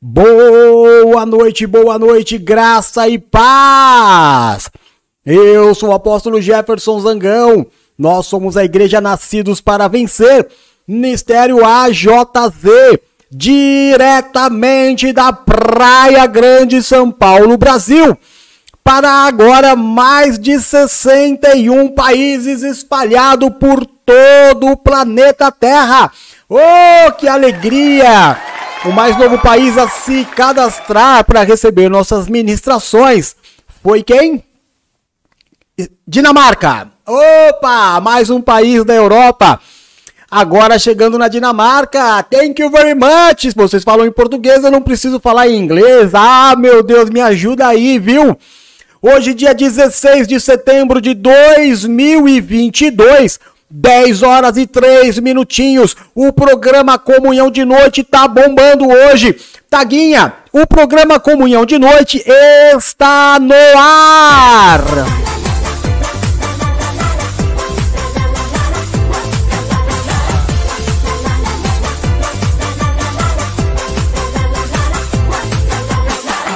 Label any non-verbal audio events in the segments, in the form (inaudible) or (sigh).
Boa noite, boa noite, graça e paz! Eu sou o apóstolo Jefferson Zangão, nós somos a Igreja Nascidos para Vencer, Ministério AJZ, diretamente da Praia Grande, São Paulo, Brasil. Para agora mais de 61 países espalhados por todo o planeta Terra. Oh, que alegria! O mais novo país a se cadastrar para receber nossas ministrações foi quem? Dinamarca. Opa, mais um país da Europa. Agora chegando na Dinamarca. Thank you very much. Vocês falam em português, eu não preciso falar em inglês. Ah, meu Deus, me ajuda aí, viu? Hoje, dia 16 de setembro de 2022. 10 horas e 3 minutinhos. O programa Comunhão de Noite tá bombando hoje. Taguinha, o programa Comunhão de Noite está no ar.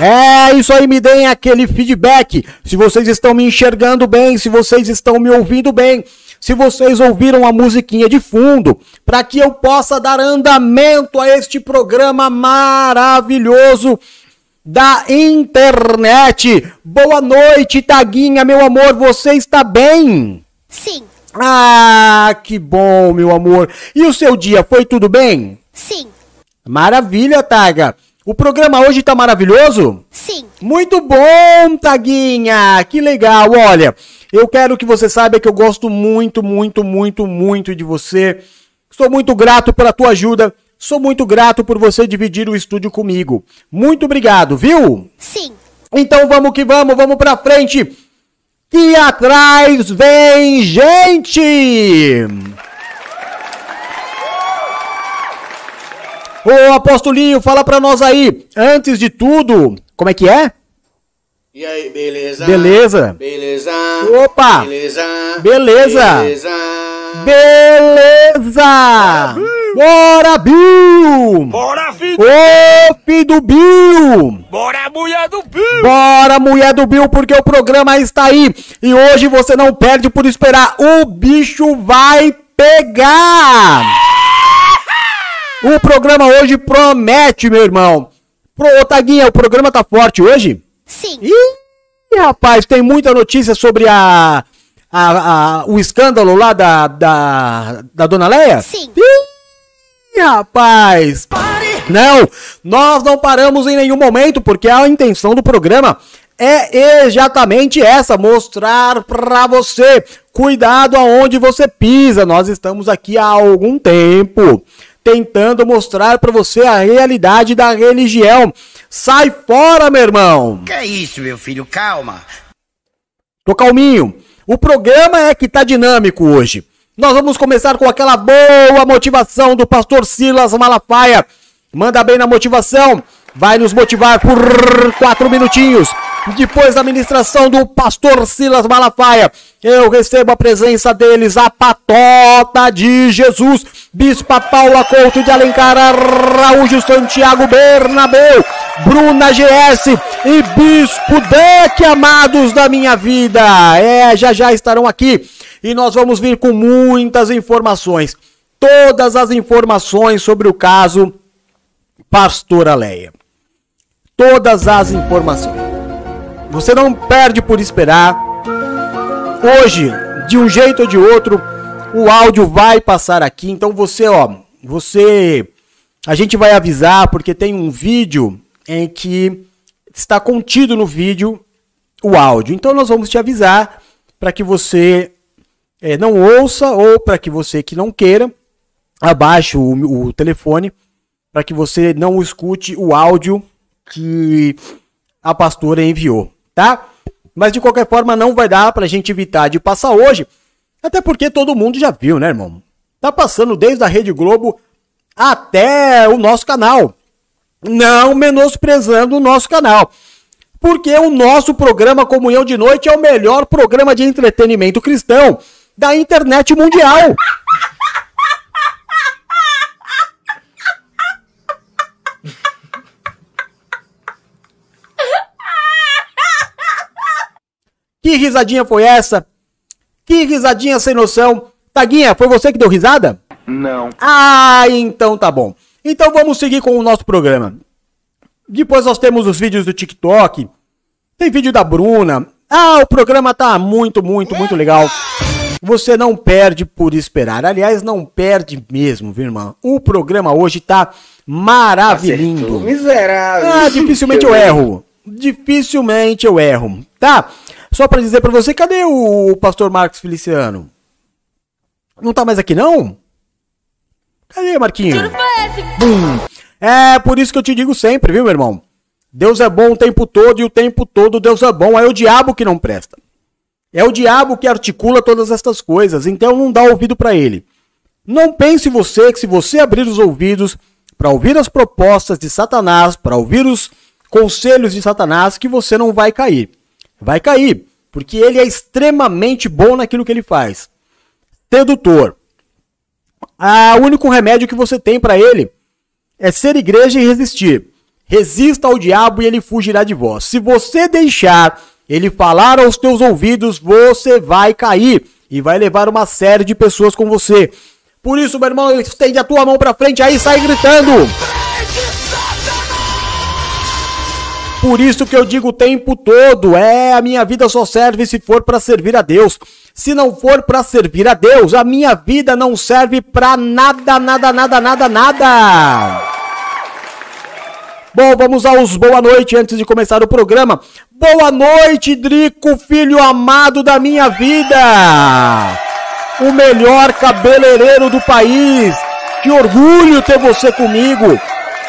É isso aí, me deem aquele feedback. Se vocês estão me enxergando bem, se vocês estão me ouvindo bem se vocês ouviram a musiquinha de fundo, para que eu possa dar andamento a este programa maravilhoso da internet. Boa noite, Taguinha, meu amor, você está bem? Sim. Ah, que bom, meu amor. E o seu dia foi tudo bem? Sim. Maravilha, Taga. O programa hoje tá maravilhoso? Sim. Muito bom, Taguinha. Que legal. Olha, eu quero que você saiba que eu gosto muito, muito, muito, muito de você. Sou muito grato pela tua ajuda. Sou muito grato por você dividir o estúdio comigo. Muito obrigado, viu? Sim. Então vamos que vamos, vamos pra frente. Que atrás vem gente! Ô apostolinho, fala pra nós aí, antes de tudo, como é que é? E aí, beleza? Beleza. Beleza. Opa. Beleza. Beleza. Beleza. Beleza! Bora, Bill! Bora, filho! Ô, filho do Bill! Bora, mulher do Bill! Bora, mulher do Bill, porque o programa está aí. E hoje você não perde por esperar. O bicho vai pegar! O programa hoje promete, meu irmão. Pro, ô, Taguinha, o programa tá forte hoje? Sim. Ih, rapaz, tem muita notícia sobre a, a, a- o escândalo lá da, da, da Dona Leia? Sim. Ih, rapaz. Não, nós não paramos em nenhum momento, porque a intenção do programa é exatamente essa, mostrar pra você, cuidado aonde você pisa. Nós estamos aqui há algum tempo tentando mostrar pra você a realidade da religião. Sai fora, meu irmão. Que é isso, meu filho? Calma. Tô calminho. O programa é que tá dinâmico hoje. Nós vamos começar com aquela boa motivação do pastor Silas Malafaia. Manda bem na motivação. Vai nos motivar por quatro minutinhos. Depois da ministração do pastor Silas Malafaia, eu recebo a presença deles, a patota de Jesus, Bispa Paula Couto de Alencar, Araújo Santiago Bernabeu, Bruna GS e Bispo Deck, amados da minha vida. É, já já estarão aqui e nós vamos vir com muitas informações. Todas as informações sobre o caso Pastora Leia. Todas as informações. Você não perde por esperar. Hoje, de um jeito ou de outro, o áudio vai passar aqui. Então você, ó, você a gente vai avisar porque tem um vídeo em que está contido no vídeo o áudio. Então nós vamos te avisar para que você eh, não ouça ou para que você que não queira abaixe o, o telefone para que você não escute o áudio que a pastora enviou, tá? Mas de qualquer forma não vai dar pra gente evitar de passar hoje, até porque todo mundo já viu, né, irmão? Tá passando desde a Rede Globo até o nosso canal. Não menosprezando o nosso canal. Porque o nosso programa Comunhão de Noite é o melhor programa de entretenimento cristão da internet mundial. Que risadinha foi essa? Que risadinha sem noção. Taguinha, foi você que deu risada? Não. Ah, então tá bom. Então vamos seguir com o nosso programa. Depois nós temos os vídeos do TikTok. Tem vídeo da Bruna. Ah, o programa tá muito, muito, muito legal. Você não perde por esperar. Aliás, não perde mesmo, viu, irmão? O programa hoje tá maravilhoso. Miserável. Ah, dificilmente (laughs) eu erro. Dificilmente eu erro. Tá? Só pra dizer pra você, cadê o pastor Marcos Feliciano? Não tá mais aqui, não? Cadê, Marquinho? Bum. É por isso que eu te digo sempre, viu, meu irmão? Deus é bom o tempo todo e o tempo todo Deus é bom. É o diabo que não presta. É o diabo que articula todas estas coisas. Então não dá ouvido pra ele. Não pense você que se você abrir os ouvidos para ouvir as propostas de Satanás, para ouvir os conselhos de Satanás, que você não vai cair. Vai cair, porque ele é extremamente bom naquilo que ele faz. Sedutor. Ah, o único remédio que você tem para ele é ser igreja e resistir. Resista ao diabo e ele fugirá de vós. Se você deixar ele falar aos teus ouvidos, você vai cair e vai levar uma série de pessoas com você. Por isso, meu irmão, estende a tua mão para frente aí, sai gritando. Por isso que eu digo o tempo todo, é, a minha vida só serve se for para servir a Deus. Se não for para servir a Deus, a minha vida não serve para nada, nada, nada, nada, nada. Bom, vamos aos boa noite antes de começar o programa. Boa noite, Drico, filho amado da minha vida. O melhor cabeleireiro do país. Que orgulho ter você comigo.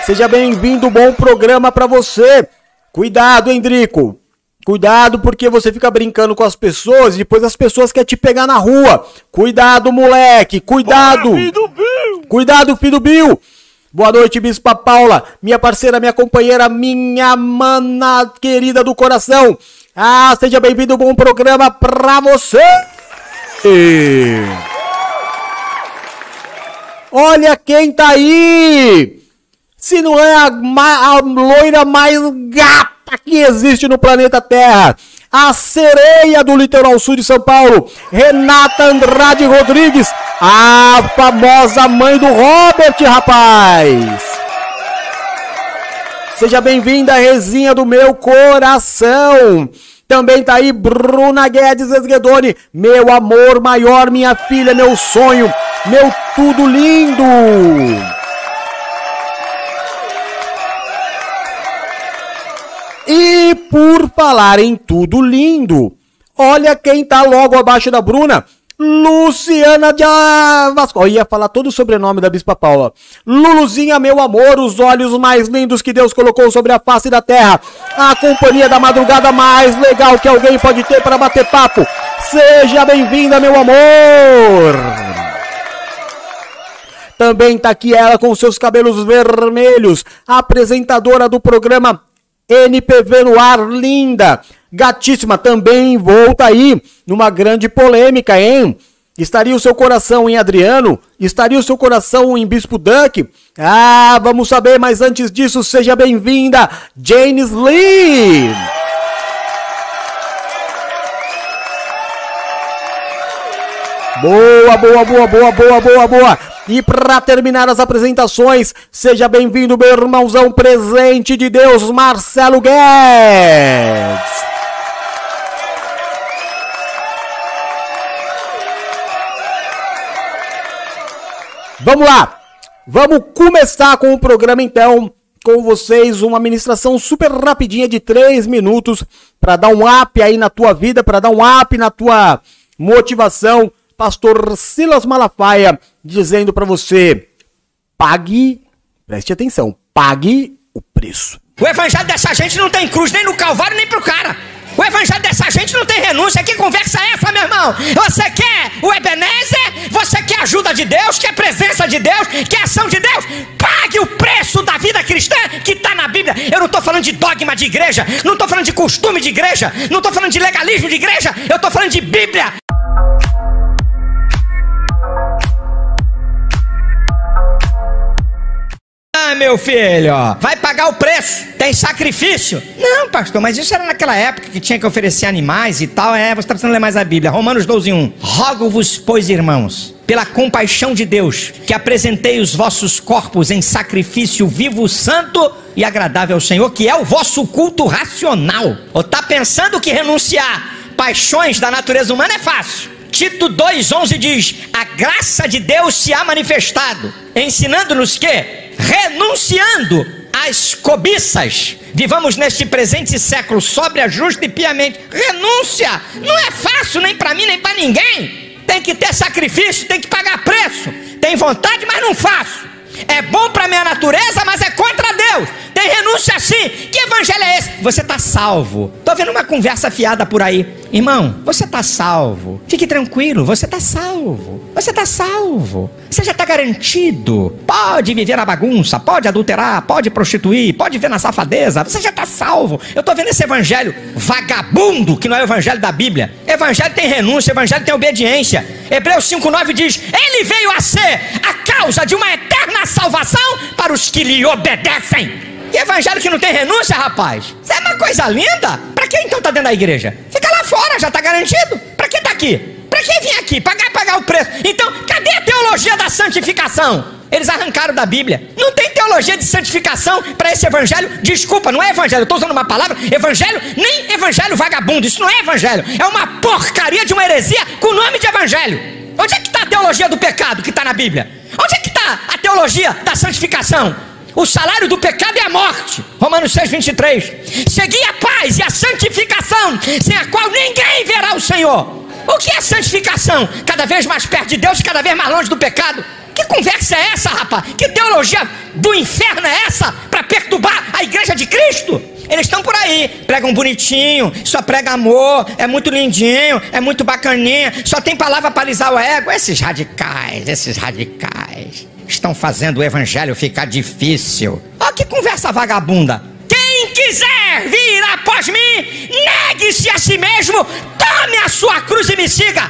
Seja bem-vindo, bom programa para você. Cuidado, hein, Drico. Cuidado porque você fica brincando com as pessoas e depois as pessoas querem te pegar na rua. Cuidado, moleque. Cuidado. Bora, filho do Bill. Cuidado, filho do Bill. Boa noite, Bispa Paula, minha parceira, minha companheira, minha mana querida do coração. Ah, seja bem-vindo, bom programa pra você. Olha quem tá aí! Se não é a, a loira mais gata que existe no planeta Terra, a sereia do litoral sul de São Paulo, Renata Andrade Rodrigues, a famosa mãe do Robert, rapaz! Seja bem-vinda resinha do meu coração. Também tá aí Bruna Guedes Esguedoni, meu amor maior, minha filha, meu sonho, meu tudo lindo. E por falar em tudo lindo, olha quem tá logo abaixo da Bruna. Luciana de Vasco. Eu ia falar todo o sobrenome da Bispa Paula. Luluzinha, meu amor, os olhos mais lindos que Deus colocou sobre a face da terra. A companhia da madrugada mais legal que alguém pode ter para bater papo. Seja bem-vinda, meu amor. Também tá aqui ela com seus cabelos vermelhos, apresentadora do programa NPV no ar, linda, gatíssima, também volta aí numa grande polêmica, hein? Estaria o seu coração em Adriano? Estaria o seu coração em Bispo Duck? Ah, vamos saber, mas antes disso, seja bem-vinda, Janes Lee! Boa, boa, boa, boa, boa, boa, boa. E para terminar as apresentações, seja bem-vindo, meu irmãozão presente de Deus, Marcelo Guedes. Vamos lá. Vamos começar com o programa então. Com vocês, uma ministração super rapidinha de 3 minutos para dar um up aí na tua vida, para dar um up na tua motivação. Pastor Silas Malafaia dizendo para você: pague, preste atenção, pague o preço. O evangelho dessa gente não tem cruz nem no Calvário nem pro cara. O evangelho dessa gente não tem renúncia. Que conversa é essa, meu irmão? Você quer o Ebenezer? Você quer ajuda de Deus? Quer presença de Deus? Quer ação de Deus? Pague o preço da vida cristã que está na Bíblia. Eu não estou falando de dogma de igreja, não estou falando de costume de igreja, não estou falando de legalismo de igreja, eu estou falando de Bíblia. Ah, meu filho, vai pagar o preço. Tem sacrifício. Não, pastor, mas isso era naquela época que tinha que oferecer animais e tal. É, você está precisando ler mais a Bíblia. Romanos 12, 1. Rogo-vos, pois, irmãos, pela compaixão de Deus, que apresentei os vossos corpos em sacrifício vivo, santo e agradável ao Senhor, que é o vosso culto racional. Ou está pensando que renunciar paixões da natureza humana é fácil? Tito 2,11 diz: A graça de Deus se há manifestado, ensinando-nos que, renunciando às cobiças, vivamos neste presente século sóbria, justa e piamente. Renúncia não é fácil nem para mim nem para ninguém. Tem que ter sacrifício, tem que pagar preço. Tem vontade, mas não faço. É bom para minha natureza, mas é contra Deus. Tem renúncia assim. Que evangelho é esse? Você está salvo. Estou vendo uma conversa fiada por aí. Irmão, você está salvo. Fique tranquilo, você está salvo. Você está salvo. Você já está garantido. Pode viver na bagunça, pode adulterar, pode prostituir, pode viver na safadeza. Você já está salvo. Eu estou vendo esse evangelho vagabundo, que não é o evangelho da Bíblia. Evangelho tem renúncia, evangelho tem obediência. Hebreus 5,9 diz: Ele veio a ser a causa de uma eterna salvação para os que lhe obedecem. Que evangelho que não tem renúncia, rapaz? Isso é uma coisa linda. Para que então tá dentro da igreja? Fica lá fora, já tá garantido. Para que tá aqui? Para que vir aqui? Pagar pagar o preço. Então, cadê a teologia da santificação? Eles arrancaram da Bíblia. Não tem teologia de santificação para esse evangelho. Desculpa, não é evangelho. Eu estou usando uma palavra. Evangelho, nem evangelho vagabundo. Isso não é evangelho. É uma porcaria de uma heresia com nome de evangelho. Onde é que está a teologia do pecado que está na Bíblia? Onde é que está a teologia da santificação? O salário do pecado é a morte. Romanos 6, 23. Segui a paz e a santificação, sem a qual ninguém verá o Senhor. O que é santificação? Cada vez mais perto de Deus cada vez mais longe do pecado. Que conversa é essa, rapaz? Que teologia do inferno é essa para perturbar a igreja de Cristo? Eles estão por aí, pregam bonitinho, só prega amor, é muito lindinho, é muito bacaninha, só tem palavra para alisar o ego. Esses radicais, esses radicais estão fazendo o evangelho ficar difícil. Olha que conversa vagabunda. Quem quiser vir após mim, negue-se a si mesmo, tome a sua cruz e me siga.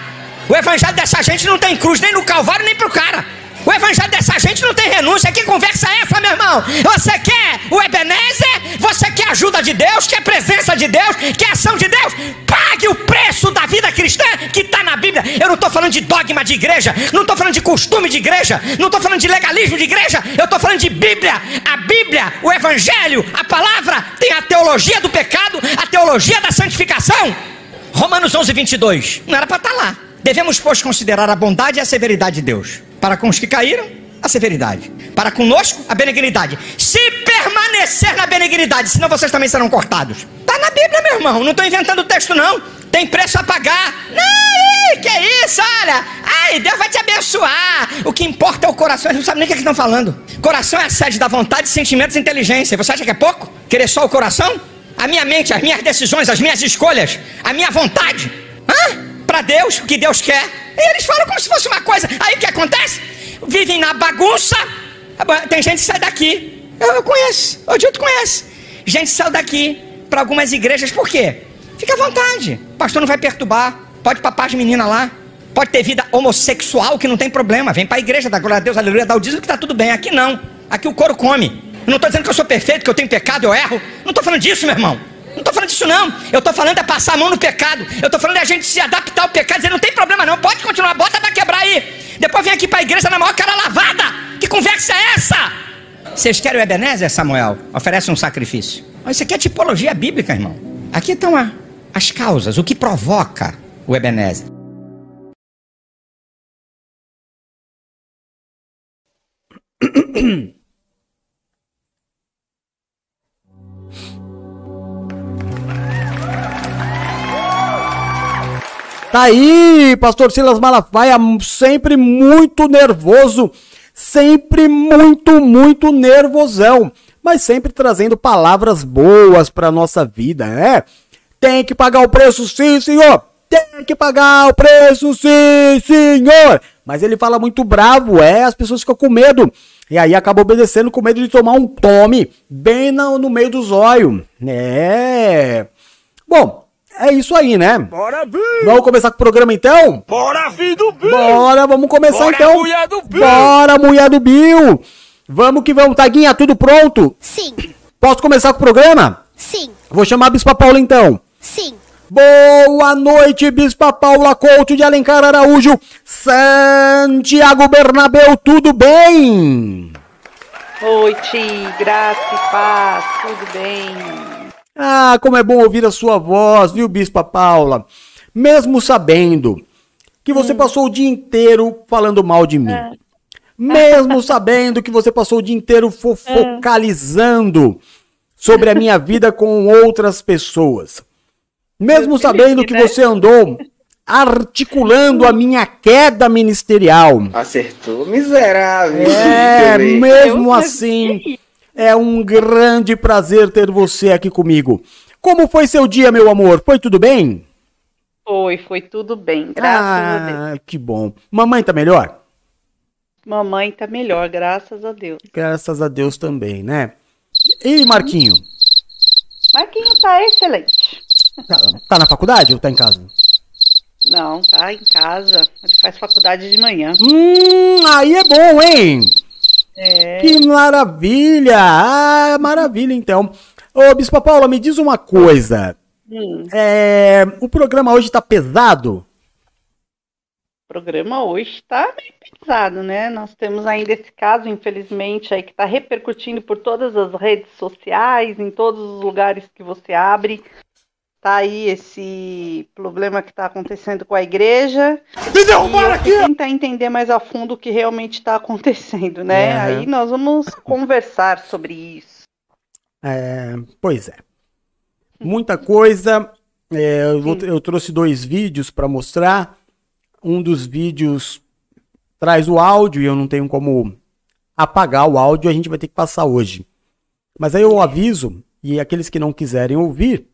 O evangelho dessa gente não tem cruz nem no Calvário nem pro cara. O evangelho dessa gente não tem renúncia. Que conversa é essa, meu irmão? Você quer o Ebenezer? Você quer ajuda de Deus? Quer presença de Deus? Quer ação de Deus? Pague o preço da vida cristã que está na Bíblia. Eu não estou falando de dogma de igreja, não estou falando de costume de igreja, não estou falando de legalismo de igreja, eu estou falando de Bíblia. A Bíblia, o Evangelho, a palavra tem a teologia do pecado, a teologia da santificação. Romanos 11, 22. Não era para estar tá lá. Devemos, pois, considerar a bondade e a severidade de Deus. Para com os que caíram, a severidade. Para conosco, a benignidade. Se permanecer na benignidade, senão vocês também serão cortados. Está na Bíblia, meu irmão. Não estou inventando o texto, não. Tem preço a pagar. Não, que isso, olha. Ai, Deus vai te abençoar. O que importa é o coração. Eles não sabem nem o que, é que estão falando. Coração é a sede da vontade, sentimentos e inteligência. Você acha que é pouco? Querer só o coração? A minha mente, as minhas decisões, as minhas escolhas, a minha vontade. Hã? Para Deus o que Deus quer. E eles falam como se fosse uma coisa. Aí o que acontece? Vivem na bagunça. Tem gente que sai daqui. Eu, eu conheço. O Dito conhece. Gente saiu daqui para algumas igrejas. Por quê? Fica à vontade. O pastor não vai perturbar. Pode papar as meninas lá. Pode ter vida homossexual que não tem problema. Vem para a igreja, dá glória a Deus, aleluia, dá o dízimo que está tudo bem. Aqui não. Aqui o couro come. Eu não estou dizendo que eu sou perfeito, que eu tenho pecado, eu erro. Não estou falando disso, meu irmão. Não estou falando disso, não. Eu estou falando é passar a mão no pecado. Eu estou falando é a gente se adaptar ao pecado, dizer não tem problema, não. Pode continuar, bota para quebrar aí. Depois vem aqui para a igreja na maior cara lavada. Que conversa é essa? Vocês querem o Ebenezer, Samuel? Oferece um sacrifício. Isso aqui é tipologia bíblica, irmão. Aqui estão as causas, o que provoca o Ebenezer. (clears throat) Tá aí, pastor Silas Malafaia, sempre muito nervoso, sempre muito, muito nervosão, mas sempre trazendo palavras boas para nossa vida, né? Tem que pagar o preço, sim, senhor. Tem que pagar o preço, sim, senhor. Mas ele fala muito bravo, é, as pessoas ficam com medo. E aí acaba obedecendo com medo de tomar um tome bem no, no meio do zóio. É. Bom, é isso aí, né? Bora, Bill! Vamos começar com o programa então? Bora, filho do Bill! Bora, vamos começar Bora, então! mulher do Bill! Bora, mulher do Bill! Vamos que vamos, Taguinha, tudo pronto? Sim, Posso começar com o programa? sim, Vou chamar a Bispa Paula então. sim. Boa noite, Bispa Paula Couto de Alencar Araújo, Santiago Bernabeu, tudo bem? Noite, graça e paz, tudo bem? Ah, como é bom ouvir a sua voz, viu, Bispa Paula? Mesmo sabendo que você passou o dia inteiro falando mal de mim. Mesmo (laughs) sabendo que você passou o dia inteiro fo- focalizando sobre a minha vida com outras pessoas. Mesmo sabendo feliz, que né? você andou articulando a minha queda ministerial. Acertou, miserável. É, mesmo assim, é um grande prazer ter você aqui comigo. Como foi seu dia, meu amor? Foi tudo bem? Foi, foi tudo bem, graças a Deus. ah, que bom. Mamãe tá melhor? Mamãe tá melhor, graças a Deus. Graças a Deus também, né? E Marquinho? Marquinho tá excelente. Tá, tá na faculdade ou tá em casa? Não, tá em casa. Ele faz faculdade de manhã. Hum, aí é bom, hein? É. Que maravilha! Ah, maravilha, então. Ô, Bispa Paula, me diz uma coisa. Hum, É, o programa hoje tá pesado? o programa hoje tá meio pesado, né? Nós temos ainda esse caso, infelizmente, aí que tá repercutindo por todas as redes sociais, em todos os lugares que você abre. Tá aí esse problema que tá acontecendo com a igreja. Me E eu fui tentar entender mais a fundo o que realmente está acontecendo, né? É. Aí nós vamos (laughs) conversar sobre isso. É, pois é. Muita coisa. É, eu, vou- eu trouxe dois vídeos para mostrar. Um dos vídeos traz o áudio e eu não tenho como apagar o áudio, a gente vai ter que passar hoje. Mas aí eu aviso, e aqueles que não quiserem ouvir,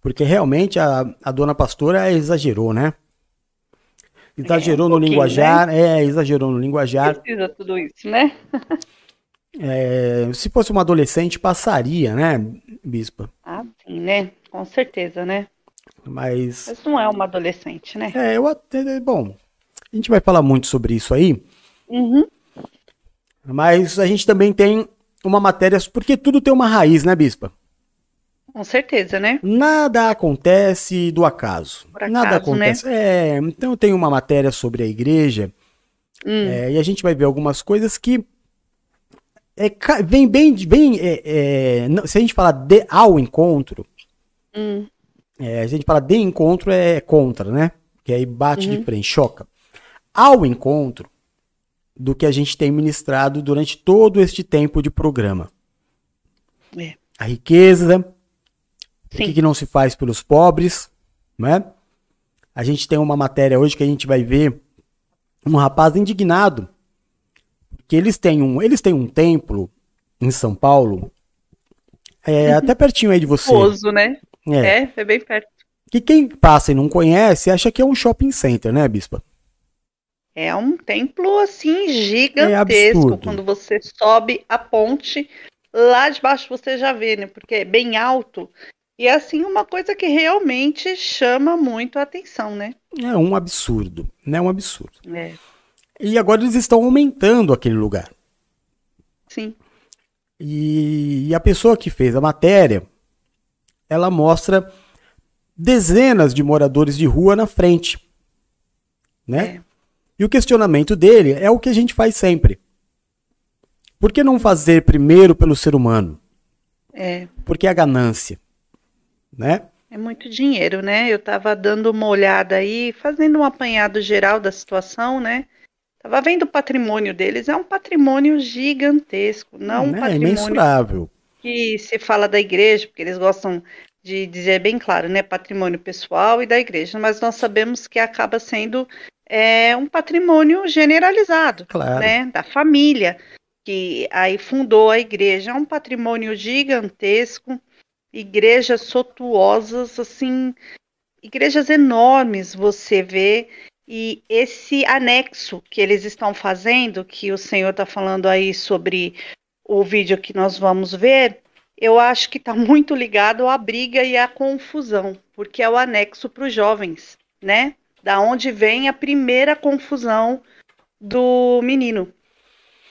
porque realmente a, a dona pastora exagerou, né? Exagerou um no linguajar, é, exagerou no linguajar. Precisa tudo isso, né? (laughs) É, se fosse uma adolescente, passaria, né, Bispa? Ah, sim, né? Com certeza, né? Mas, Mas não é uma adolescente, né? é, eu até, bom, a gente vai falar muito sobre isso aí, Uhum. mas a gente também tem uma matéria, porque tudo tem uma raiz, né, Bispa? Com certeza, né? Nada acontece do acaso. Acaso, Nada acontece. É, então eu tenho uma matéria sobre a igreja, Hum, é, e a gente vai ver algumas coisas que é, vem bem, bem é, é, se a gente falar de ao encontro, hum, É, a gente fala de encontro é contra, né? Que aí bate Uhum. de frente, choca. Ao encontro do que a gente tem ministrado durante todo este tempo de programa. É. A riqueza, o Sim. que, que não se faz pelos pobres, né? A gente tem uma matéria hoje que a gente vai ver um rapaz indignado que eles têm um, eles têm um templo em São Paulo, é, até pertinho aí de você. Pozo, né? É. É, é bem perto. Que quem passa e não conhece acha que é um shopping center, né, Bispa? É um templo assim gigantesco. É. Quando você sobe a ponte, lá de baixo você já vê, né? Porque é bem alto. E é assim uma coisa que realmente chama muito a atenção, né? É um absurdo, né? Um absurdo. É, E agora eles estão aumentando aquele lugar. sim. E, e a pessoa que fez a matéria, ela mostra dezenas de moradores de rua na frente, né? É. E o questionamento dele é o que a gente faz sempre. Por que não fazer primeiro pelo ser humano? É, Porque a ganância, né? é muito dinheiro, né? Eu tava dando uma olhada aí, fazendo um apanhado geral da situação, né? Tava vendo o patrimônio deles, é um patrimônio gigantesco, não um é patrimônio imensurável. que se fala da igreja, porque eles gostam de dizer bem claro, né, patrimônio pessoal e da igreja, mas nós sabemos que acaba sendo é, um patrimônio generalizado, Claro. né, da família que aí fundou a igreja, é um patrimônio gigantesco, igrejas sotuosas, assim, igrejas enormes você vê e esse anexo que eles estão fazendo, que o senhor está falando aí sobre o vídeo que nós vamos ver, eu acho que está (laughs) muito ligado à briga e à confusão, porque é o anexo para os jovens, né? Da onde vem a primeira confusão do menino.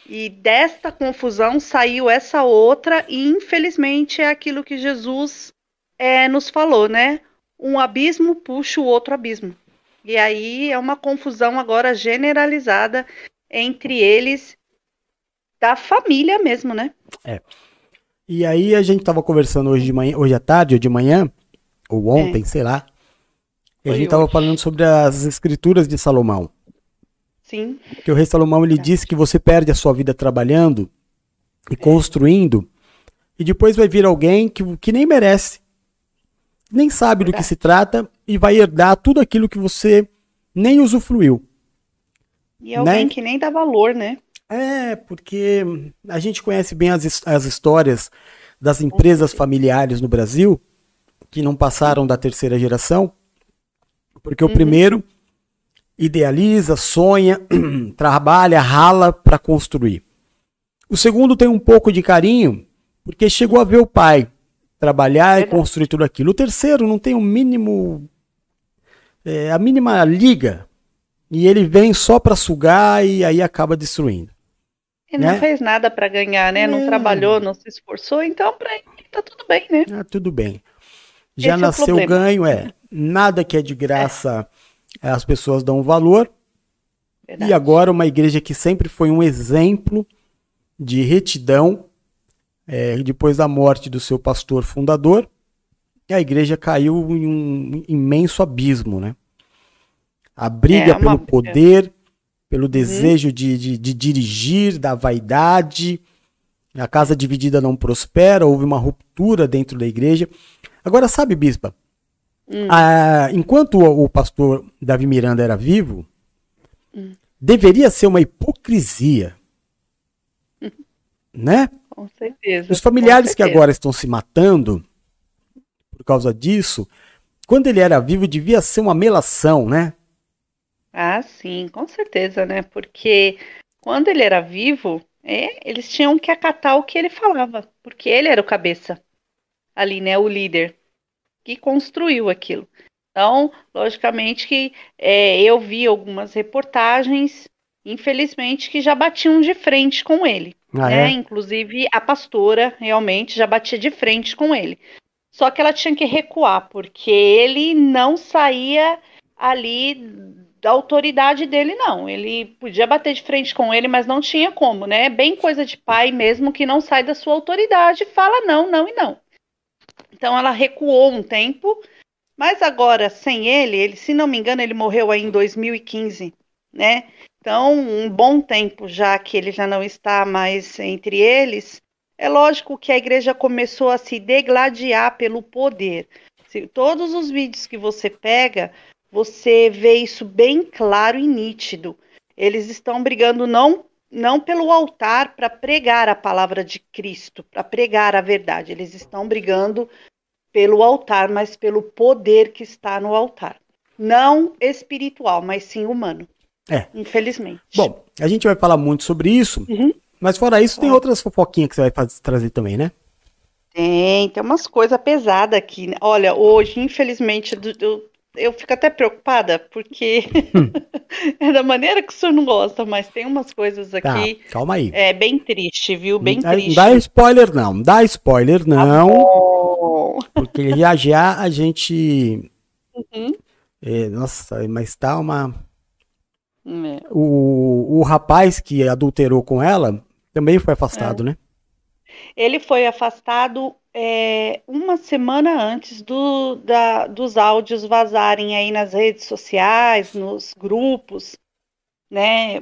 E desta confusão saiu essa outra, e infelizmente é aquilo que Jesus é, nos falou, né? Um abismo puxa o outro abismo. E aí é uma confusão agora generalizada entre eles da família mesmo, né? E aí a gente tava conversando hoje de manhã, hoje à tarde ou de manhã, ou ontem, sei lá. E a gente tava hoje. falando sobre as escrituras de Salomão. Sim, Que o rei Salomão ele disse que você perde a sua vida trabalhando e construindo, e depois vai vir alguém que, que nem merece, nem sabe do que se trata e vai herdar tudo aquilo que você nem usufruiu. e alguém Né? que nem dá valor, né? É, porque a gente conhece bem as, as histórias das empresas familiares no Brasil que não passaram da terceira geração, porque o primeiro idealiza, sonha, (clears throat) trabalha, rala para construir. O segundo tem um pouco de carinho, porque chegou a ver o pai trabalhar e construir tudo aquilo. O terceiro não tem o mínimo, é, a mínima liga, e ele vem só para sugar e aí acaba destruindo. Ele Né? não fez nada para ganhar, né? Não É. trabalhou, não se esforçou, então para ele tá tudo bem, né? Ah, tudo bem. Já Esse é o nasceu ganho, é. (laughs) Nada que é de graça as pessoas dão valor. Verdade. E agora uma igreja que sempre foi um exemplo de retidão, é, depois da morte do seu pastor fundador, a igreja caiu em um imenso abismo, né? A briga É, uma- pelo poder, pelo desejo de, de, de dirigir, da vaidade. A casa dividida não prospera, houve uma ruptura dentro da igreja. Agora, sabe, bispa, ah, enquanto o, pastor Davi Miranda era vivo, deveria ser uma hipocrisia, né? Com certeza. Os familiares com que certeza. agora estão se matando por causa disso, quando ele era vivo, devia ser uma melação, né? Ah, sim, com certeza, né? Porque quando ele era vivo, é, eles tinham que acatar o que ele falava, porque ele era o cabeça ali, né? O líder que construiu aquilo. Então, logicamente que é, eu vi algumas reportagens, infelizmente, que já batiam de frente com ele. Ah, né? é? Inclusive a pastora realmente já batia de frente com ele. Só que ela tinha que recuar, porque ele não saía ali da autoridade dele, não. Ele podia bater de frente com ele, mas não tinha como, né? Bem coisa de pai mesmo que não sai da sua autoridade, fala não, não e não. Então ela recuou um tempo, mas agora sem ele, ele, se não me engano, ele morreu aí em 2015, né? Então, um bom tempo já que ele já não está mais entre eles, é lógico que a igreja começou a se degladiar pelo poder. Se, todos os vídeos que você pega, você vê isso bem claro e nítido. Eles estão brigando não não pelo altar para pregar a palavra de Cristo, para pregar a verdade. Eles estão brigando pelo altar, mas pelo poder que está no altar. Não espiritual, mas sim humano. É. Infelizmente. Bom, a gente vai falar muito sobre isso, Uhum. mas fora isso, tem outras fofoquinhas que você vai faz- trazer também, né? Tem, tem umas coisas pesadas aqui. né? Olha, hoje, infelizmente, do- eu fico até preocupada, porque (laughs) é da maneira que o senhor não gosta, mas tem umas coisas Tá, aqui calma aí. é bem triste, viu? Bem não, triste. não dá spoiler não, não dá spoiler Tá não, bom. porque já já a gente... Uhum. é, nossa, mas tá uma... É. O, o rapaz que adulterou com ela também foi afastado, né? Ele foi afastado é, uma semana antes do, da- dos áudios vazarem aí nas redes sociais, nos grupos, né,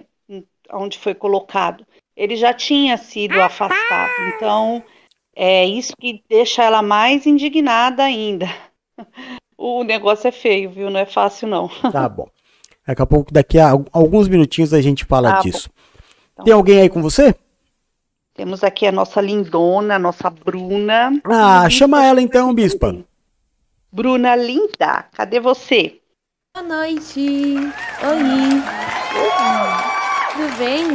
onde foi colocado. Ele já tinha sido afastado, então é isso que deixa ela mais indignada ainda. (laughs) O negócio é feio, viu? Não é fácil, não. (laughs) Tá bom. Daqui a pouco, daqui a al- alguns minutinhos a gente fala Tá disso. Então. Tem alguém aí com você? Temos aqui a nossa lindona, a nossa Bruna. Ah, chama ela então, bispa. Bruna linda, cadê você? Boa noite. Oi. Tudo bem?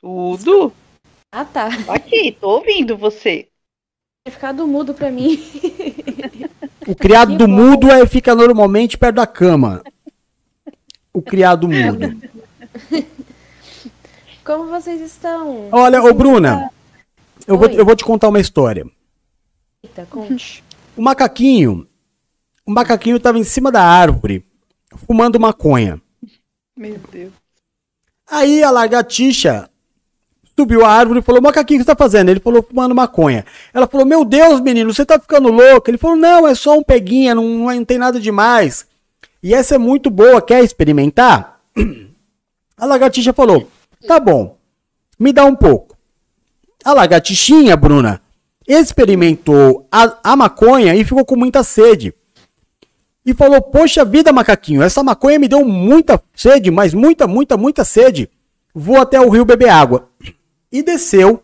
Tudo? Ah, tá. Tô Aqui, tô ouvindo você. Tinha ficado mudo pra mim. O criado Que do bom. mudo é, fica normalmente perto da cama. O criado mudo. (laughs) Como vocês estão? Olha, ô Bruna, eu vou, eu vou te contar uma história. Eita, conte. O macaquinho, o macaquinho tava em cima da árvore, fumando maconha. Meu Deus. Aí a lagartixa subiu a árvore e falou: Macaquinho, o que você tá fazendo? Ele falou: fumando maconha. Ela falou: Meu Deus, menino, você tá ficando louco. Ele falou: Não, é só um peguinha, não, não, é- não tem nada demais. E essa é muito boa, quer experimentar? (clears throat) A lagartixa falou: Tá bom, me dá um pouco. A lagartixinha, Bruna, experimentou a, a maconha e ficou com muita sede. E falou: Poxa vida, macaquinho, essa maconha me deu muita sede, mas muita, muita, muita sede. Vou até o rio beber água. E desceu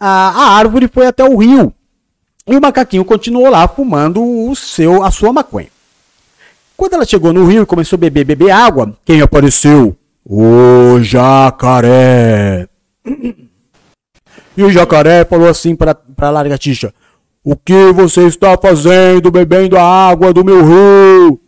a, a árvore foi até o rio. E o macaquinho continuou lá fumando o seu, a sua maconha. Quando ela chegou no rio e começou a beber, beber água, quem apareceu? O jacaré. E o jacaré falou assim para a lagartixa: O que você está fazendo bebendo a água do meu rio?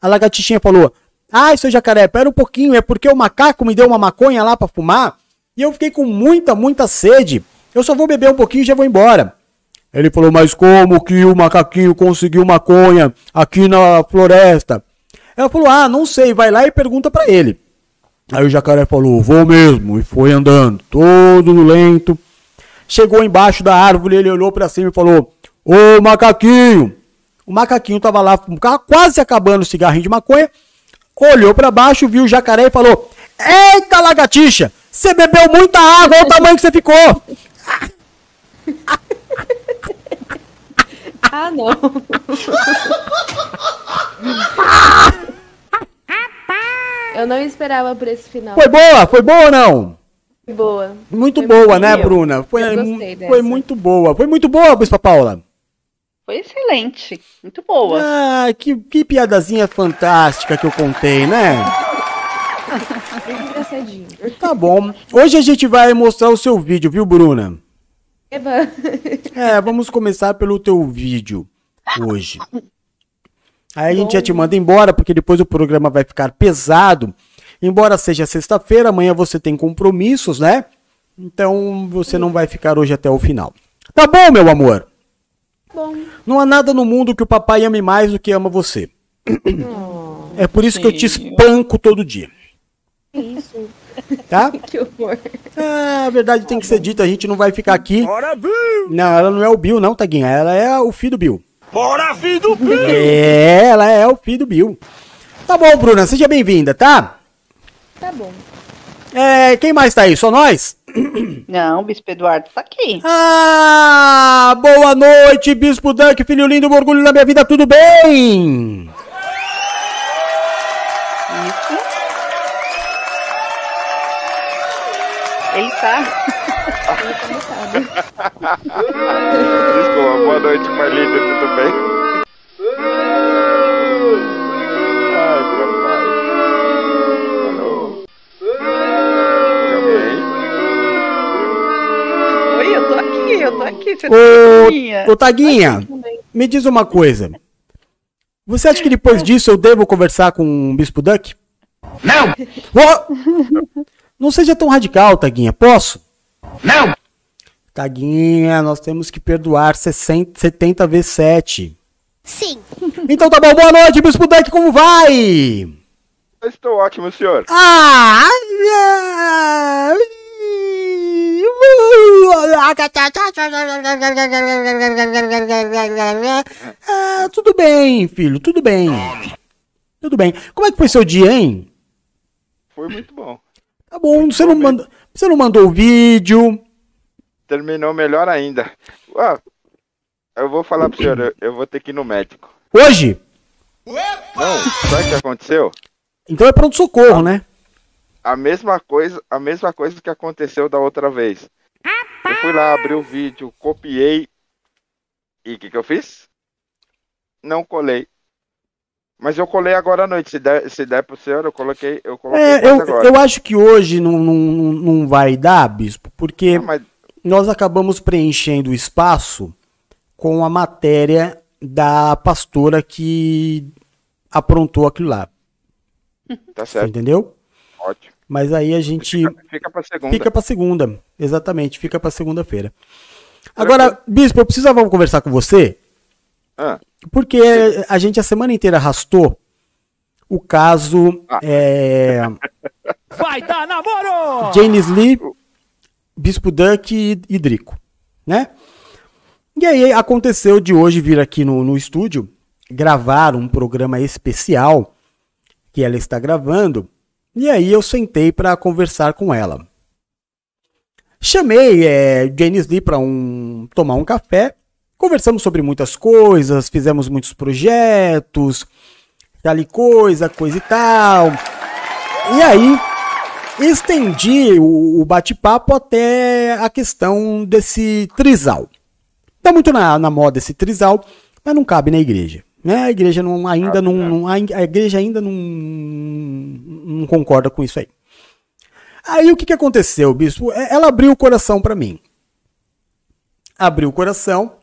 A lagartixinha falou: Ai, seu jacaré, pera um pouquinho, é porque o macaco me deu uma maconha lá para fumar e eu fiquei com muita, muita sede. Eu só vou beber um pouquinho e já vou embora. Ele falou: Mas como que o macaquinho conseguiu maconha aqui na floresta? Ela falou: Ah, não sei, vai lá e pergunta para ele. Aí o jacaré falou: Vou mesmo. E foi andando, todo lento. Chegou embaixo da árvore, ele olhou para cima e falou: Ô macaquinho! O macaquinho tava lá quase acabando o cigarrinho de maconha. Olhou para baixo, viu o jacaré e falou: Eita lagartixa! Você bebeu muita água, olha o tamanho que você ficou! (laughs) Ah, não. (laughs) Eu não esperava por esse final. Foi boa? Foi boa ou não? Foi boa. Muito Foi boa, muito né, boa. Bruna? Foi, foi muito boa. Foi muito boa, Bispa Paula. Foi excelente. Muito boa. Ah, que, que piadazinha fantástica que eu contei, né? Engraçadinho. Tá bom. Hoje a gente vai mostrar o seu vídeo, viu, Bruna? Eba. É, vamos começar pelo teu vídeo hoje. Aí a gente já te manda embora, porque depois o programa vai ficar pesado. Embora seja sexta-feira, amanhã você tem compromissos, né? Então você não vai ficar hoje até o final. Tá bom, meu amor? Bom. Não há nada no mundo que o papai ame mais do que ama você. É por isso que eu te espanco todo dia, isso? tá? (laughs) Que horror. Ah, a verdade tem que ser dita, a gente não vai ficar aqui. Bora, Bill! Não, ela não é o Bill, não, Taguinha. Ela é o filho do Bill. Bora, filho do Bill! É, ela é o filho do Bill. Tá bom, Bruna, seja bem-vinda, tá? Tá bom. É, quem mais tá aí? Só nós? Não, o Bispo Eduardo tá aqui. Ah, boa noite, Bispo Dunk, filho lindo, um orgulho da minha vida, tudo bem? Ele tá. Desculpa, boa noite, lindo, tudo bem? Ai, papai. Alô? Tem? Oi, eu tô aqui, eu tô aqui. Você tá Ô, ô Taguinha, me diz uma coisa. Você acha que depois disso eu devo conversar com o Bispo Duck? Não! Não seja tão radical, Taguinha, posso? Não! Taguinha, nós temos que perdoar 60, 70 vezes 7. Sim. Então tá bom, boa noite, Bispo Duck, como vai? Eu estou ótimo, senhor. Ah! Ah, tudo bem, filho, tudo bem. Tudo bem. Como é que foi seu dia, hein? Foi muito bom. Tá bom, você não mandou, você não mandou o vídeo. Terminou melhor ainda. Ah, eu vou falar pro senhor, eu, eu vou ter que ir no médico. Hoje? Não, sabe o que aconteceu? Então é pronto socorro, né? A mesma coisa, a mesma coisa que aconteceu da outra vez. Eu fui lá, abri o vídeo, copiei e o que, que eu fiz? Não colei. Mas eu colei agora à noite. Se der, se der pro senhor, eu coloquei, eu coloquei É, eu, agora. eu acho que hoje não, não, não vai dar, bispo, porque Não, mas nós acabamos preenchendo o espaço com a matéria da pastora que aprontou aquilo lá. (laughs) tá Você certo, entendeu? ótimo. Mas aí a gente Fica, fica pra segunda. fica pra segunda. Exatamente, fica pra segunda-feira. Agora, Bispo, eu precisava conversar com você, Ah, porque a gente a semana inteira arrastou o caso Ah. é, (laughs) Vai dar namoro! James Lee, Bispo Duck e, e Drico, né? E aí aconteceu de hoje vir aqui no, no estúdio gravar um programa especial que ela está gravando. E aí eu sentei para conversar com ela. Chamei é, James Lee para um, tomar um café. Conversamos sobre muitas coisas, fizemos muitos projetos, tal coisa, coisa e tal. E aí estendi o, bate-papo até a questão desse trisal. Tá muito na, na moda esse trisal, mas não cabe na igreja. Né? A igreja não, ainda não, não- a a igreja ainda não, não concorda com isso aí. Aí o que, que aconteceu, bispo? É, Ela abriu o coração para mim. Abriu o coração,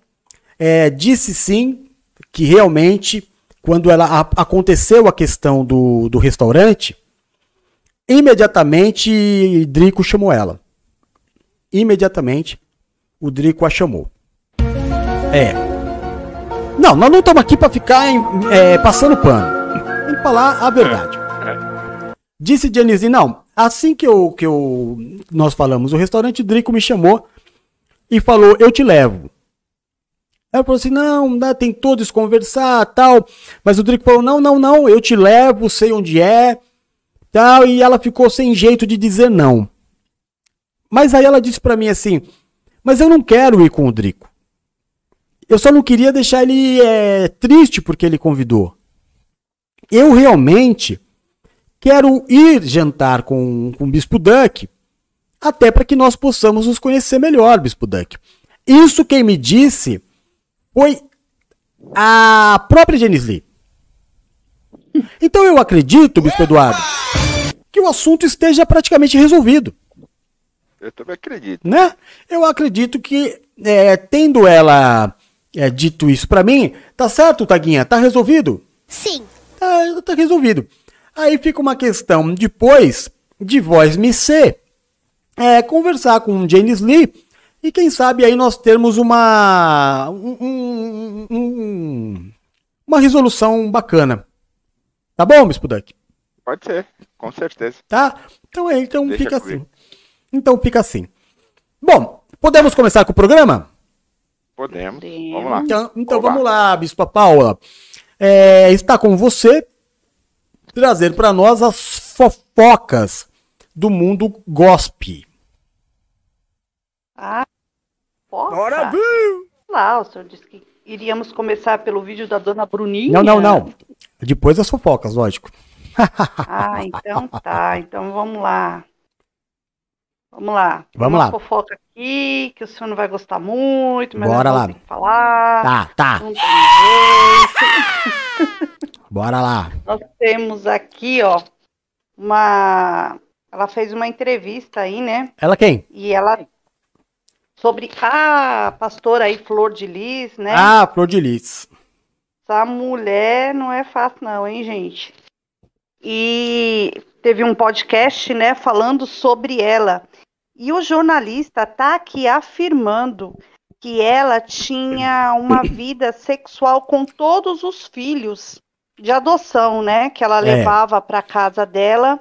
é, disse sim que realmente, quando ela a- aconteceu a questão do, do restaurante, imediatamente Drico chamou ela. Imediatamente o Drico a chamou. É. Não, nós não estamos aqui para ficar em- é, passando pano. Tem que falar a verdade. Disse Dionísio, não, assim que eu, que eu nós falamos, o restaurante Drico me chamou e falou, eu te levo. Ela falou assim, não, dá, tem todos conversar, tal. Mas o Drico falou, não, não, não, eu te levo, sei onde é, tal. E ela ficou sem jeito de dizer não. Mas aí ela disse pra mim assim, mas eu não quero ir com o Drico. Eu só não queria deixar ele é, triste porque ele convidou. Eu realmente quero ir jantar com, com o Bispo Duck, até para que nós possamos nos conhecer melhor, Bispo Duck. Isso quem me disse foi a própria Janice Lee. Então eu acredito, Bispo Eduardo, que o assunto esteja praticamente resolvido eu também acredito. né? Eu acredito que, é, tendo ela é, dito isso pra mim, tá certo, Taguinha? Tá resolvido? Sim. Tá, tá resolvido. Aí fica uma questão depois de voz me ser, é, conversar com o James Lee e quem sabe aí nós termos uma um- um- um- uma resolução bacana. Tá bom, Bispo Duck? Pode ser, com certeza. Tá? Então é, então Deixa fica comigo. assim. Então fica assim. Bom, podemos começar com o programa? Podemos. Vamos lá. Então, então vamos lá, Bispa Paula. É, está com você trazer para nós as fofocas do mundo gospel. Ah, Bora, poxa. Lá, o senhor disse que iríamos começar pelo vídeo da dona Bruninha. Não, não, não. Depois as fofocas, lógico. (laughs) Ah, então tá. Então vamos lá. Vamos lá. Tem Vamos uma lá. fofoca aqui que o senhor não vai gostar muito, mas Bora eu lá. falar. Tá, tá. Não tem jeito. Bora lá. Nós temos aqui, ó, uma. Ela fez uma entrevista aí, né? Ela quem? E ela. Sobre a pastora aí, Flor de Lis, né? Ah, Flor de Lis. Essa mulher não é fácil, não, hein, gente? E teve um podcast, né, falando sobre ela. E o jornalista tá aqui afirmando que ela tinha uma vida sexual com todos os filhos de adoção, né, que ela É. levava para casa dela.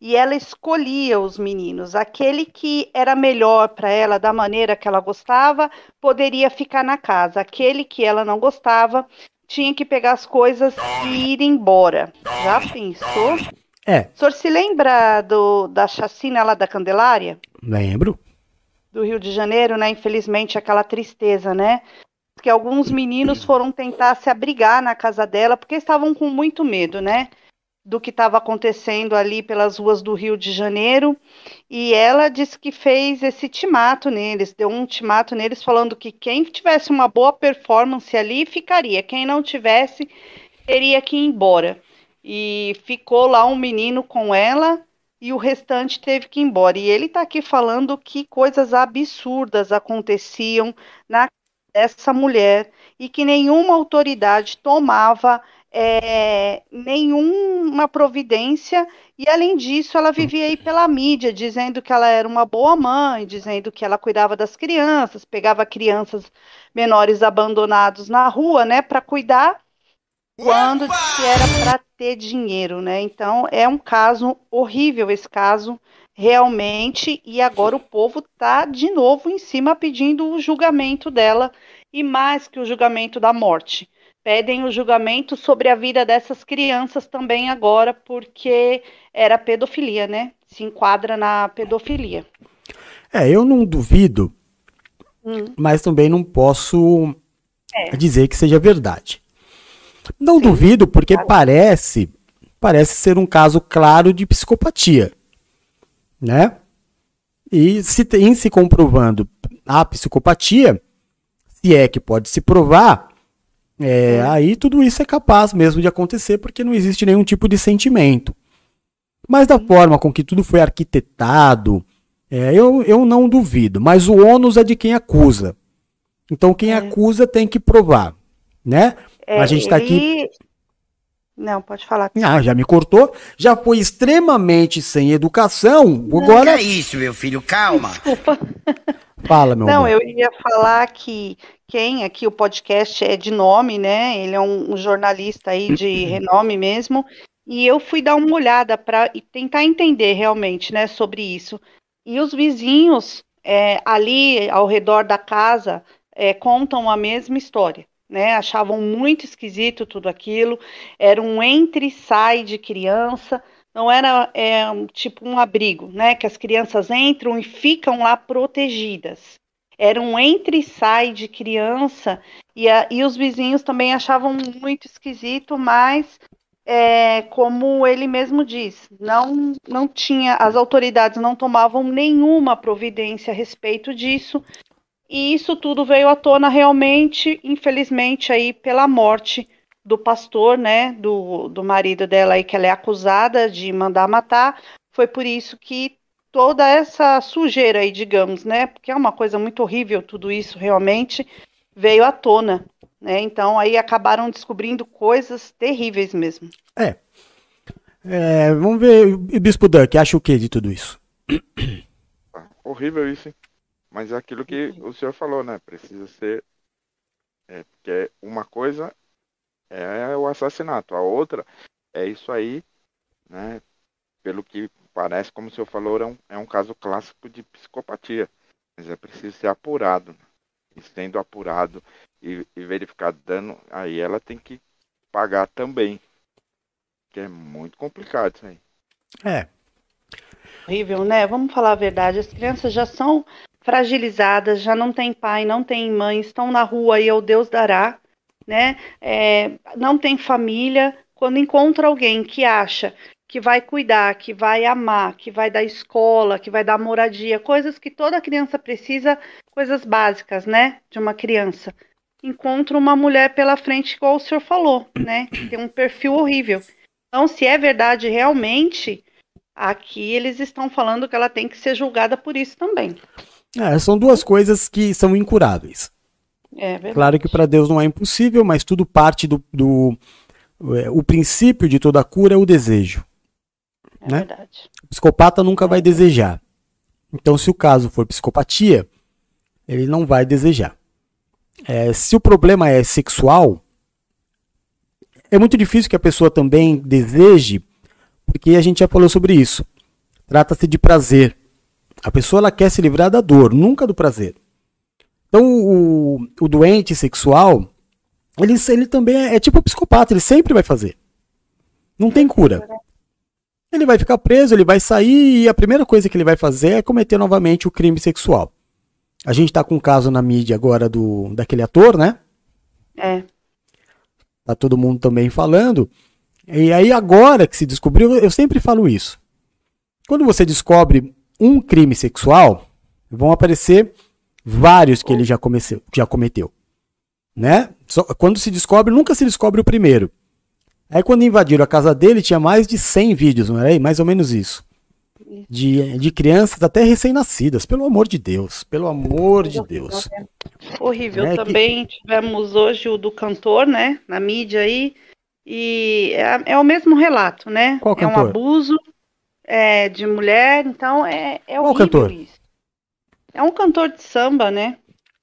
E ela escolhia os meninos. Aquele que era melhor para ela, da maneira que ela gostava, poderia ficar na casa. Aquele que ela não gostava, tinha que pegar as coisas e ir embora. Já pensou? É, O senhor se lembra do, da chacina lá da Candelária, lembro. do Rio de Janeiro, né? Infelizmente, aquela tristeza, né? Que alguns meninos foram tentar se abrigar na casa dela porque estavam com muito medo, né? Do que estava acontecendo ali pelas ruas do Rio de Janeiro. E ela disse que fez esse timato neles, deu um timato neles falando que quem tivesse uma boa performance ali ficaria, quem não tivesse teria que ir embora. E ficou lá um menino com ela e o restante teve que ir embora. E ele está aqui falando que coisas absurdas aconteciam na dessa mulher e que nenhuma autoridade tomava é, nenhuma providência. E além disso, ela vivia aí pela mídia, dizendo que ela era uma boa mãe, dizendo que ela cuidava das crianças, pegava crianças menores abandonados na rua, né, para cuidar, quando era para ter dinheiro, né? Então é um caso horrível esse caso realmente e agora o povo tá de novo em cima pedindo o julgamento dela e mais que o julgamento da morte pedem o julgamento sobre a vida dessas crianças também agora, porque era pedofilia, né? Se enquadra na pedofilia. É, eu não duvido, hum. mas também não posso é. dizer que seja verdade. Não Sim, duvido porque claro. parece parece ser um caso claro de psicopatia, né? E se tem se comprovando a psicopatia, se é que pode se provar, é, aí tudo isso é capaz mesmo de acontecer porque não existe nenhum tipo de sentimento. Mas da forma com que tudo foi arquitetado, é, eu, eu não duvido. Mas o ônus é de quem acusa. Então quem é. acusa tem que provar, né? É, a gente está aqui. Não, pode falar. Ah, já me cortou. Já foi extremamente sem educação. Agora. Não é isso, meu filho, calma. Desculpa. Fala, meu Não, amor. eu ia falar que quem aqui o podcast é de nome, né? Ele é um, um jornalista aí de (clears throat) renome mesmo. E eu fui dar uma olhada para tentar entender realmente, né, sobre isso. E os vizinhos é, ali ao redor da casa é, contam a mesma história. Né, achavam muito esquisito tudo aquilo, era um entre e sai de criança, não era é, tipo um abrigo, né, que as crianças entram e ficam lá protegidas. Era um entre e sai de criança, e, a, e os vizinhos também achavam muito esquisito, mas é, como ele mesmo diz, não, não tinha, as autoridades não tomavam nenhuma providência a respeito disso, e isso tudo veio à tona realmente, infelizmente, aí pela morte do pastor, né, do, do marido dela aí, que ela é acusada de mandar matar, foi por isso que toda essa sujeira aí, digamos, né? Porque é uma coisa muito horrível tudo isso realmente veio à tona, né? Então aí acabaram descobrindo coisas terríveis mesmo. É. é vamos ver, o Bispo Duck acha o que de tudo isso? (coughs) horrível isso, hein? Mas é aquilo que o senhor falou, né? Precisa ser. É, porque uma coisa é o assassinato, a outra é isso aí, né? Pelo que parece, como o senhor falou, é um, é um caso clássico de psicopatia. Mas é preciso ser apurado. Né? E sendo apurado e, e verificado dano, aí ela tem que pagar também. Que é muito complicado isso aí. É. Horrível, né? Vamos falar a verdade. As crianças já são fragilizadas, já não tem pai, não tem mãe, estão na rua e o Deus dará, né? É, não tem família. Quando encontra alguém que acha que vai cuidar, que vai amar, que vai dar escola, que vai dar moradia, coisas que toda criança precisa, coisas básicas, né, de uma criança. Encontra uma mulher pela frente, igual o senhor falou, né, que tem um perfil horrível. Então, se é verdade realmente, aqui eles estão falando que ela tem que ser julgada por isso também. É, são duas coisas que são incuráveis. É. Claro que para Deus não é impossível, mas tudo parte do, do é, o princípio de toda cura é o desejo. É né? verdade. O psicopata nunca vai desejar. Então, se o caso for psicopatia, ele não vai desejar. É, se o problema é sexual, é muito difícil que a pessoa também deseje, porque a gente já falou sobre isso. Trata-se de prazer. A pessoa ela quer se livrar da dor, nunca do prazer. Então, o, o doente sexual, ele, ele também é, é tipo psicopata, ele sempre vai fazer. Não tem cura. Ele vai ficar preso, ele vai sair e a primeira coisa que ele vai fazer é cometer novamente o crime sexual. A gente tá com um caso na mídia agora do daquele ator, né? É. Tá todo mundo também falando. E aí agora que se descobriu, eu sempre falo isso. Quando você descobre um crime sexual, vão aparecer vários que ele já, comeceu, já cometeu. Né? Só, quando se descobre, nunca se descobre o primeiro. Aí quando invadiram a casa dele, tinha mais de 100 vídeos, não era aí? Mais ou menos isso. De, de crianças até recém-nascidas, pelo amor de Deus, pelo amor de Deus. Horrível. É Também que... tivemos hoje o do cantor, né, na mídia aí, E é, é o mesmo relato, né? Qual é um cantor? abuso é, de mulher, então é, é Qual horrível cantor? isso. É um cantor de samba, né?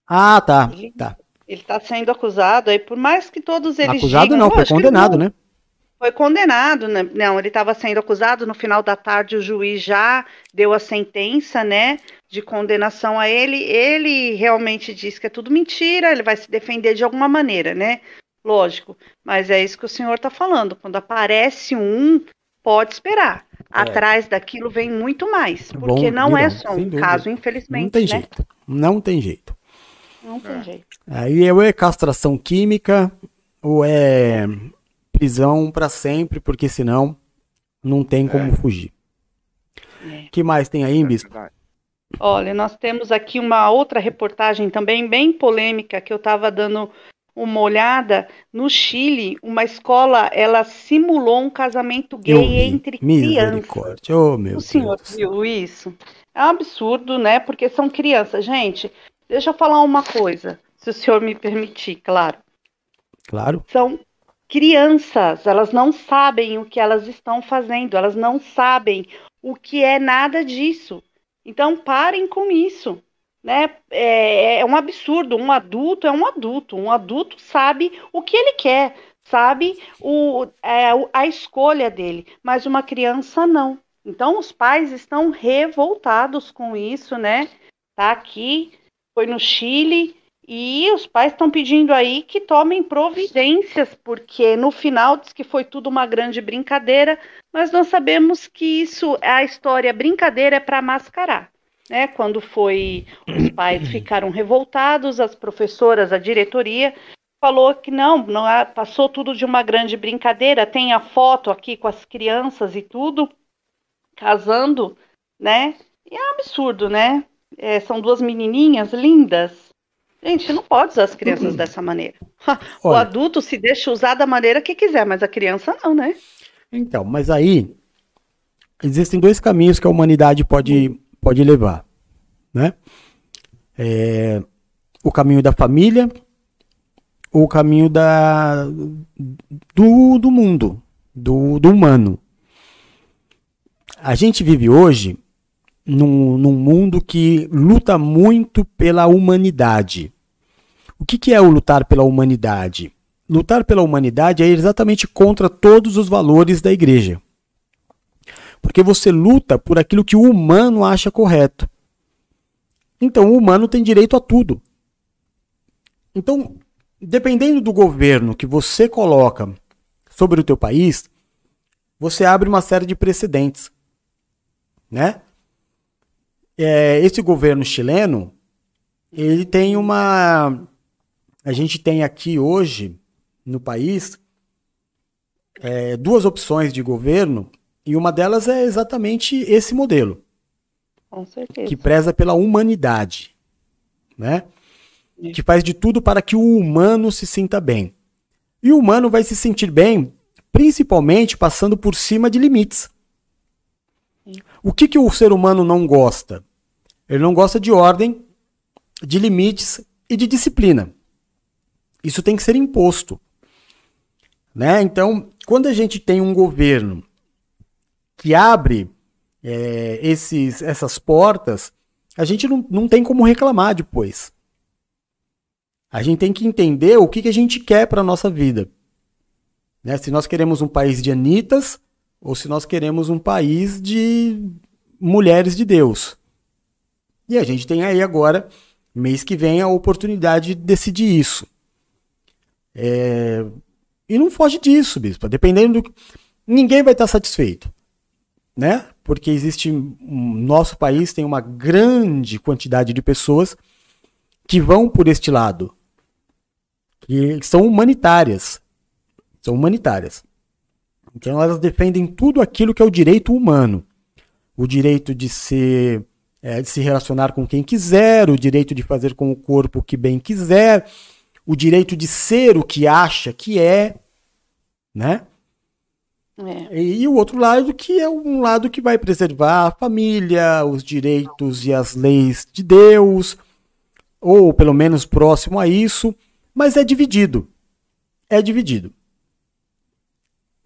Ah, tá. Tá. Ele está sendo acusado aí, por mais que todos eles Acusado digam, não, foi condenado, não, né? Foi condenado, né? Não, ele estava sendo acusado. No final da tarde, o juiz já deu a sentença, né, de condenação a ele. Ele realmente diz que é tudo mentira. Ele vai se defender de alguma maneira, né? Lógico. Mas é isso que o senhor está falando. Quando aparece um, pode esperar. Atrás daquilo vem muito mais, porque É. Bom, não é só um dúvida. caso, infelizmente, Não tem né? jeito. Não tem jeito. Não tem jeito. Aí ou é castração química ou é prisão pra sempre, porque senão não tem como fugir. É. que mais tem aí, Bispo? Verdade. Olha, nós temos aqui uma outra reportagem também bem polêmica que eu estava dando uma olhada. No Chile, uma escola ela simulou um casamento gay vi. entre crianças. Oh, meu O senhor Deus. viu isso? É um absurdo, né? Porque são crianças. Gente, deixa eu falar uma coisa, se o senhor me permitir, claro. Claro. São crianças, elas não sabem o que elas estão fazendo, elas não sabem o que é nada disso. Então parem com isso, né? É, é um absurdo. Um adulto é um adulto. Um adulto sabe o que ele quer, sabe o, é, a escolha dele, mas uma criança não. Então os pais estão revoltados com isso, né? Tá aqui, foi no Chile e os pais estão pedindo aí que tomem providências, porque no final diz que foi tudo uma grande brincadeira, mas nós sabemos que isso, a história brincadeira é para mascarar. Né? Quando foi, os pais (clears throat) ficaram revoltados, as professoras, a diretoria falou que não, não passou tudo de uma grande brincadeira. Tem a foto aqui com as crianças e tudo casando, né? E é um absurdo, né? É, são duas menininhas lindas. Gente, não pode usar as crianças (clears throat) dessa maneira. o Olha. adulto se deixa usar da maneira que quiser, mas a criança não, né? Então, mas aí existem dois caminhos que a humanidade pode, pode levar, né? É, o caminho da família ou o caminho da, do, do mundo, do, do humano. A gente vive hoje num, num mundo que luta muito pela humanidade. O que, que é o lutar pela humanidade? Lutar pela humanidade é exatamente contra todos os valores da igreja. Porque você luta por aquilo que o humano acha correto. Então o humano tem direito a tudo. Então, dependendo do governo que você coloca sobre o teu país, você abre uma série de precedentes, né? É, esse governo chileno, ele tem uma, a gente tem aqui hoje no país é, duas opções de governo e uma delas é exatamente esse modelo Com certeza. que preza pela humanidade, né? Que faz de tudo para que o humano se sinta bem. E o humano vai se sentir bem, principalmente passando por cima de limites. O que, que o ser humano não gosta? Ele não gosta de ordem, de limites e de disciplina. Isso tem que ser imposto. Né? Então, quando a gente tem um governo que abre é, esses, essas portas, a gente não, não tem como reclamar depois. A gente tem que entender o que, que a gente quer para a nossa vida. Né? Se nós queremos um país de anitas ou se nós queremos um país de mulheres de Deus. E a gente tem aí agora, mês que vem, a oportunidade de decidir isso. É, E não foge disso, bispo. Dependendo do. Ninguém vai estar satisfeito. Né? Porque existe. Nosso país tem uma grande quantidade de pessoas que vão por este lado. Que são humanitárias. São humanitárias. Então elas defendem tudo aquilo que é o direito humano. O direito de ser. é, de se relacionar com quem quiser, o direito de fazer com o corpo o que bem quiser, o direito de ser o que acha que é, né? É. E, e o outro lado que é um lado que vai preservar a família, os direitos e as leis de Deus, ou pelo menos próximo a isso, mas é dividido. É dividido.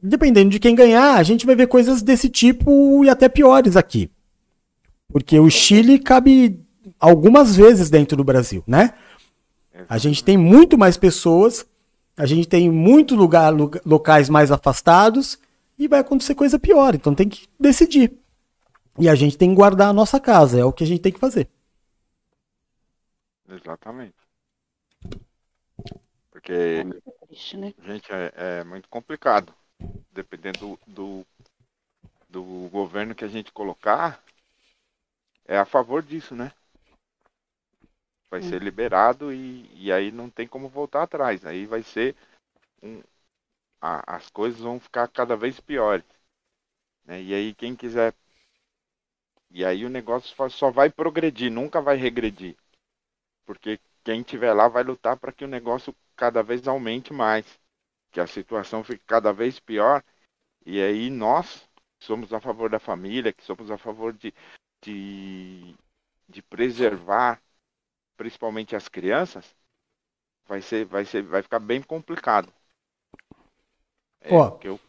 dependendo de quem ganhar, a gente vai ver coisas desse tipo e até piores aqui. Porque o Chile cabe algumas vezes dentro do Brasil, né? A gente tem muito mais pessoas, a gente tem muito lugar, lu- locais mais afastados e vai acontecer coisa pior. Então tem que decidir. E a gente tem que guardar a nossa casa, é o que a gente tem que fazer. Exatamente. Porque, Triste, né? gente, é, é muito complicado. Dependendo do, do, do governo que a gente colocar, é a favor disso, né? Vai ser liberado e, e aí não tem como voltar atrás. Aí vai ser. Um, a- as coisas vão ficar cada vez piores. Né? E aí quem quiser. E aí o negócio só- vai progredir, nunca vai regredir. Porque quem tiver lá vai lutar para que o negócio cada vez aumente mais, que a situação fique cada vez pior. E aí nós que somos a favor da família, que somos a favor de, de, de preservar principalmente as crianças, vai ser, vai ser, vai ficar bem complicado. É, Ó. eu,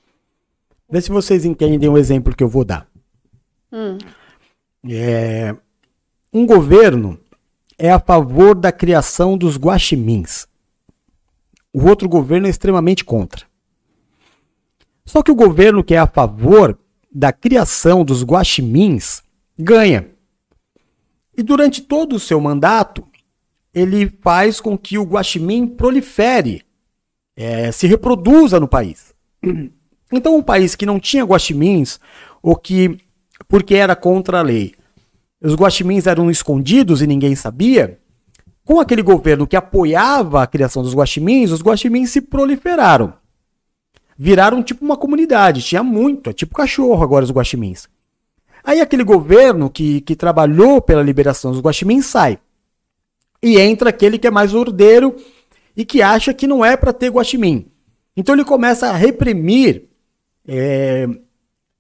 Vê se vocês entendem o exemplo que eu vou dar. Hum, É, um governo é a favor da criação dos guaximins. O outro governo é extremamente contra. Só que o governo que é a favor da criação dos guaximins ganha. E durante todo o seu mandato, ele faz com que o guaxinim prolifere, é, se reproduza no país. Então, um país que não tinha guaximins, ou que, porque era contra a lei, os guaximins eram escondidos e ninguém sabia, com aquele governo que apoiava a criação dos guaximins, os guaximins se proliferaram. Viraram tipo uma comunidade, tinha muito, é tipo cachorro agora os guaximins. Aí aquele governo que, que trabalhou pela liberação dos guaximins sai. E entra aquele que é mais ordeiro e que acha que não é para ter guaxinim. Então ele começa a reprimir é,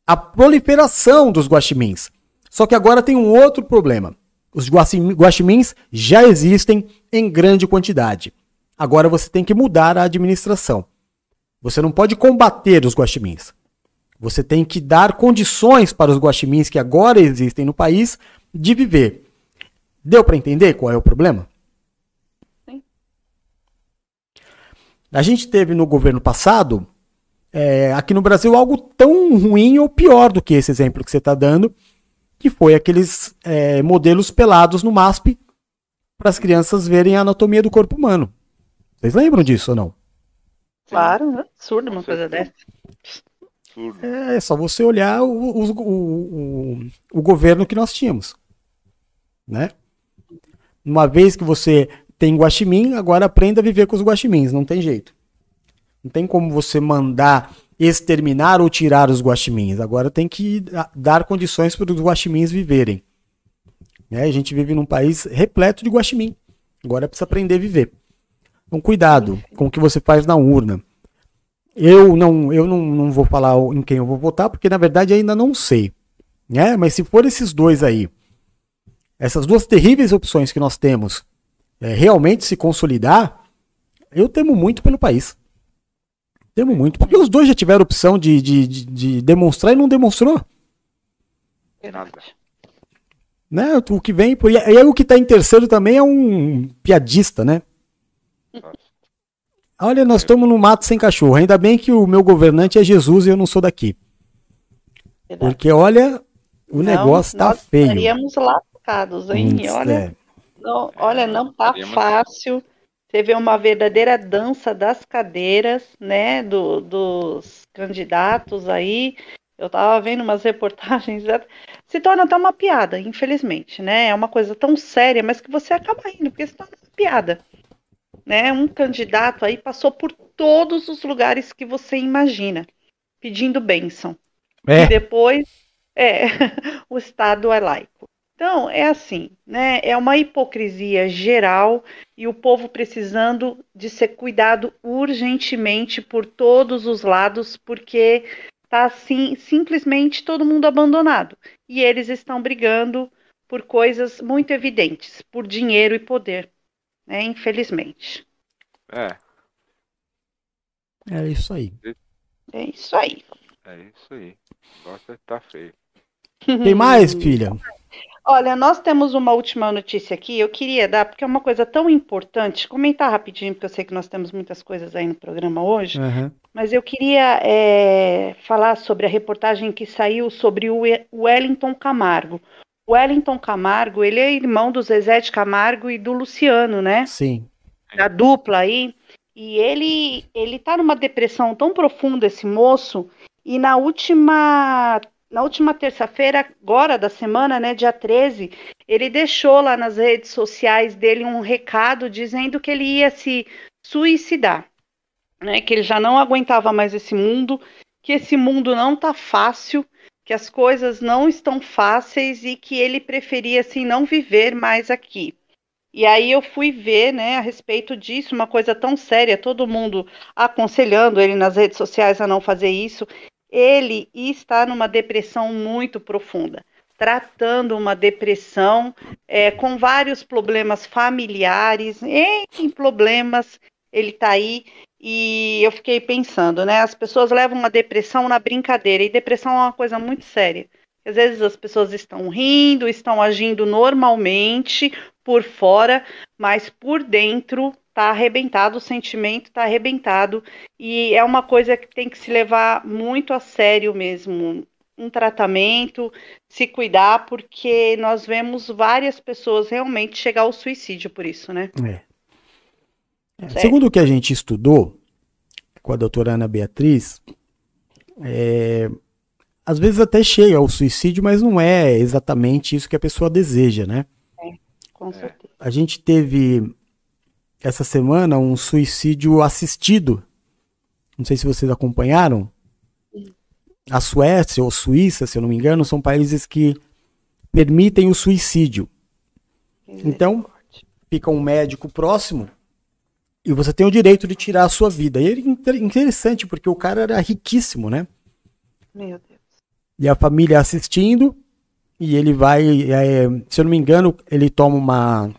a proliferação dos guaximins. Só que agora tem um outro problema. Os guaxim- guaximins já existem em grande quantidade. Agora você tem que mudar a administração. Você não pode combater os guaximins. Você tem que dar condições para os guaximins que agora existem no país de viver. Deu para entender qual é o problema? A gente teve no governo passado, é, aqui no Brasil, algo tão ruim ou pior do que esse exemplo que você está dando, que foi aqueles é, modelos pelados no MASP para as crianças verem a anatomia do corpo humano. Vocês lembram disso ou não? claro, é absurdo uma coisa dessa. absurdo. É só você olhar o, o, o, o, o governo que nós tínhamos. Né? Uma vez que você tem guaxinim, agora aprenda a viver com os guaximins, não tem jeito. Não tem como você mandar exterminar ou tirar os guaximins. Agora tem que da- dar condições para os guaximins viverem. Né? A gente vive num país repleto de guaxinim. Agora precisa aprender a viver. Então cuidado com o que você faz na urna. Eu não, eu não, não vou falar em quem eu vou votar, porque na verdade ainda não sei. Né? Mas se for esses dois aí, essas duas terríveis opções que nós temos, é, realmente se consolidar, eu temo muito pelo país. Temo muito. Porque os dois já tiveram opção de, de, de, de demonstrar e não demonstrou. Né? O que vem. E aí o que está em terceiro também é um piadista, né? Olha, nós estamos no mato sem cachorro. Ainda bem que o meu governante é Jesus e eu não sou daqui. Verdade. Porque olha, o Não, negócio tá feio. Estaríamos lascados, hein? Hum, olha, é. Não, olha, não tá fácil. Você vê uma verdadeira dança das cadeiras, né? do- dos candidatos aí. Eu tava vendo umas (laughs) reportagens. é- Se torna até uma piada, infelizmente, né? É uma coisa tão séria, mas que você acaba rindo, porque se torna uma piada. Né? Um candidato aí passou por todos os lugares que você imagina, pedindo bênção. É. E depois, é, (laughs) o Estado é laico. Então, é assim, né? É uma hipocrisia geral e o povo precisando de ser cuidado urgentemente por todos os lados, porque tá assim, simplesmente todo mundo abandonado. E eles estão brigando por coisas muito evidentes, por dinheiro e poder, né? Infelizmente. É, É isso aí. É isso aí. É isso aí. Gosta tá feio. Tem mais, filha? (laughs) Olha, nós temos uma última notícia aqui. Eu queria dar, porque é uma coisa tão importante, comentar rapidinho, porque eu sei que nós temos muitas coisas aí no programa hoje. Aham. Mas eu queria é, falar sobre a reportagem que saiu sobre o We- Wellington Camargo. O Wellington Camargo, ele é irmão do Zezé de Camargo e do Luciano, né? Sim. Da dupla aí. E ele, ele tá numa depressão tão profunda, esse moço, e na última, na última terça-feira, agora da semana, né, dia 13, ele deixou lá nas redes sociais dele um recado dizendo que ele ia se suicidar né, que ele já não aguentava mais esse mundo, que esse mundo não tá fácil, que as coisas não estão fáceis e que ele preferia assim não viver mais aqui. E aí eu fui ver, né, a respeito disso, uma coisa tão séria, todo mundo aconselhando ele nas redes sociais a não fazer isso. Ele está numa depressão muito profunda, tratando uma depressão é, com vários problemas familiares, em problemas, ele está aí e eu fiquei pensando, né? As pessoas levam a depressão na brincadeira, e depressão é uma coisa muito séria. Às vezes as pessoas estão rindo, estão agindo normalmente por fora, mas por dentro tá arrebentado, o sentimento tá arrebentado, e é uma coisa que tem que se levar muito a sério mesmo. Um tratamento, se cuidar, porque nós vemos várias pessoas realmente chegar ao suicídio por isso, né? É. É. Segundo o que a gente estudou com a doutora Ana Beatriz, é, às vezes até chega ao suicídio, mas não é exatamente isso que a pessoa deseja, né? Com certeza. A gente teve essa semana um suicídio assistido. Não sei se vocês acompanharam. A Suécia ou Suíça, se eu não me engano, são países que permitem o suicídio. Então, fica um médico próximo e você tem o direito de tirar a sua vida. E é inter- interessante, porque o cara era riquíssimo, né? Meu Deus. E a família assistindo, e ele vai, é, se eu não me engano, ele toma uma,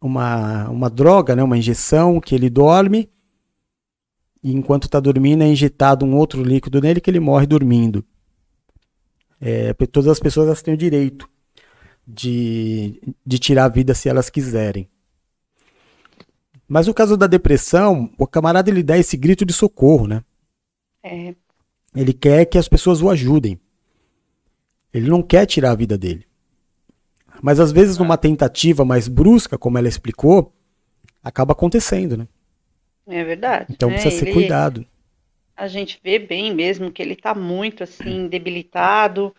uma, uma droga, né, uma injeção, que ele dorme, e enquanto está dormindo é injetado um outro líquido nele que ele morre dormindo. É, todas as pessoas elas têm o direito de, de tirar a vida se elas quiserem. Mas no caso da depressão, o camarada ele dá esse grito de socorro, né? É, Ele quer que as pessoas o ajudem. Ele não quer tirar a vida dele. Mas às vezes, numa tentativa mais brusca, como ela explicou, acaba acontecendo, né? é verdade. Então né? precisa ser Ele- cuidado. A gente vê bem mesmo que ele tá muito assim debilitado.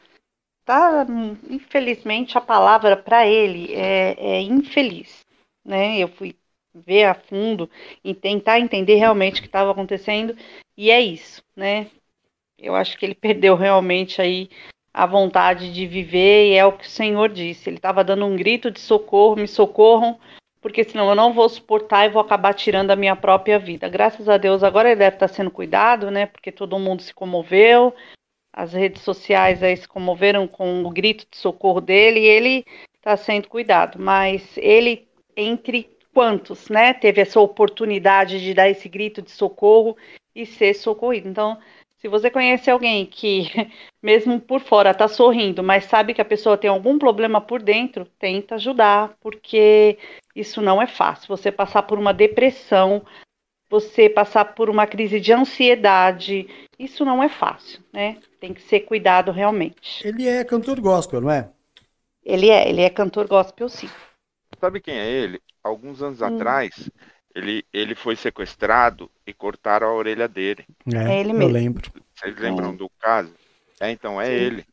Tá, infelizmente a palavra para ele é, é infeliz, né? Eu fui ver a fundo e tentar entender realmente o que estava acontecendo e é isso, né? Eu acho que ele perdeu realmente aí a vontade de viver e é o que o Senhor disse. Ele estava dando um grito de socorro, me socorram, porque senão eu não vou suportar e vou acabar tirando a minha própria vida. Graças a Deus, agora ele deve estar sendo cuidado, né? Porque todo mundo se comoveu, as redes sociais aí se comoveram com o grito de socorro dele e ele está sendo cuidado. Mas ele, entre quantos, né? Teve essa oportunidade de dar esse grito de socorro e ser socorrido. Então, se você conhece alguém que, (laughs) mesmo por fora, está sorrindo, mas sabe que a pessoa tem algum problema por dentro, tenta ajudar, porque isso não é fácil. Você passar por uma depressão, você passar por uma crise de ansiedade, isso não é fácil, né? Tem que ser cuidado realmente. Ele é cantor gospel, não é? Ele é, ele é cantor gospel sim. Sabe quem é ele? Alguns anos Hum. atrás, ele, ele foi sequestrado e cortaram a orelha dele. É ele eu mesmo. lembro. Vocês lembram do caso? É, então é Sim. ele.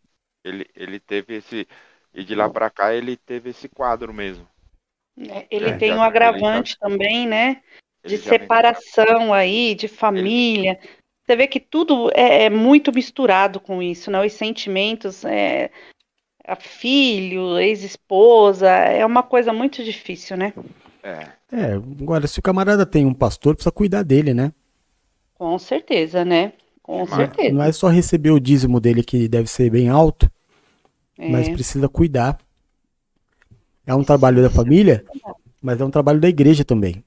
Ele. Ele teve esse. E de lá pra cá ele teve esse quadro mesmo. É, Ele É, tem já- um agravante também, né? De Ele já separação aí, de família. Você vê que tudo é, é muito misturado com isso, né? Os sentimentos, é, a filho, ex-esposa, é uma coisa muito difícil, né? É. É, agora, se o camarada tem um pastor, precisa cuidar dele, né? Com certeza, né? Com Mas- certeza. Não é só receber o dízimo dele, que deve ser bem alto, É, mas precisa cuidar. É um trabalho da família, mas é um trabalho da igreja também.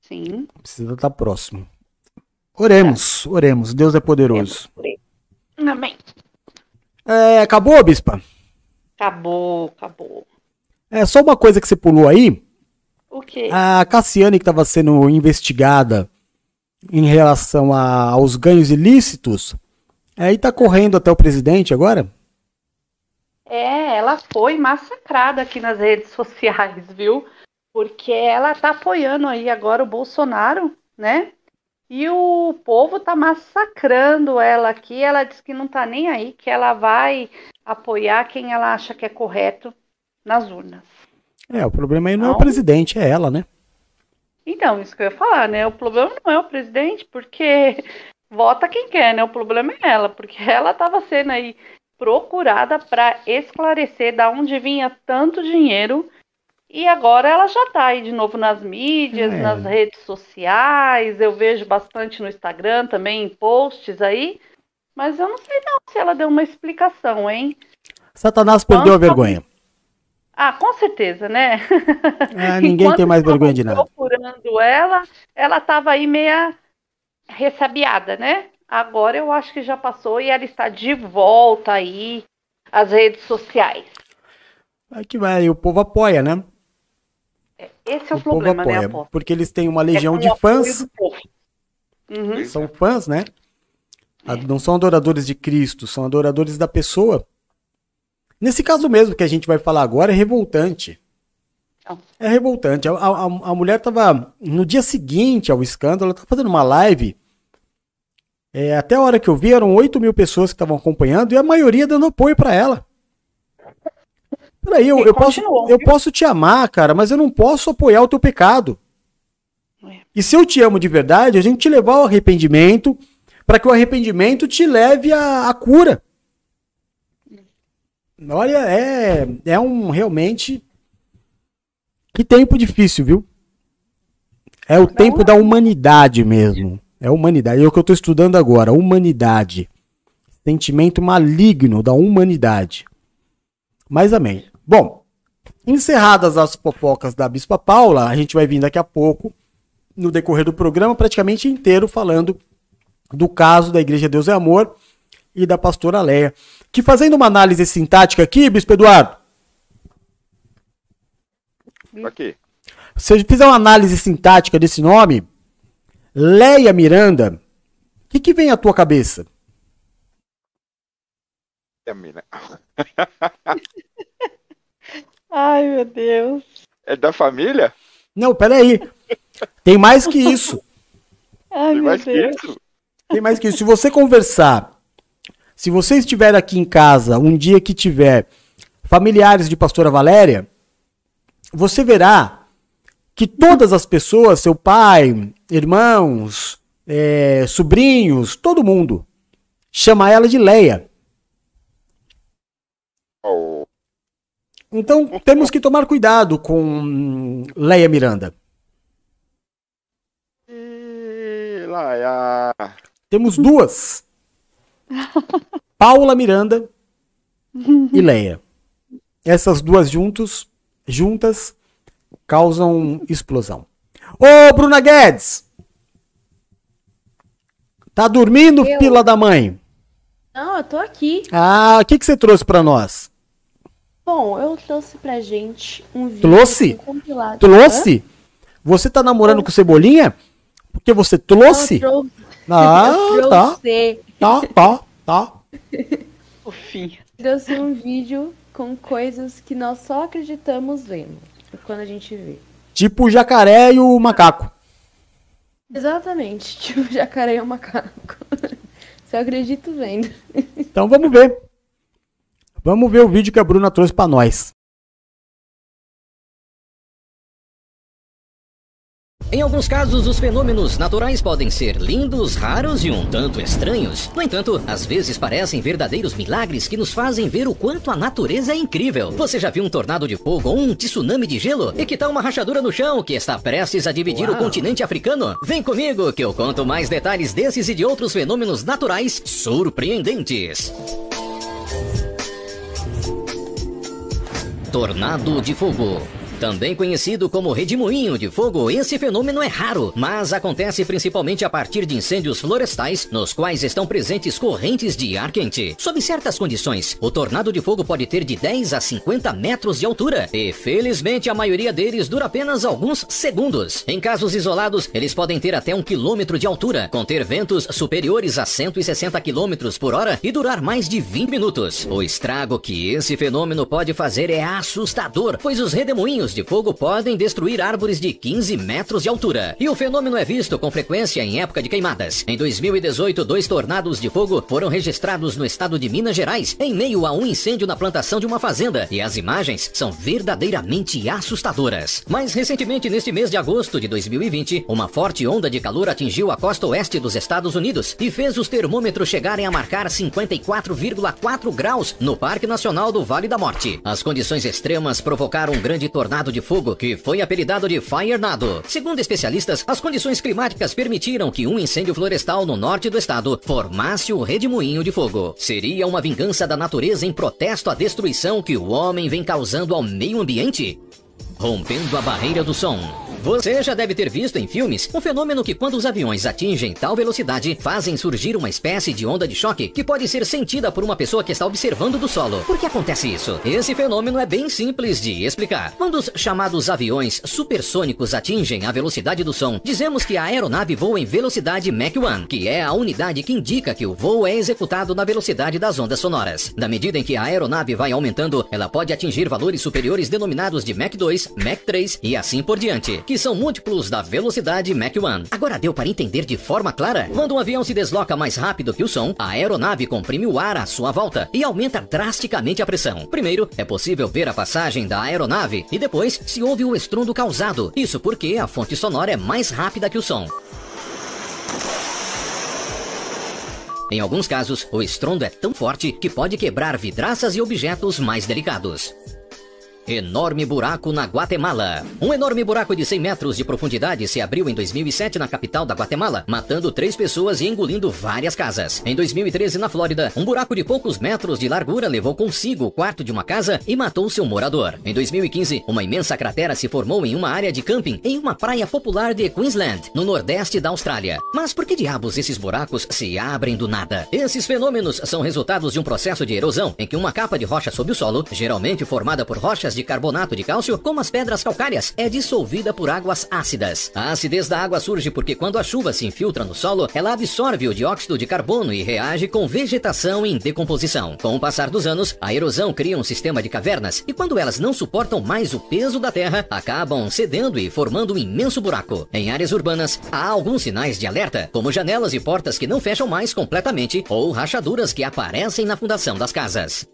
sim. Precisa estar próximo. Oremos, oremos. Deus é poderoso. Amém. É, acabou, Bispa? Acabou, acabou. É só uma coisa que você pulou aí. O quê? A Cassiane, que estava sendo investigada em relação a- aos ganhos ilícitos, aí tá correndo até o presidente agora? É, ela foi massacrada aqui nas redes (laughs) sociais, viu? Porque ela tá apoiando aí agora o Bolsonaro, né? E o povo tá massacrando ela aqui. Ela diz que não tá nem aí, que ela vai apoiar quem ela acha que é correto nas urnas. É, o problema aí não é o Não. presidente, é ela, né? Então, isso que eu ia falar, né? O problema não é o presidente, porque (laughs) vota quem quer, né? O problema é ela, porque (laughs) ela estava sendo aí procurada para esclarecer da onde vinha tanto dinheiro e agora ela já está aí de novo nas mídias, É. nas redes sociais. Eu vejo bastante no Instagram também, em posts aí. Mas eu não sei não se ela deu uma explicação, hein? Satanás perdeu a Quanto- vergonha. Ah, com certeza, né? Ah, (laughs) ninguém tem mais vergonha de nada. procurando ela, ela estava aí meia ressabiada, né? Agora eu acho que já passou e ela está de volta aí às redes sociais. Que vai, o povo apoia, né? Esse é o, o povo problema, né, apoia. Aposto? Porque eles têm uma É legião o de fãs. Uhum. são fãs, né? A- Não são adoradores de Cristo, são adoradores da pessoa. Nesse caso mesmo que a gente vai falar agora, é revoltante. Não. É revoltante. A, a- a mulher tava, no dia seguinte ao escândalo, ela tava fazendo uma live. É, até a hora que eu vi, eram 8 mil pessoas que estavam acompanhando e a maioria dando apoio pra ela. Peraí, eu, eu, posso, eu posso te amar, cara, mas eu não posso apoiar o teu pecado. É. E se eu te amo de verdade, a gente te levar ao arrependimento, para que o arrependimento te leve à, à cura. Olha, é, é um realmente. Que tempo difícil, viu? É o tempo da humanidade mesmo. É a humanidade. É o que eu estou estudando agora. Humanidade. Sentimento maligno da humanidade. Mas amém. Bom, encerradas as fofocas da Bispa Paula, a gente vai vir daqui a pouco, no decorrer do programa, praticamente inteiro falando do caso da Igreja Deus é Amor e da pastora Leia. Que fazendo uma análise sintática aqui, Bispo Eduardo, Aqui. se eu fizer uma análise sintática desse nome, Leia Miranda, o que, que vem à tua cabeça? É a mina. (laughs) Ai, meu Deus. É da família? Não, peraí. Tem mais que isso. Ai, Tem meu mais que Deus. isso? Tem mais que isso. Se você conversar, se você estiver aqui em casa um dia que tiver familiares de pastora Valéria, você verá que todas as pessoas, seu pai, irmãos, eh, sobrinhos, todo mundo, chama ela de Leia. Então temos que tomar cuidado com Leia Miranda. e lá, é a... Temos duas. (laughs) Paula Miranda e Leia. Essas duas juntos, juntas causam explosão. Ô, Bruna Guedes! Tá dormindo, Eu? fila da mãe? Não, eu tô aqui. Ah, o que, que você trouxe pra nós? Bom, eu trouxe pra gente um vídeo. Trouxe? com compilado. Trouxe? Você tá namorando com Cebolinha? Porque você Hã? trouxe? Eu trouxe. Ah, (laughs) eu tá, trouxe, tá, tá, tá. Fofinho. trouxe um vídeo com coisas que nós só acreditamos vendo. Quando a gente vê. Tipo o jacaré e o macaco. Exatamente. (laughs) Tipo jacaré e o macaco. Só acredito vendo. Então vamos ver. Vamos ver o vídeo que a Bruna trouxe pra nós. Em alguns casos, os fenômenos naturais podem ser lindos, raros e um tanto estranhos. No entanto, às vezes parecem verdadeiros milagres que nos fazem ver o quanto a natureza é incrível. Você já viu um tornado de fogo ou um tsunami de gelo? E que tal uma rachadura no chão que está prestes a dividir o continente africano? Vem comigo que eu conto mais detalhes desses e de outros fenômenos naturais surpreendentes. Tornado de fogo. Também conhecido como redemoinho de fogo, esse fenômeno é raro, mas acontece principalmente a partir de incêndios florestais, nos quais estão presentes correntes de ar quente. Sob certas condições, o tornado de fogo pode ter de 10 a 50 metros de altura, e felizmente a maioria deles dura apenas alguns segundos. Em casos isolados, eles podem ter até um quilômetro de altura, conter ventos superiores a 160 quilômetros por hora e durar mais de 20 minutos. O estrago que esse fenômeno pode fazer é assustador, pois os redemoinhos de fogo podem destruir árvores de 15 metros de altura. E o fenômeno é visto com frequência em época de queimadas. Em 2018, dois tornados de fogo foram registrados no estado de Minas Gerais, em meio a um incêndio na plantação de uma fazenda, e as imagens são verdadeiramente assustadoras. Mais recentemente, neste mês de agosto de 2020, uma forte onda de calor atingiu a costa oeste dos Estados Unidos e fez os termômetros chegarem a marcar 54,4 graus no Parque Nacional do Vale da Morte. As condições extremas provocaram um grande tornado de fogo que foi apelidado de Firenado. Segundo especialistas, as condições climáticas permitiram que um incêndio florestal no norte do estado formasse o redemoinho de fogo. Seria uma vingança da natureza em protesto à destruição que o homem vem causando ao meio ambiente? Rompendo a barreira do som. Você já deve ter visto em filmes um fenômeno que, quando os aviões atingem tal velocidade, fazem surgir uma espécie de onda de choque que pode ser sentida por uma pessoa que está observando do solo. Por que acontece isso? Esse fenômeno é bem simples de explicar. Quando os chamados aviões supersônicos atingem a velocidade do som, dizemos que a aeronave voa em velocidade Mach 1, que é a unidade que indica que o voo é executado na velocidade das ondas sonoras. Na medida em que a aeronave vai aumentando, ela pode atingir valores superiores denominados de Mach 2, Mach 3 e assim por diante, que são múltiplos da velocidade Mach 1. Agora deu para entender de forma clara? Quando um avião se desloca mais rápido que o som, a aeronave comprime o ar à sua volta e aumenta drasticamente a pressão. Primeiro, é possível ver a passagem da aeronave e depois se ouve o estrondo causado. Isso porque a fonte sonora é mais rápida que o som. Em alguns casos, o estrondo é tão forte que pode quebrar vidraças e objetos mais delicados. Enorme buraco na Guatemala. Um enorme buraco de 100 metros de profundidade se abriu em 2007 na capital da Guatemala, matando três pessoas e engolindo várias casas. Em 2013, na Flórida, um buraco de poucos metros de largura levou consigo o quarto de uma casa e matou seu morador. Em 2015, uma imensa cratera se formou em uma área de camping em uma praia popular de Queensland, no nordeste da Austrália. Mas por que diabos esses buracos se abrem do nada? Esses fenômenos são resultados de um processo de erosão em que uma capa de rocha sob o solo, geralmente formada por rochas de carbonato de cálcio, como as pedras calcárias, é dissolvida por águas ácidas. A acidez da água surge porque quando a chuva se infiltra no solo, ela absorve o dióxido de carbono e reage com vegetação em decomposição. Com o passar dos anos, a erosão cria um sistema de cavernas e quando elas não suportam mais o peso da terra, acabam cedendo e formando um imenso buraco. Em áreas urbanas, há alguns sinais de alerta, como janelas e portas que não fecham mais completamente ou rachaduras que aparecem na fundação das casas.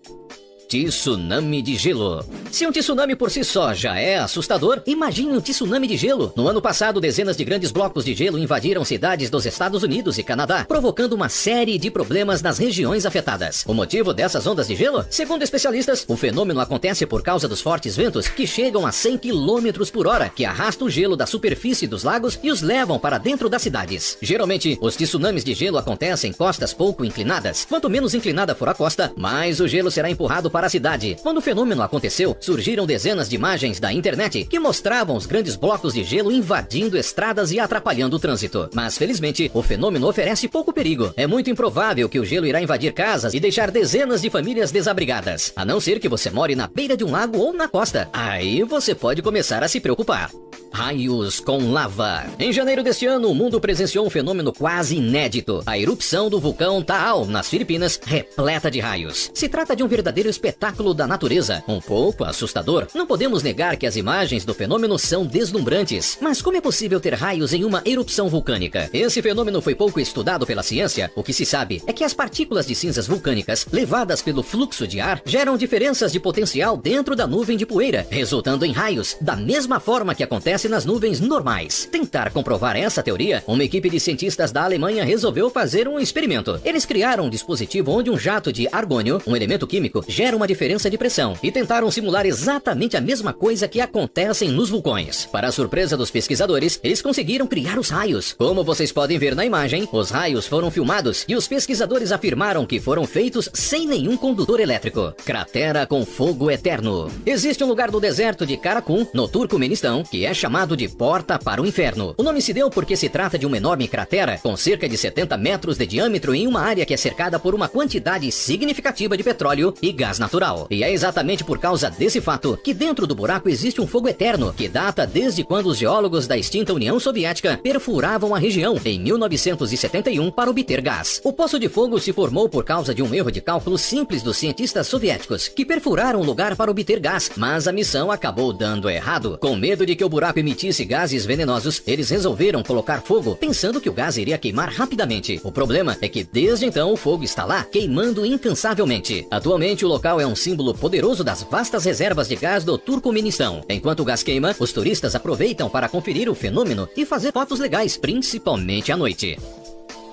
Tsunami de gelo. Se um tsunami por si só já é assustador, imagine um tsunami de gelo. No ano passado, dezenas de grandes blocos de gelo invadiram cidades dos Estados Unidos e Canadá, provocando uma série de problemas nas regiões afetadas. O motivo dessas ondas de gelo? Segundo especialistas, o fenômeno acontece por causa dos fortes ventos que chegam a 100 km por hora, que arrastam o gelo da superfície dos lagos e os levam para dentro das cidades. Geralmente, os tsunamis de gelo acontecem em costas pouco inclinadas. Quanto menos inclinada for a costa, mais o gelo será empurrado para a cidade. Quando o fenômeno aconteceu, surgiram dezenas de imagens da internet que mostravam os grandes blocos de gelo invadindo estradas e atrapalhando o trânsito. Mas felizmente, o fenômeno oferece pouco perigo. É muito improvável que o gelo irá invadir casas e deixar dezenas de famílias desabrigadas, a não ser que você more na beira de um lago ou na costa. Aí você pode começar a se preocupar. Raios com lava. Em janeiro deste ano, o mundo presenciou um fenômeno quase inédito: a erupção do vulcão Taal, nas Filipinas, repleta de raios. Se trata de um verdadeiro espetáculo da natureza, um pouco assustador. Não podemos negar que as imagens do fenômeno são deslumbrantes. Mas como é possível ter raios em uma erupção vulcânica? Esse fenômeno foi pouco estudado pela ciência. O que se sabe é que as partículas de cinzas vulcânicas, levadas pelo fluxo de ar, geram diferenças de potencial dentro da nuvem de poeira, resultando em raios, da mesma forma que acontece nas nuvens normais. Tentar comprovar essa teoria, uma equipe de cientistas da Alemanha resolveu fazer um experimento. Eles criaram um dispositivo onde um jato de argônio, um elemento químico, gera uma diferença de pressão e tentaram simular exatamente a mesma coisa que acontecem nos vulcões. Para a surpresa dos pesquisadores, eles conseguiram criar os raios. Como vocês podem ver na imagem, os raios foram filmados e os pesquisadores afirmaram que foram feitos sem nenhum condutor elétrico. Cratera com fogo eterno. Existe um lugar do deserto de Karakum, no Turcomenistão, que é chamado de Porta para o Inferno. O nome se deu porque se trata de uma enorme cratera com cerca de 70 metros de diâmetro em uma área que é cercada por uma quantidade significativa de petróleo e gás natural. E é exatamente por causa desse fato que dentro do buraco existe um fogo eterno que data desde quando os geólogos da extinta União Soviética perfuravam a região em 1971 para obter gás. O poço de fogo se formou por causa de um erro de cálculo simples dos cientistas soviéticos que perfuraram o lugar para obter gás, mas a missão acabou dando errado. Com medo de que o buraco emitisse gases venenosos, eles resolveram colocar fogo, pensando que o gás iria queimar rapidamente. O problema é que desde então o fogo está lá, queimando incansavelmente. Atualmente o local é um símbolo poderoso das vastas reservas de gás do Turcomenistão. Enquanto o gás queima, os turistas aproveitam para conferir o fenômeno e fazer fotos legais, principalmente à noite.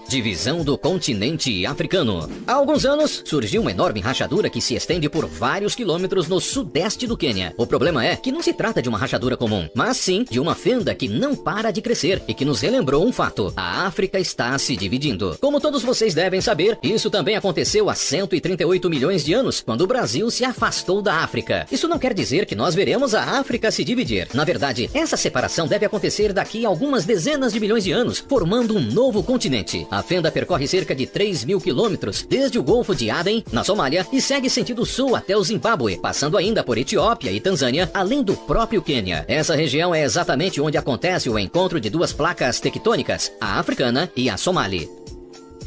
Divisão do continente africano. Há alguns anos, surgiu uma enorme rachadura que se estende por vários quilômetros no sudeste do Quênia. O problema é que não se trata de uma rachadura comum, mas sim de uma fenda que não para de crescer e que nos relembrou um fato: a África está se dividindo. Como todos vocês devem saber, isso também aconteceu há 138 milhões de anos, quando o Brasil se afastou da África. Isso não quer dizer que nós veremos a África se dividir. Na verdade, essa separação deve acontecer daqui a algumas dezenas de milhões de anos, formando um novo continente. A fenda percorre cerca de 3 mil quilômetros, desde o Golfo de Aden, na Somália, e segue sentido sul até o Zimbábue, passando ainda por Etiópia e Tanzânia, além do próprio Quênia. Essa região é exatamente onde acontece o encontro de duas placas tectônicas, a africana e a somali.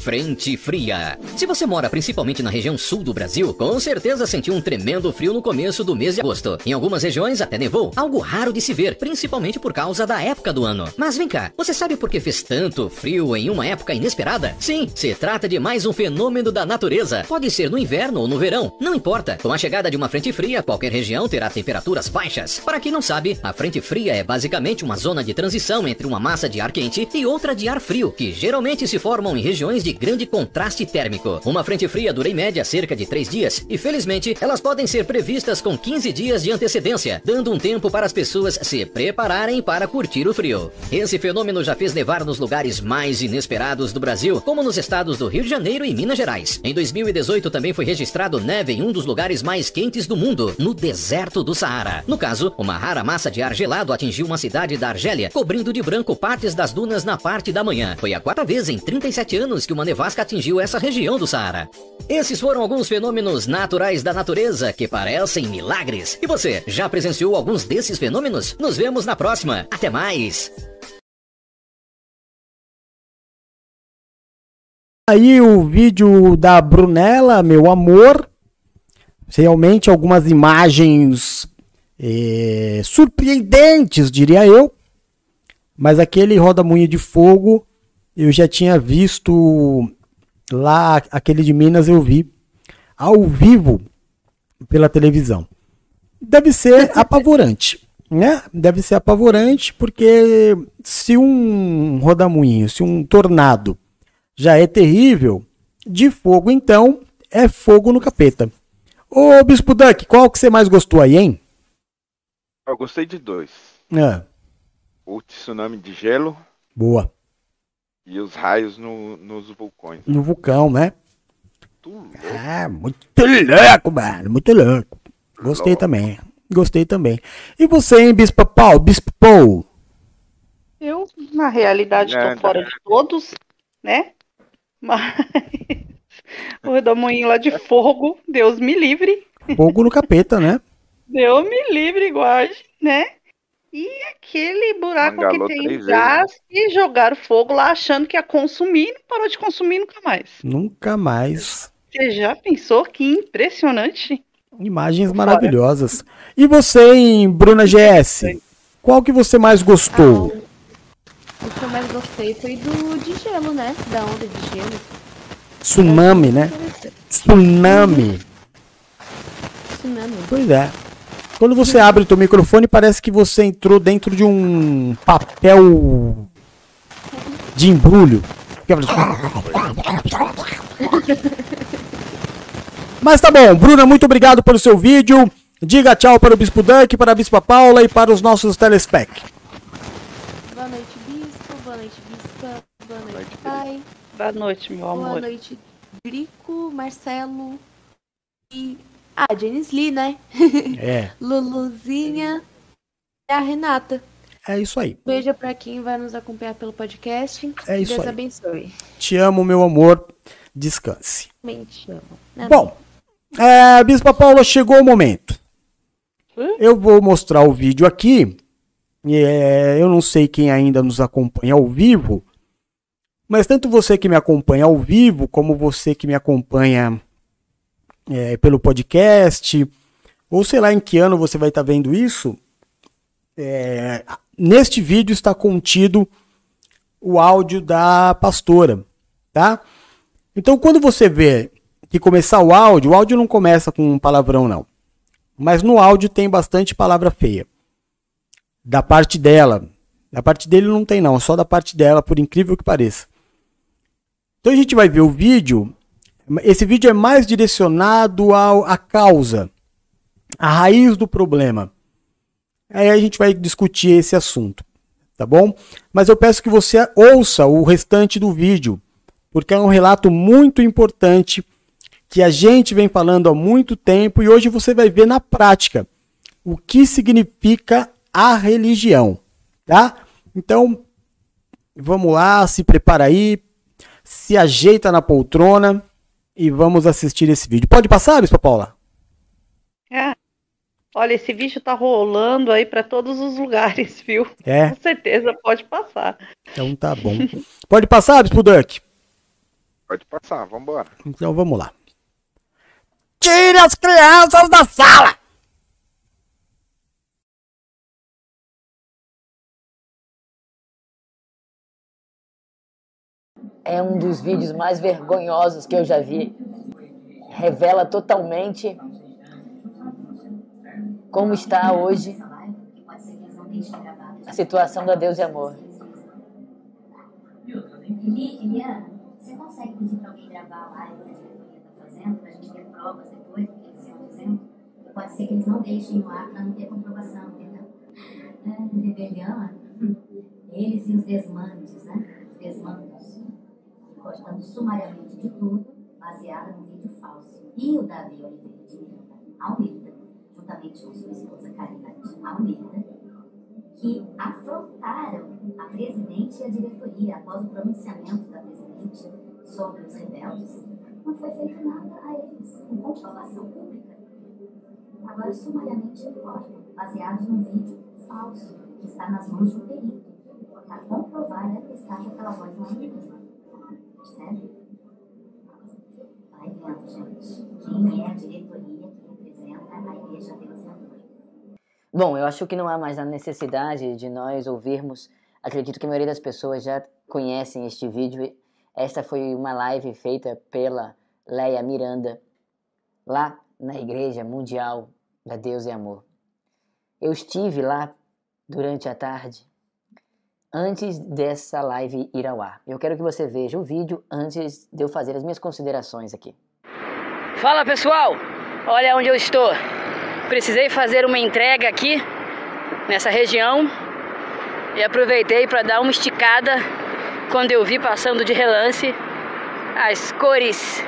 Frente fria. Se você mora principalmente na região sul do Brasil, com certeza sentiu um tremendo frio no começo do mês de agosto. Em algumas regiões até nevou, algo raro de se ver, principalmente por causa da época do ano. Mas vem cá, você sabe por que fez tanto frio em uma época inesperada? Sim, se trata de mais um fenômeno da natureza. Pode ser no inverno ou no verão, não importa. Com a chegada de uma frente fria, qualquer região terá temperaturas baixas. Para quem não sabe, a frente fria é basicamente uma zona de transição entre uma massa de ar quente e outra de ar frio, que geralmente se formam em regiões de grande contraste térmico. Uma frente fria dura em média cerca de 3 dias e, felizmente, elas podem ser previstas com 15 dias de antecedência, dando um tempo para as pessoas se prepararem para curtir o frio. Esse fenômeno já fez nevar nos lugares mais inesperados do Brasil, como nos estados do Rio de Janeiro e Minas Gerais. Em 2018 também foi registrado neve em um dos lugares mais quentes do mundo, no deserto do Saara. No caso, uma rara massa de ar gelado atingiu uma cidade da Argélia, cobrindo de branco partes das dunas na parte da manhã. Foi a quarta vez em 37 anos que uma nevasca atingiu essa região do Saara. Esses foram alguns fenômenos naturais da natureza que parecem milagres. E você, já presenciou alguns desses fenômenos? Nos vemos na próxima. Até mais! Aí o vídeo da Brunella, meu amor. Realmente algumas imagens eh, surpreendentes, diria eu. Mas aquele roda-moinho de fogo eu já tinha visto lá, aquele de Minas eu vi ao vivo pela televisão. Deve ser (laughs) apavorante, né? Deve ser apavorante porque se um rodamuinho, se um tornado já é terrível, de fogo então é fogo no capeta. Ô Bispo Duck, qual que você mais gostou aí, hein? Eu gostei de dois. É, O tsunami de gelo boa. E os raios no- nos vulcões. No vulcão, né? Louco. Ah, muito louco, mano. Muito louco. Gostei Louco. também. Gostei também. E você, hein, Bispo Paul? Bispo Paul? Eu, na realidade, estou fora de todos, né? Mas (laughs) o redemoinho lá de fogo, Deus me livre. Fogo no capeta, né? Deus me livre, guarde, né? E aquele buraco Mangalou que tem gás e jogaram fogo lá achando que ia consumir e não parou de consumir nunca mais. Nunca mais. Você já pensou que impressionante? Imagens Fora. maravilhosas. E você, hein, Bruna GS? Qual que você mais gostou? O que eu mais gostei foi do de gelo, né? Da onda de gelo. Tsunami, né? Tsunami. Tsunami. Pois é. Quando você abre o teu microfone, parece que você entrou dentro de um papel de embrulho. Mas tá bom, Bruna, muito obrigado pelo seu vídeo. Diga tchau para o Bispo Duck, para a Bispa Paula e para os nossos telespec. Boa noite, Bispo. Boa noite, Bispa. Boa noite, pai. Boa noite, meu Boa amor. noite, Drico, Marcelo e. Ah, Janice Lee, né? (laughs) É, Luluzinha e a Renata. é isso aí. Beijo pra quem vai nos acompanhar pelo podcast. É isso Deus aí. abençoe. Te amo, meu amor. Descanse. Mente amo. Né? Bom, é, Bispa Paula, chegou o momento. Eu vou mostrar o vídeo aqui. É, eu não sei quem ainda nos acompanha ao vivo, mas tanto você que me acompanha ao vivo, como você que me acompanha é, pelo podcast, ou sei lá em que ano você vai estar vendo isso, é, neste vídeo está contido o áudio da pastora, tá? Então, quando você vê que começar o áudio, o áudio não começa com um palavrão, não. Mas no áudio tem bastante palavra feia. Da parte dela. Da parte dele não tem, não. Só da parte dela, por incrível que pareça. Então a gente vai ver o vídeo. Esse vídeo é mais direcionado ao, à causa, à raiz do problema. Aí a gente vai discutir esse assunto, tá bom? Mas eu peço que você ouça o restante do vídeo, porque é um relato muito importante que a gente vem falando há muito tempo e hoje você vai ver na prática o que significa a religião, tá? Então, vamos lá, se prepara aí, se ajeita na poltrona e vamos assistir esse vídeo. Pode passar, Bispa Paula? É. Olha, esse vídeo tá rolando aí pra todos os lugares, (laughs) viu? É, Com certeza pode passar. então tá bom. Pode passar, Bispo Duck? Pode passar, vambora. Então vamos lá. Tire as crianças da sala! É um dos vídeos mais vergonhosos que eu já vi. Revela totalmente como está hoje a situação da Deus e Amor. Eliana, você consegue pedir para alguém gravar a live que a diretoria está fazendo, para a gente ter provas depois do que eles estão dizendo? Pode ser que eles não deixem no ar para não ter comprovação, entendeu? É, rebelião, eles e os desmandes, né? Os desmandos. Gostando sumariamente de tudo, baseada no vídeo falso. E o Davi Oliveira de Miranda, Almeida, juntamente com sua esposa Karina Almeida, que afrontaram a presidente e a diretoria após o pronunciamento da presidente sobre os rebeldes, não foi feito nada a eles, com comprovação pública. Agora, sumariamente, recortam, baseados num vídeo falso que está nas mãos de um perito, para comprovar e atestar que aquela voz não é. Gente, quem é a diretoria que representa a Igreja. Bom, eu acho que não há mais a necessidade de nós ouvirmos. Acredito que a maioria das pessoas já conhecem este vídeo. Esta foi uma live feita pela Leia Miranda, lá na Igreja Mundial da Deus e Amor. Eu estive lá durante a tarde, antes dessa live ir ao ar. Eu quero que você veja o vídeo antes de eu fazer as minhas considerações aqui. Fala pessoal, olha onde eu estou. Precisei fazer uma entrega aqui nessa região e aproveitei para dar uma esticada quando eu vi passando de relance as cores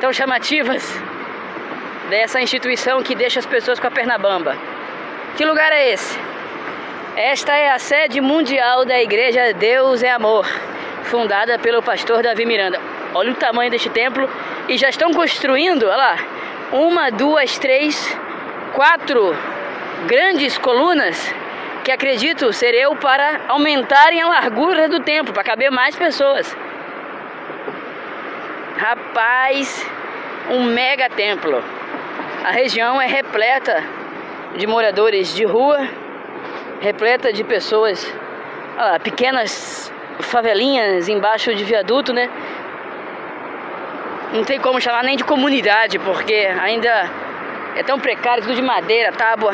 tão chamativas dessa instituição que deixa as pessoas com a perna bamba. Que lugar é esse? Esta é a sede mundial da Igreja Deus é Amor, fundada pelo pastor Davi Miranda. Olha o tamanho deste templo e já estão construindo, olha lá, uma, duas, três, quatro grandes colunas que acredito ser eu para aumentarem a largura do templo, para caber mais pessoas. Rapaz, um mega templo. A região é repleta de moradores de rua, repleta de pessoas, pequenas favelinhas embaixo de viaduto, né? Não tem como chamar nem de comunidade, porque ainda é tão precário, tudo de madeira, tábua.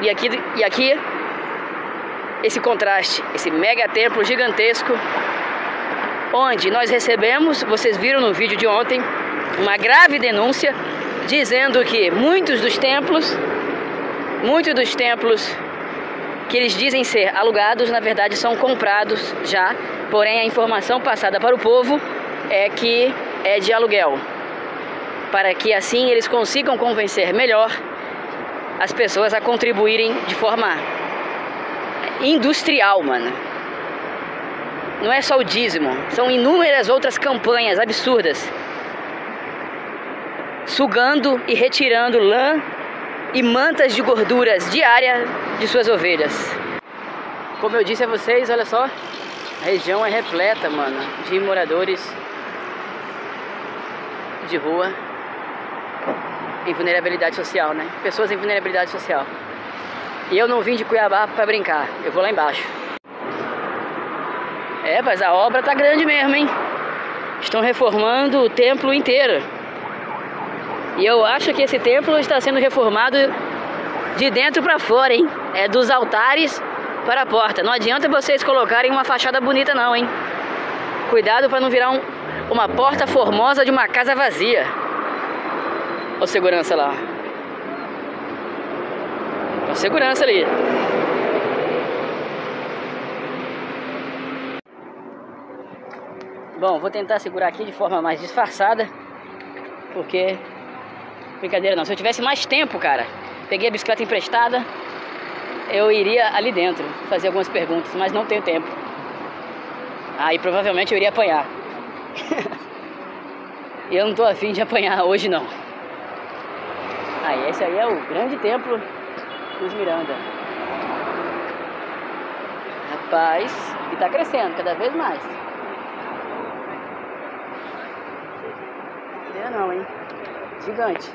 E aqui, e aqui esse contraste, esse mega templo gigantesco, onde nós recebemos, vocês viram no vídeo de ontem, uma grave denúncia dizendo que muitos dos templos, muitos dos templos que eles dizem ser alugados, na verdade são comprados já, porém a informação passada para o povo é que é de aluguel, para que assim eles consigam convencer melhor as pessoas a contribuírem de forma industrial, mano. Não é só o dízimo, são inúmeras outras campanhas absurdas. Sugando e retirando lã e mantas de gorduras diária de suas ovelhas. Como eu disse a vocês, olha só, a região é repleta, mano, de moradores de rua em vulnerabilidade social, né? Pessoas em vulnerabilidade social. E eu não vim de Cuiabá para brincar, eu vou lá embaixo. É, mas a obra tá grande mesmo, hein? Estão reformando o templo inteiro. E eu acho que esse templo está sendo reformado de dentro para fora, hein? É dos altares para a porta. Não adianta vocês colocarem uma fachada bonita não, hein? Cuidado para não virar um, uma porta formosa de uma casa vazia. Ô segurança lá. Com segurança ali. Bom, vou tentar segurar aqui de forma mais disfarçada, porque brincadeira não. Se eu tivesse mais tempo, cara, peguei a bicicleta emprestada, eu iria ali dentro fazer algumas perguntas, mas não tenho tempo. Aí provavelmente eu iria apanhar. (laughs) e eu não tô afim de apanhar hoje não. Aí esse aí é o grande templo dos Miranda. Rapaz, e tá crescendo cada vez mais. Não, não, hein? Gigante.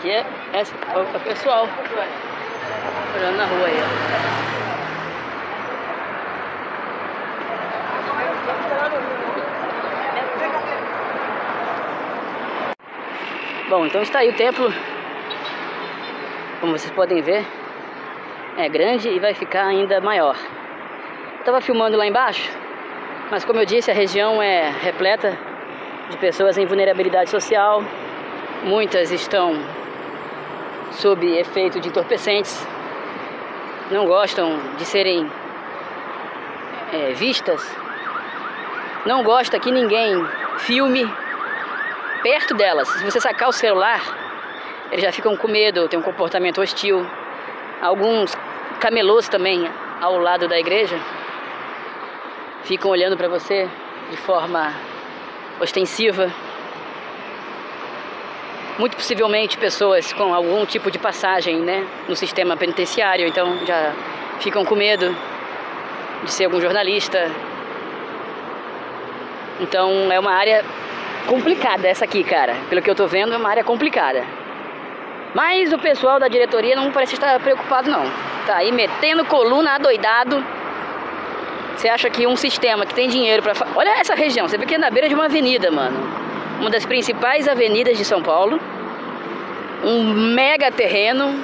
Aqui é, é, é o pessoal olhando na rua aí. Bom, então está aí o templo. Como vocês podem ver, é grande e vai ficar ainda maior. Estava filmando lá embaixo, mas como eu disse, a região é repleta de pessoas em vulnerabilidade social. Muitas estão sob efeito de entorpecentes, não gostam de serem é, vistas, não gosta que ninguém filme perto delas. Se você sacar o celular, eles já ficam com medo, tem um comportamento hostil. Alguns camelôs também ao lado da igreja ficam olhando para você de forma ostensiva. Muito possivelmente pessoas com algum tipo de passagem né, no sistema penitenciário, então já ficam com medo de ser algum jornalista. Então é uma área complicada essa aqui, cara. Pelo que eu tô vendo, é uma área complicada. Mas o pessoal da diretoria não parece estar preocupado, não. Tá aí metendo coluna adoidado. Você acha que um sistema que tem dinheiro para. Olha essa região, você vê que é na beira de uma avenida, mano. Uma das principais avenidas de São Paulo. Um mega terreno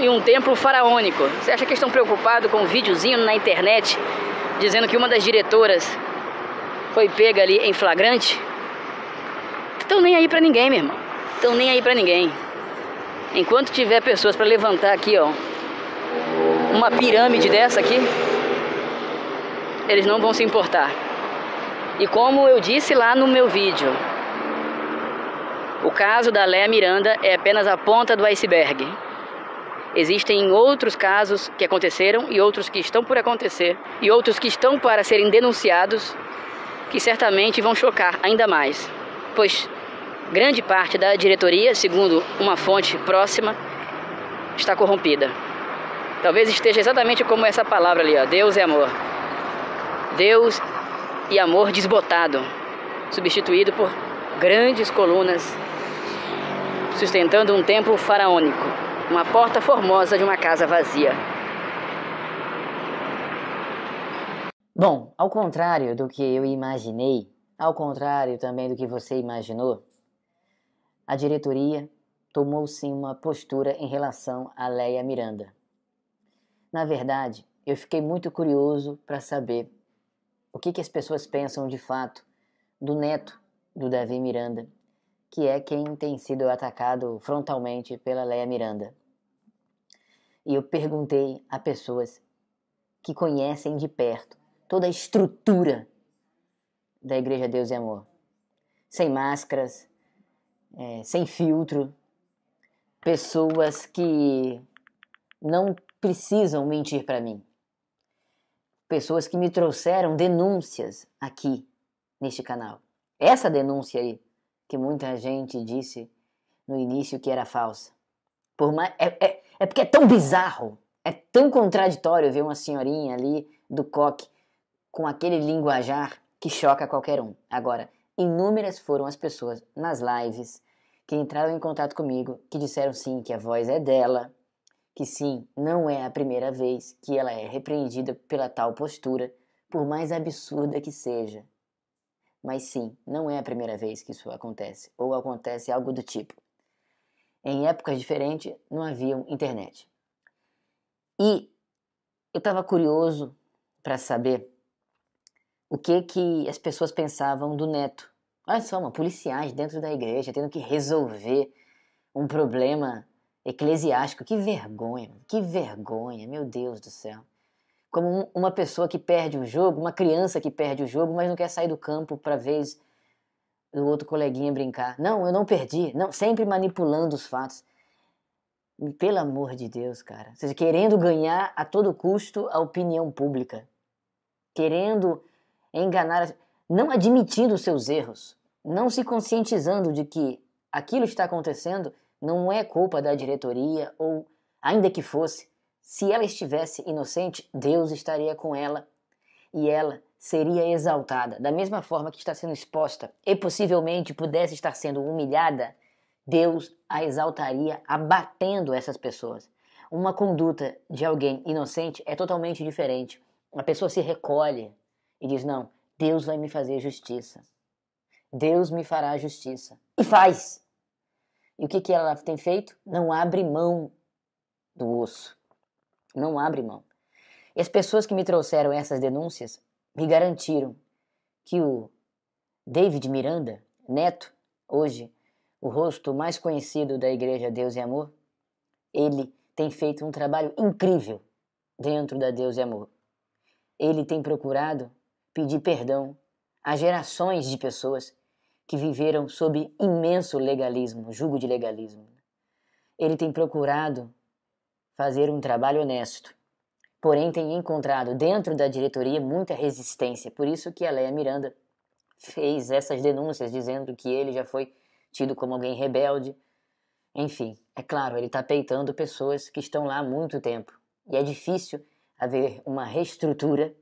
e um templo faraônico. Você acha que estão preocupados com um videozinho na internet dizendo que uma das diretoras foi pega ali em flagrante? Estão nem aí pra ninguém, meu irmão. Estão nem aí pra ninguém. Enquanto tiver pessoas para levantar aqui, ó, uma pirâmide dessa aqui, eles não vão se importar. E como eu disse lá no meu vídeo, o caso da Léa Miranda é apenas a ponta do iceberg. Existem outros casos que aconteceram e outros que estão por acontecer e outros que estão para serem denunciados que certamente vão chocar ainda mais pois grande parte da diretoria, segundo uma fonte próxima, está corrompida. Talvez esteja exatamente como essa palavra ali, ó, Deus é amor. Deus e amor desbotado, substituído por grandes colunas sustentando um templo faraônico, uma porta formosa de uma casa vazia. Bom, ao contrário do que eu imaginei, ao contrário também do que você imaginou, a diretoria tomou sim uma postura em relação a Leia Miranda. Na verdade, eu fiquei muito curioso para saber o que, que as pessoas pensam de fato do neto do Davi Miranda, que é quem tem sido atacado frontalmente pela Leia Miranda. E eu perguntei a pessoas que conhecem de perto toda a estrutura da Igreja Deus e Amor. Sem máscaras, é, sem filtro, pessoas que não precisam mentir para mim. Pessoas que me trouxeram denúncias aqui neste canal. Essa denúncia aí, que muita gente disse no início que era falsa. Por mais, é, é, é porque é tão bizarro, é tão contraditório ver uma senhorinha ali do coque com aquele linguajar que choca qualquer um. Agora, inúmeras foram as pessoas nas lives que entraram em contato comigo, que disseram sim que a voz é dela, que sim, não é a primeira vez que ela é repreendida pela tal postura, por mais absurda que seja. Mas sim, não é a primeira vez que isso acontece, ou acontece algo do tipo. Em épocas diferentes não havia internet. E eu estava curioso para saber o que que as pessoas pensavam do neto. Olha só, uma policiais dentro da igreja tendo que resolver um problema eclesiástico. Que vergonha, que vergonha, meu Deus do céu. Como uma pessoa que perde o jogo, uma criança que perde o jogo, mas não quer sair do campo para vez do outro coleguinha brincar. Não, eu não perdi. Não, sempre manipulando os fatos. Pelo amor de Deus, cara. Ou seja, querendo ganhar a todo custo a opinião pública. Querendo enganar, não admitindo seus erros, não se conscientizando de que aquilo está acontecendo não é culpa da diretoria ou, ainda que fosse, se ela estivesse inocente, Deus estaria com ela e ela seria exaltada. Da mesma forma que está sendo exposta e possivelmente pudesse estar sendo humilhada, Deus a exaltaria abatendo essas pessoas. Uma conduta de alguém inocente é totalmente diferente. A pessoa se recolhe e diz: Não, Deus vai me fazer justiça. Deus me fará justiça. E faz. E o que, que ela tem feito? Não abre mão do osso. Não abre mão. E as pessoas que me trouxeram essas denúncias me garantiram que o David Miranda, neto, hoje o rosto mais conhecido da Igreja Deus e Amor, ele tem feito um trabalho incrível dentro da Deus e Amor. Ele tem procurado pedir perdão a gerações de pessoas que viveram sob imenso legalismo, jugo de legalismo. Ele tem procurado fazer um trabalho honesto, porém tem encontrado dentro da diretoria muita resistência. Por isso que a Leia Miranda fez essas denúncias dizendo que ele já foi tido como alguém rebelde. Enfim, é claro, ele está peitando pessoas que estão lá há muito tempo. E é difícil haver uma reestrutura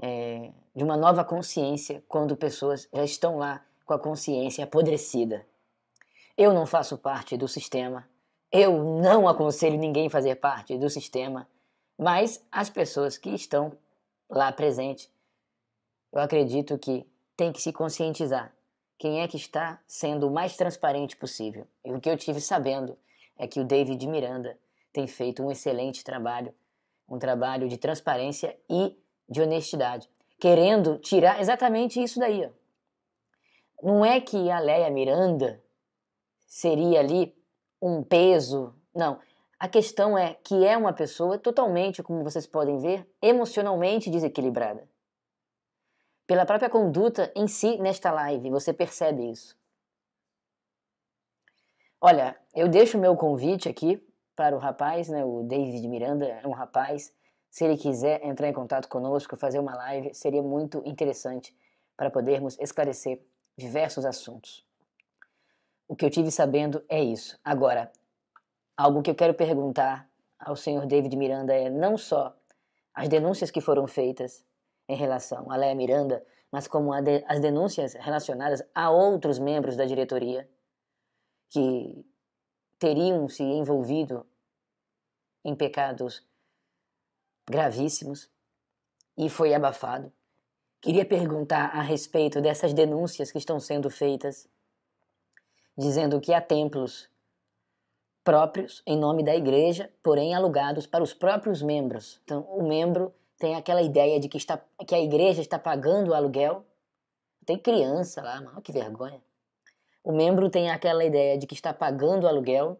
é, de uma nova consciência quando pessoas já estão lá com a consciência apodrecida. Eu não faço parte do sistema, eu não aconselho ninguém a fazer parte do sistema, mas as pessoas que estão lá presentes, eu acredito que tem que se conscientizar quem é que está sendo o mais transparente possível. E o que eu tive sabendo é que o David Miranda tem feito um excelente trabalho, um trabalho de transparência e de honestidade, querendo tirar exatamente isso daí. Ó. Não é que a Leia Miranda seria ali um peso, não. A questão é que é uma pessoa totalmente, como vocês podem ver, emocionalmente desequilibrada. Pela própria conduta em si nesta live, você percebe isso. Olha, eu deixo o meu convite aqui para o rapaz, né, o David Miranda, é um rapaz se ele quiser entrar em contato conosco, fazer uma live, seria muito interessante para podermos esclarecer diversos assuntos. O que eu tive sabendo é isso. Agora, algo que eu quero perguntar ao senhor David Miranda é não só as denúncias que foram feitas em relação a Leia Miranda, mas como de, as denúncias relacionadas a outros membros da diretoria que teriam se envolvido em pecados gravíssimos. e foi abafado. Queria perguntar a respeito dessas denúncias que estão sendo feitas, dizendo que há templos próprios em nome da igreja, porém alugados para os próprios membros. Então, o membro tem aquela ideia de que, está, que a igreja está pagando o aluguel. Tem criança lá, mano, que vergonha. O membro tem aquela ideia de que está pagando o aluguel,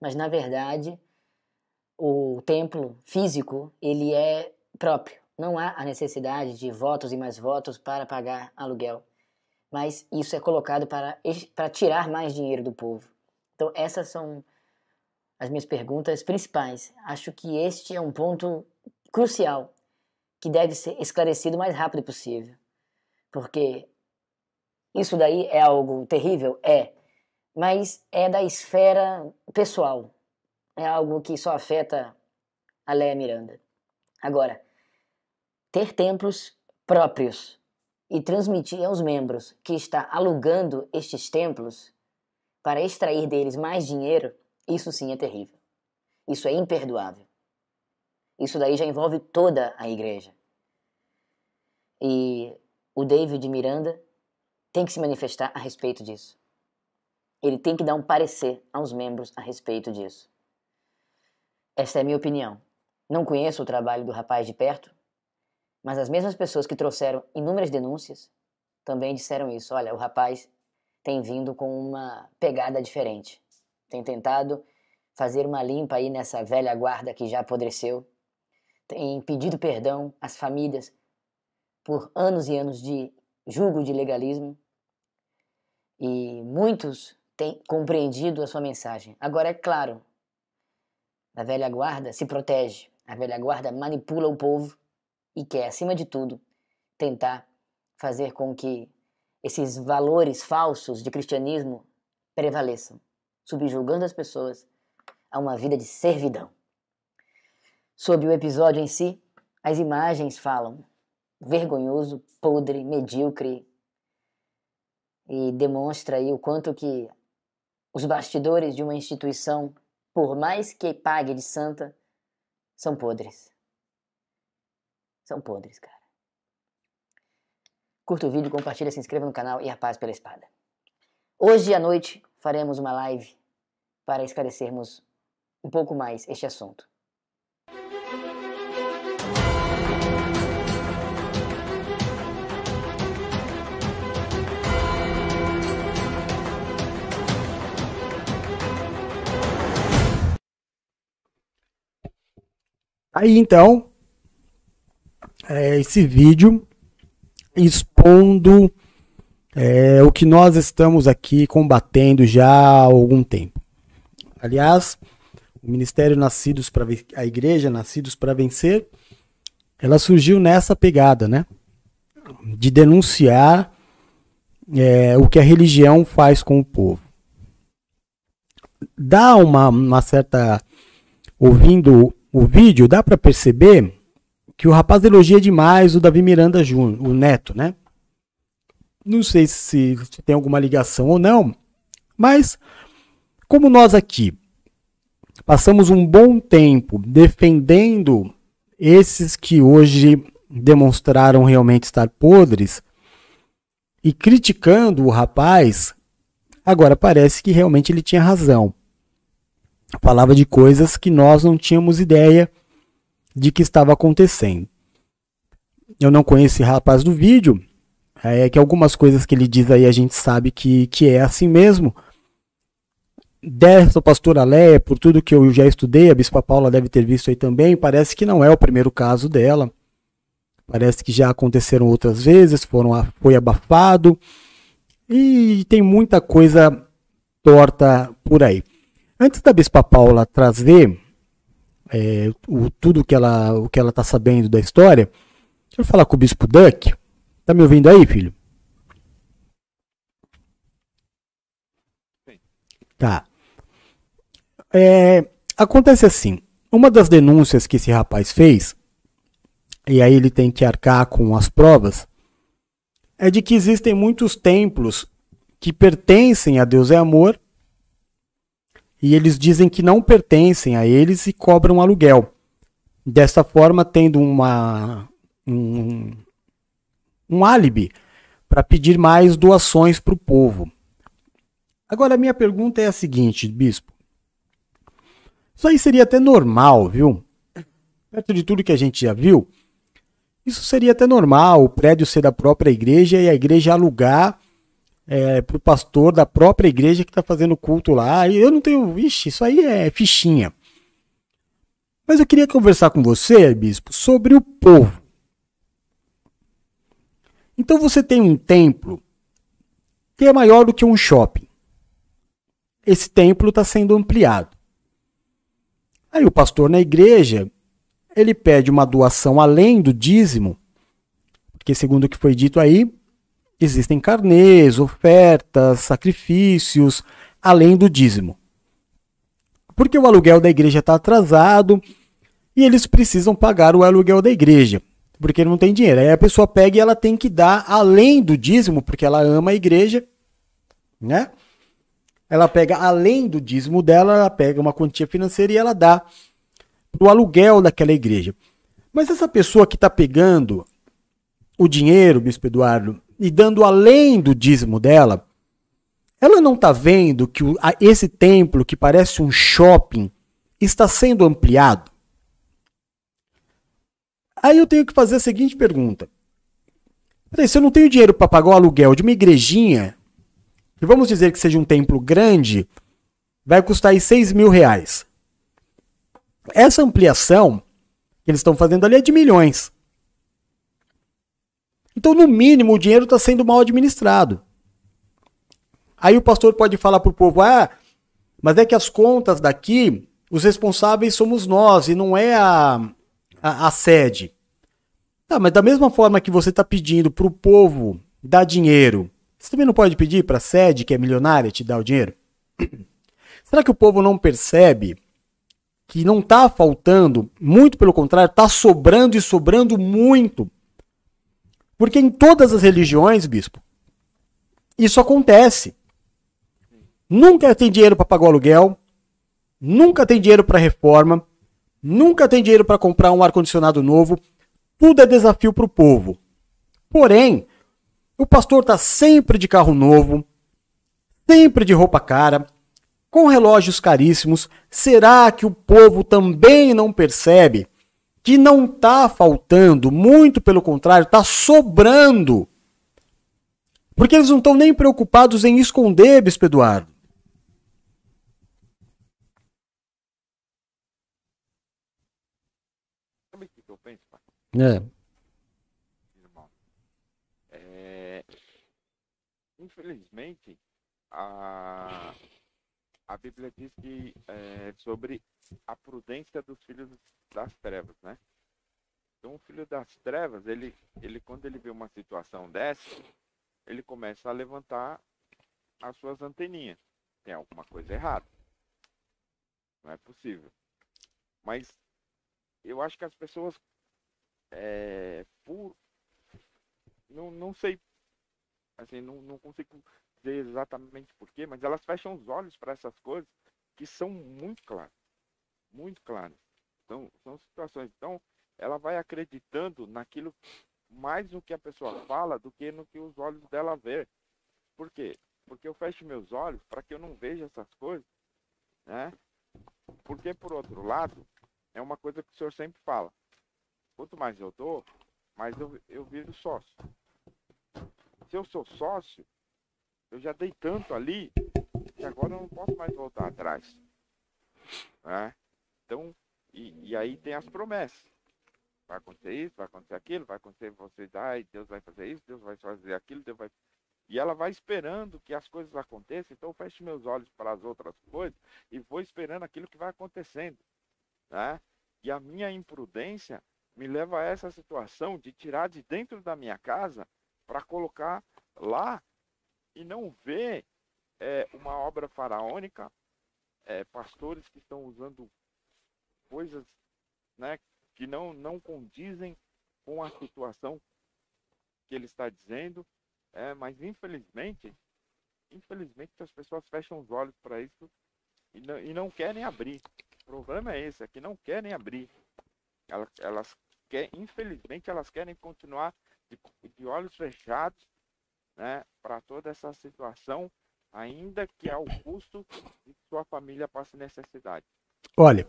mas na verdade o templo físico ele é próprio. Não há a necessidade de votos e mais votos para pagar aluguel. Mas isso é colocado para, para tirar mais dinheiro do povo. Então, essas são as minhas perguntas principais. Acho que este é um ponto crucial que deve ser esclarecido o mais rápido possível. Porque isso daí é algo terrível? É. Mas é da esfera pessoal. É algo que só afeta a Léa Miranda. Agora, ter templos próprios e transmitir aos membros que está alugando estes templos para extrair deles mais dinheiro, isso sim é terrível. Isso é imperdoável. Isso daí já envolve toda a igreja. E o David Miranda tem que se manifestar a respeito disso. Ele tem que dar um parecer aos membros a respeito disso. Esta é a minha opinião. Não conheço o trabalho do rapaz de perto, mas as mesmas pessoas que trouxeram inúmeras denúncias também disseram isso. Olha, o rapaz tem vindo com uma pegada diferente. Tem tentado fazer uma limpa aí nessa velha guarda que já apodreceu. Tem pedido perdão às famílias por anos e anos de julgo de legalismo. E muitos têm compreendido a sua mensagem. Agora, é claro, a velha guarda se protege, a velha guarda manipula o povo e quer, acima de tudo, tentar fazer com que esses valores falsos de cristianismo prevaleçam, subjugando as pessoas a uma vida de servidão. Sobre o episódio em si, as imagens falam vergonhoso, podre, medíocre e demonstra aí o quanto que os bastidores de uma instituição, por mais que pague de santa, são podres. São podres, cara. Curta o vídeo, compartilha, se inscreva no canal e a paz pela espada. Hoje à noite faremos uma live para esclarecermos um pouco mais este assunto. Aí então, é, esse vídeo expondo é, o que nós estamos aqui combatendo já há algum tempo. Aliás, o Ministério Nascidos para a Igreja Nascidos para Vencer, ela surgiu nessa pegada, né? De denunciar é, o que a religião faz com o povo. Dá uma, uma certa. Ouvindo o vídeo, dá para perceber que o rapaz elogia demais o Davi Miranda Júnior, o neto, né? Não sei se, se tem alguma ligação ou não, mas como nós aqui passamos um bom tempo defendendo esses que hoje demonstraram realmente estar podres e criticando o rapaz, agora parece que realmente ele tinha razão. Falava de coisas que nós não tínhamos ideia de que estava acontecendo. Eu não conheço esse rapaz do vídeo, é que algumas coisas que ele diz aí a gente sabe que, que é assim mesmo. Dessa pastora Léa, por tudo que eu já estudei, a Bispa Paula deve ter visto aí também, parece que não é o primeiro caso dela. Parece que já aconteceram outras vezes, foram, foi abafado. E tem muita coisa torta por aí. Antes da Bispa Paula trazer é, o, tudo que ela, o que ela está sabendo da história, deixa eu falar com o Bispo Duck. Tá me ouvindo aí, filho? Tá. É, acontece assim. Uma das denúncias que esse rapaz fez, e aí ele tem que arcar com as provas, é de que existem muitos templos que pertencem a Deus é amor e eles dizem que não pertencem a eles e cobram aluguel. Dessa forma, tendo uma, um, um álibi para pedir mais doações para o povo. Agora, a minha pergunta é a seguinte, bispo. Isso aí seria até normal, viu? Perto de tudo que a gente já viu, isso seria até normal, o prédio ser da própria igreja e a igreja alugar é, para o pastor da própria igreja que está fazendo culto lá. E eu não tenho. Vixe, isso aí é fichinha. Mas eu queria conversar com você, bispo, sobre o povo. Então você tem um templo que é maior do que um shopping. Esse templo está sendo ampliado. Aí o pastor na igreja, ele pede uma doação além do dízimo, porque segundo o que foi dito aí, existem carnês, ofertas, sacrifícios, além do dízimo. Porque o aluguel da igreja está atrasado e eles precisam pagar o aluguel da igreja, porque não tem dinheiro. Aí a pessoa pega e ela tem que dar além do dízimo, porque ela ama a igreja, né? Ela pega além do dízimo dela, ela pega uma quantia financeira e ela dá o aluguel daquela igreja. Mas essa pessoa que está pegando o dinheiro, Bispo Eduardo, e dando além do dízimo dela, ela não está vendo que o, a, esse templo, que parece um shopping, está sendo ampliado? Aí eu tenho que fazer a seguinte pergunta. Peraí, se eu não tenho dinheiro para pagar o aluguel de uma igrejinha, e vamos dizer que seja um templo grande, vai custar aí 6 mil reais. Essa ampliação que eles estão fazendo ali é de milhões. Então, no mínimo, o dinheiro está sendo mal administrado. Aí o pastor pode falar para o povo: ah, mas é que as contas daqui, os responsáveis somos nós e não é a, a, a sede. Tá, mas da mesma forma que você está pedindo para o povo dar dinheiro, você também não pode pedir para a sede, que é milionária, te dar o dinheiro? (clears throat) Será que o povo não percebe que não está faltando? Muito pelo contrário, está sobrando e sobrando muito porque em todas as religiões, bispo, isso acontece. Nunca tem dinheiro para pagar o aluguel, nunca tem dinheiro para reforma, nunca tem dinheiro para comprar um ar-condicionado novo. Tudo é desafio para o povo. Porém, o pastor está sempre de carro novo, sempre de roupa cara, com relógios caríssimos. Será que o povo também não percebe que não está faltando, muito pelo contrário, está sobrando. Porque eles não estão nem preocupados em esconder, Bispo Eduardo. Sabe o que eu penso, pai? É. Irmão? É, Infelizmente, a, a Bíblia diz que é, sobre a prudência dos filhos das trevas, né? Então o filho das trevas, ele, ele quando ele vê uma situação dessa, ele começa a levantar as suas anteninhas. Tem alguma coisa errada. Não é possível. Mas eu acho que as pessoas, é, por, não, não sei, assim, não, não consigo dizer exatamente porquê, mas elas fecham os olhos para essas coisas que são muito claras muito claras. São, são situações. Então, ela vai acreditando naquilo mais no que a pessoa fala do que no que os olhos dela vê. Por quê? Porque eu fecho meus olhos para que eu não veja essas coisas, né? Porque, por outro lado, é uma coisa que o senhor sempre fala. Quanto mais eu dou, mais eu, eu viro sócio. Se eu sou sócio, eu já dei tanto ali que agora eu não posso mais voltar atrás. Né? Então, e, e aí tem as promessas. Vai acontecer isso, vai acontecer aquilo, vai acontecer você dar, Deus vai fazer isso, Deus vai fazer aquilo, Deus vai. E ela vai esperando que as coisas aconteçam, então eu fecho meus olhos para as outras coisas e vou esperando aquilo que vai acontecendo. Né? E a minha imprudência me leva a essa situação de tirar de dentro da minha casa para colocar lá e não ver é, uma obra faraônica, é, pastores que estão usando coisas né, que não, não condizem com a situação que ele está dizendo, é, mas infelizmente, infelizmente as pessoas fecham os olhos para isso e não, e não, querem abrir. O problema é esse, é que não querem abrir. Elas, elas quer, infelizmente, elas querem continuar de, de olhos fechados, né, para toda essa situação, ainda que ao custo de sua família passe necessidade. Olha,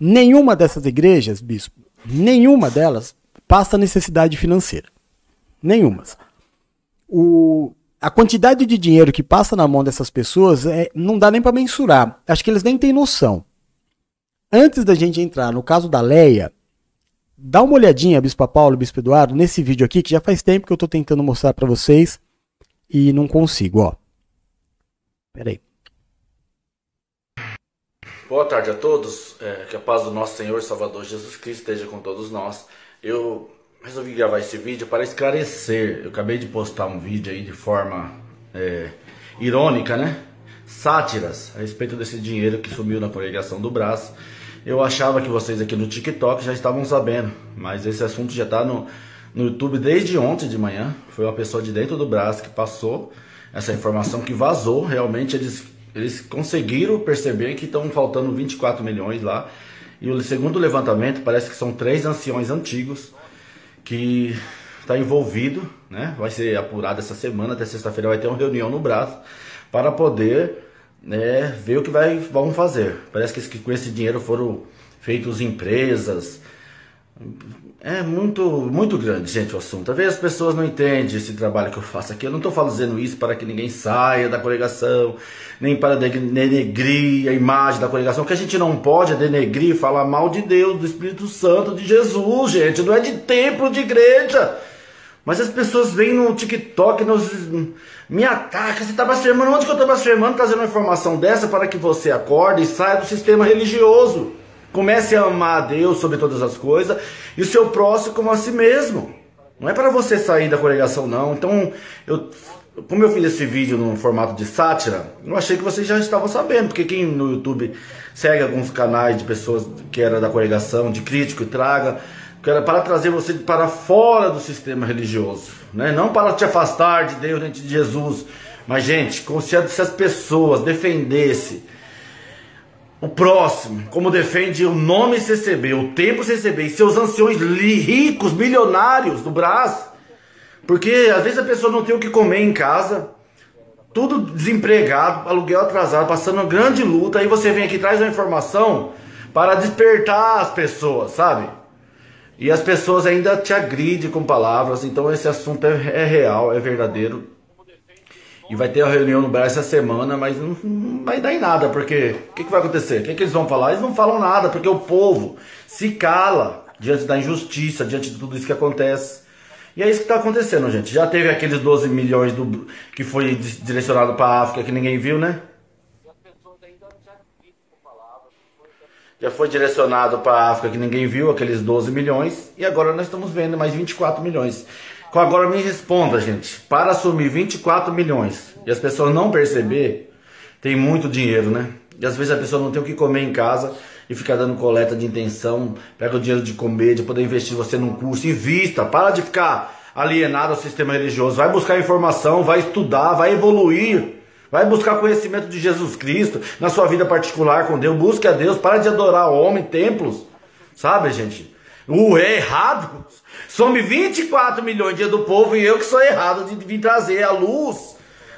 nenhuma dessas igrejas, bispo, nenhuma delas passa necessidade financeira. Nenhuma. O, a quantidade de dinheiro que passa na mão dessas pessoas é, não dá nem para mensurar. Acho que eles nem têm noção. Antes da gente entrar no caso da Leia, dá uma olhadinha, Bispo Paulo, Bispo Eduardo, nesse vídeo aqui, que já faz tempo que eu estou tentando mostrar para vocês e não consigo, ó. Pera aí. Boa tarde a todos, é, que a paz do nosso Senhor Salvador Jesus Cristo esteja com todos nós. Eu resolvi gravar esse vídeo para esclarecer. Eu acabei de postar um vídeo aí de forma é, irônica, né? Sátiras a respeito desse dinheiro que sumiu na congregação do Brás. Eu achava que vocês aqui no TikTok já estavam sabendo, mas esse assunto já está no, no YouTube desde ontem de manhã. Foi uma pessoa de dentro do Brás que passou essa informação que vazou. Realmente eles, eles conseguiram perceber que estão faltando 24 milhões lá. E o segundo levantamento parece que são três anciões antigos que está envolvido, né? Vai ser apurado essa semana, até sexta-feira vai ter uma reunião no braço para poder né, ver o que vai, vão fazer. Parece que com esse dinheiro foram feitas empresas. É muito, muito grande, gente, o assunto. Às vezes as pessoas não entendem esse trabalho que eu faço aqui. Eu não estou fazendo isso para que ninguém saia da congregação, nem para denegrir a imagem da congregação. O que a gente não pode é denegrir, falar mal de Deus, do Espírito Santo, de Jesus, gente. Não é de templo, de igreja. Mas as pessoas vêm no TikTok, nos, me atacam. Você está blasfemando? Onde que eu estou blasfemando? Trazendo uma informação dessa para que você acorde e saia do sistema religioso. Comece a amar a Deus sobre todas as coisas e o seu próximo como a si mesmo. Não é para você sair da congregação, não. Então, eu, como eu fiz esse vídeo no formato de sátira, eu achei que vocês já estavam sabendo, porque quem no YouTube segue alguns canais de pessoas que era da congregação, de crítico e traga, que era para trazer você para fora do sistema religioso, né? não para te afastar de Deus, nem de Jesus. Mas, gente, se as pessoas defendessem o próximo, como defende o nome CCB, o tempo CCB e seus anciões ricos, milionários do Brás. Porque às vezes a pessoa não tem o que comer em casa, tudo desempregado, aluguel atrasado, passando uma grande luta, aí você vem aqui traz uma informação para despertar as pessoas, sabe? E as pessoas ainda te agridem com palavras, então esse assunto é, é real, é verdadeiro. E vai ter a reunião no Brasil essa semana, mas não, não, vai dar em nada, porque o que, que, vai acontecer? O que, que eles vão falar? Eles não falam nada, porque o povo se cala diante da injustiça, diante de tudo isso que acontece. E é isso que está acontecendo, gente. Já teve aqueles 12 milhões do, que foi direcionado para a África que ninguém viu, né? Já foi direcionado para a África que ninguém viu, aqueles 12 milhões. E agora nós estamos vendo mais 24 milhões. Agora me responda, gente. Para assumir 24 milhões e as pessoas não perceber, tem muito dinheiro, né? E às vezes a pessoa não tem o que comer em casa e fica dando coleta de intenção, pega o dinheiro de comer, de poder investir você num curso, invista, para de ficar alienado ao sistema religioso, vai buscar informação, vai estudar, vai evoluir, vai buscar conhecimento de Jesus Cristo na sua vida particular com Deus, busque a Deus, para de adorar homem, templos, sabe, gente? O errado Some 24 milhões de dia do povo e eu que sou errado de vir trazer à luz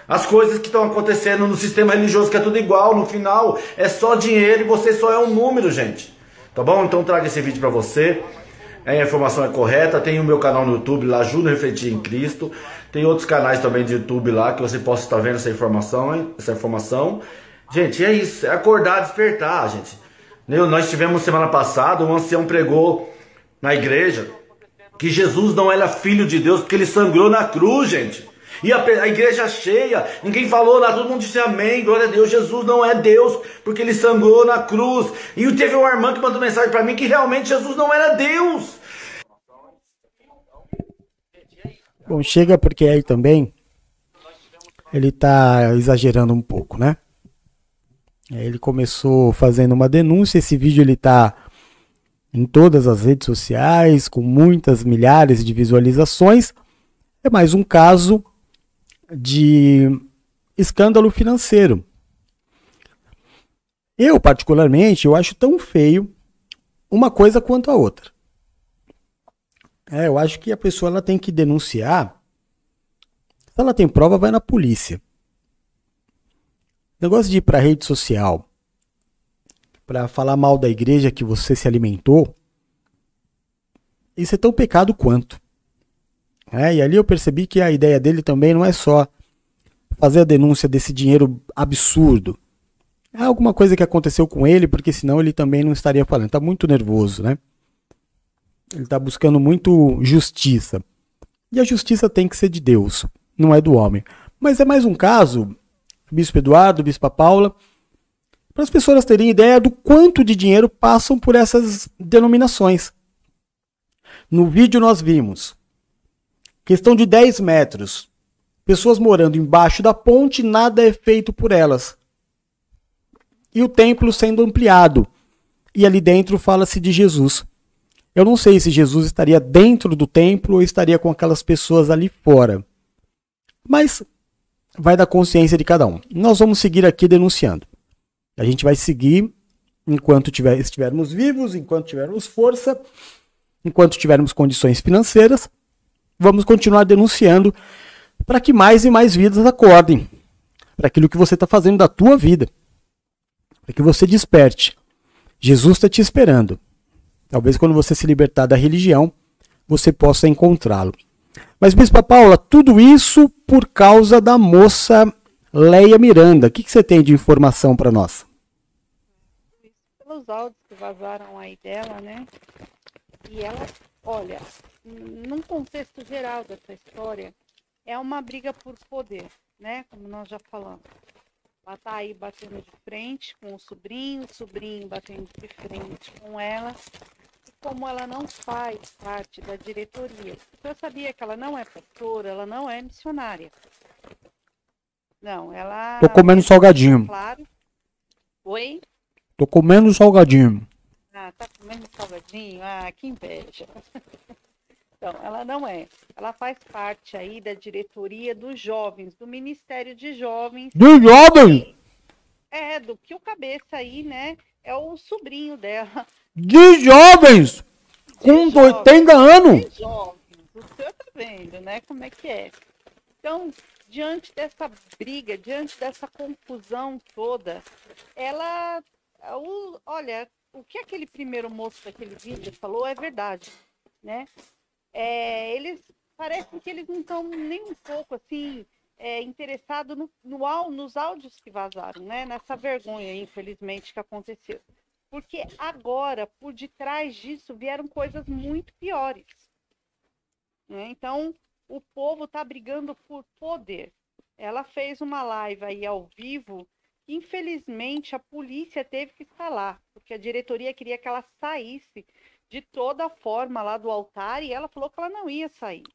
as coisas que estão acontecendo no sistema religioso, que é tudo igual. No final é só dinheiro e você só é um número, gente. Tá bom? Então traga esse vídeo para você. A informação é correta. Tem o meu canal no YouTube lá, Júnior Refletir em Cristo. Tem outros canais também de YouTube lá que você possa estar vendo essa informação, hein? essa informação. Gente, é isso. É acordar, despertar, gente. Nós tivemos semana passada, um ancião pregou na igreja que Jesus não era filho de Deus porque ele sangrou na cruz, gente. E a, a, igreja cheia, ninguém falou nada, todo mundo disse amém, glória a Deus. Jesus não é Deus porque ele sangrou na cruz. E teve uma irmã que mandou mensagem para mim que realmente Jesus não era Deus. Bom, chega porque aí também ele está exagerando um pouco, né? Ele começou fazendo uma denúncia, esse vídeo ele está em todas as redes sociais, com muitas milhares de visualizações. É mais um caso de escândalo financeiro. Eu, particularmente, eu acho tão feio uma coisa quanto a outra. É, eu acho que a pessoa ela tem que denunciar. Se ela tem prova, vai na polícia. O negócio de ir para rede social para falar mal da igreja que você se alimentou, isso é tão pecado quanto. É, e ali eu percebi que a ideia dele também não é só fazer a denúncia desse dinheiro absurdo. É alguma coisa que aconteceu com ele, porque senão ele também não estaria falando. Está muito nervoso, né? Ele está buscando muito justiça. E a justiça tem que ser de Deus, não é do homem. Mas é mais um caso, Bispo Eduardo, Bispa Paula, para as pessoas terem ideia do quanto de dinheiro passam por essas denominações. No vídeo nós vimos questão de 10 metros, pessoas morando embaixo da ponte, nada é feito por elas. E o templo sendo ampliado. E ali dentro fala-se de Jesus. Eu não sei se Jesus estaria dentro do templo ou estaria com aquelas pessoas ali fora. Mas vai da consciência de cada um. Nós vamos seguir aqui denunciando. A gente vai seguir enquanto tiver, estivermos vivos, enquanto tivermos força, enquanto tivermos condições financeiras, vamos continuar denunciando para que mais e mais vidas acordem para aquilo que você está fazendo da tua vida, para que você desperte. Jesus está te esperando. Talvez quando você se libertar da religião, você possa encontrá-lo. Mas, Bispa Paula, tudo isso por causa da moça Leia Miranda, o que, que você tem de informação para nós? Pelos áudios que vazaram aí dela, né? E ela, olha, num contexto geral dessa história, é uma briga por poder, né? Como nós já falamos. Ela tá aí batendo de frente com o sobrinho, o sobrinho batendo de frente com ela. E como ela não faz parte da diretoria, eu sabia que ela não é pastora, ela não é missionária. Não, ela. Tô comendo salgadinho. Claro. Oi? Tô comendo salgadinho. Ah, tá comendo salgadinho? Ah, que inveja. (laughs) então, ela não é. Ela faz parte aí da diretoria dos jovens, do Ministério de Jovens. Dos jovens? É, do que o cabeça aí, né? É o sobrinho dela. De jovens! Com De 80 anos! De jovens. O senhor tá vendo, né? Como é que é? Então, diante dessa briga, diante dessa confusão toda, ela. O, olha, o que aquele primeiro moço daquele vídeo falou é verdade, né? É, eles parecem que eles não estão nem um pouco assim é, interessados no, no, nos áudios que vazaram, né? Nessa vergonha, infelizmente, que aconteceu. Porque agora, por detrás disso, vieram coisas muito piores. Né? Então, o povo está brigando por poder. Ela fez uma live aí ao vivo. Infelizmente, a polícia teve que estar lá, porque a diretoria queria que ela saísse de toda forma lá do altar e ela falou que ela não ia sair.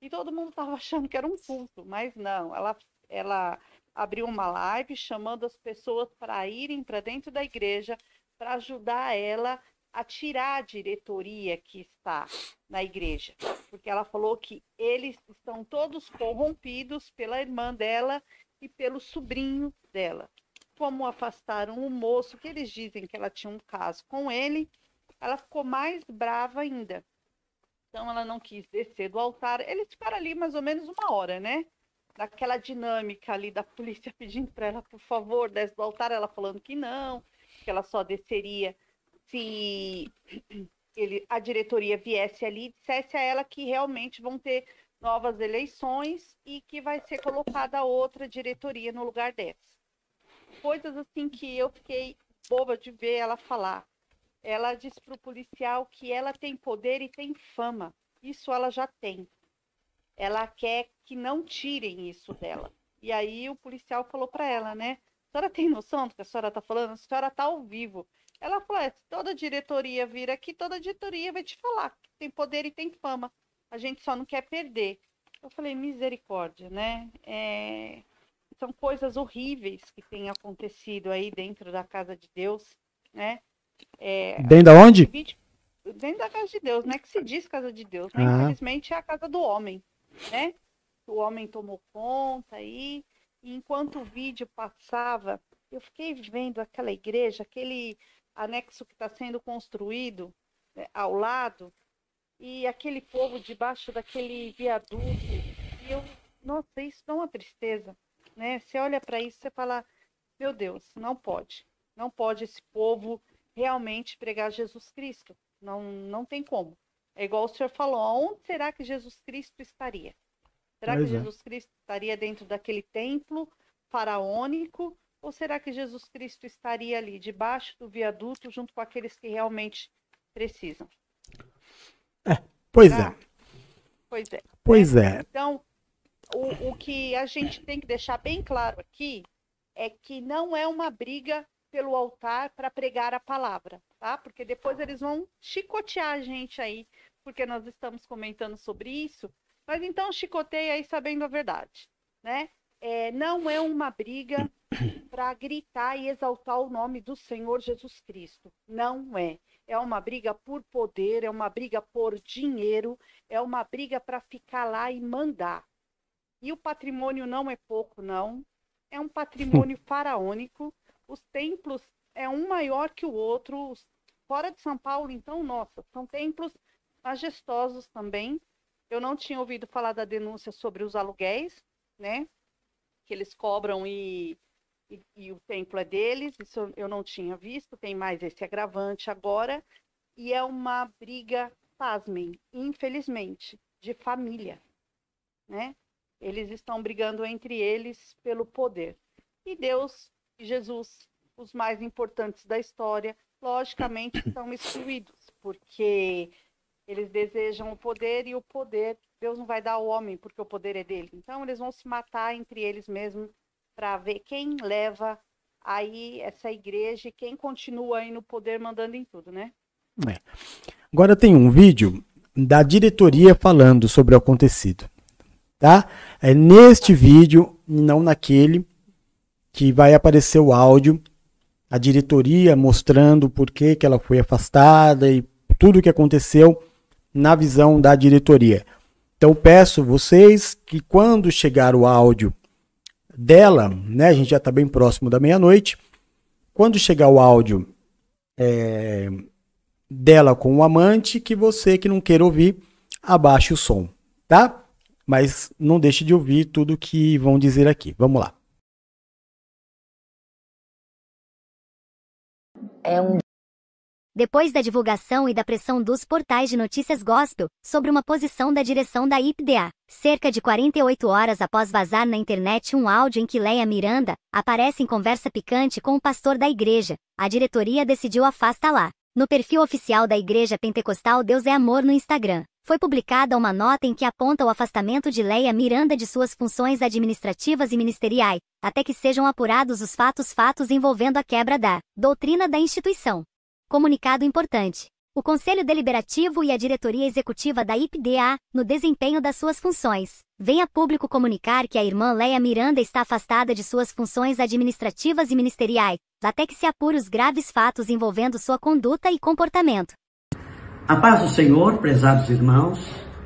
E todo mundo estava (laughs) achando que era um culto, mas não. Ela, ela abriu uma live chamando as pessoas para irem para dentro da igreja para ajudar ela a tirar a diretoria que está na igreja, porque ela falou que eles estão todos corrompidos pela irmã dela e pelo sobrinho dela. Como afastaram o moço, que eles dizem que ela tinha um caso com ele, ela ficou mais brava ainda. Então ela não quis descer do altar. Eles ficaram ali mais ou menos uma hora, né? Naquela dinâmica ali da polícia (laughs) pedindo para ela, por favor, desce do altar, ela falando que não, que ela só desceria se ele, a diretoria viesse ali e dissesse a ela que realmente vão ter novas eleições e que vai ser colocada outra diretoria no lugar dessa. Coisas assim que eu fiquei boba de ver ela falar. Ela disse para o policial que ela tem poder e tem fama. Isso ela já tem. Ela quer que não tirem isso dela. E aí o policial falou para ela, né? A senhora tem noção do que a senhora está falando? A senhora está ao vivo. Ela falou: é, toda diretoria vir aqui, toda diretoria vai te falar que tem poder e tem fama. A gente só não quer perder. Eu falei: misericórdia, né? É... São coisas horríveis que têm acontecido aí dentro da casa de Deus, né? É... Dentro da onde? Dentro da casa de Deus, não é que se diz casa de Deus, né? Ah. Infelizmente é a casa do homem, né? O homem tomou conta aí, e enquanto o vídeo passava, eu fiquei vendo aquela igreja, aquele anexo que está sendo construído né, ao lado, e aquele povo debaixo daquele viaduto. E eu, nossa, isso dá uma tristeza, né? Você olha para isso e fala, meu Deus, não pode. Não pode esse povo realmente pregar Jesus Cristo. Não, não tem como. É igual o senhor falou, onde será que Jesus Cristo estaria? Será Pois que é. Jesus Cristo estaria dentro daquele templo faraônico? Ou será que Jesus Cristo estaria ali, debaixo do viaduto, junto com aqueles que realmente precisam? Pois Ah, é, Pois é. pois é. Então, o, o que a gente tem que deixar bem claro aqui é que não é uma briga pelo altar para pregar a palavra, tá? Porque depois eles vão chicotear a gente aí, porque nós estamos comentando sobre isso. Mas então chicoteia aí sabendo a verdade, né? É, não é uma briga (coughs) para gritar e exaltar o nome do Senhor Jesus Cristo. Não é. É uma briga por poder, é uma briga por dinheiro, é uma briga para ficar lá e mandar. E o patrimônio não é pouco, não. É um patrimônio (laughs) faraônico. Os templos é um maior que o outro. Fora de São Paulo, então, nossa, são templos majestosos também. Eu não tinha ouvido falar da denúncia sobre os aluguéis, né? Que eles cobram e, e, e o templo é deles. Isso eu- não tinha visto. Tem mais esse agravante agora. E é uma briga, pasmem, infelizmente, de família, né? Eles estão brigando entre eles pelo poder. E Deus e Jesus, os mais importantes da história, logicamente estão excluídos, porque eles desejam o poder e o poder Deus não vai dar ao homem porque o poder é dele. Então eles vão se matar entre eles mesmos para ver quem leva aí essa igreja e quem continua aí no poder mandando em tudo, né? Agora tem um vídeo da diretoria falando sobre o acontecido, tá? É neste vídeo, não naquele, que vai aparecer o áudio, a diretoria mostrando por que, que ela foi afastada e tudo o que aconteceu na visão da diretoria. Então peço vocês que quando chegar o áudio dela, né, a gente já está bem próximo da meia-noite, quando chegar o áudio é, dela com o amante, que você que não queira ouvir, abaixe o som, tá? Mas não deixe de ouvir tudo que vão dizer aqui. Vamos lá. É um Depois da divulgação e da pressão dos portais de notícias gospel sobre uma posição da direção da IPDA, cerca de 48 horas após vazar na internet um áudio em que Leia Miranda aparece em conversa picante com o pastor da igreja, a diretoria decidiu afastá-la. No perfil oficial da Igreja Pentecostal Deus é Amor no Instagram, foi publicada uma nota em que aponta o afastamento de Leia Miranda de suas funções administrativas e ministeriais, até que sejam apurados os fatos fatos envolvendo a quebra da doutrina da instituição. Comunicado importante. O Conselho Deliberativo e a Diretoria Executiva da IPDA, no desempenho das suas funções, vem a público comunicar que a irmã Leia Miranda está afastada de suas funções administrativas e ministeriais, até que se apure os graves fatos envolvendo sua conduta e comportamento. A paz do Senhor, prezados irmãos,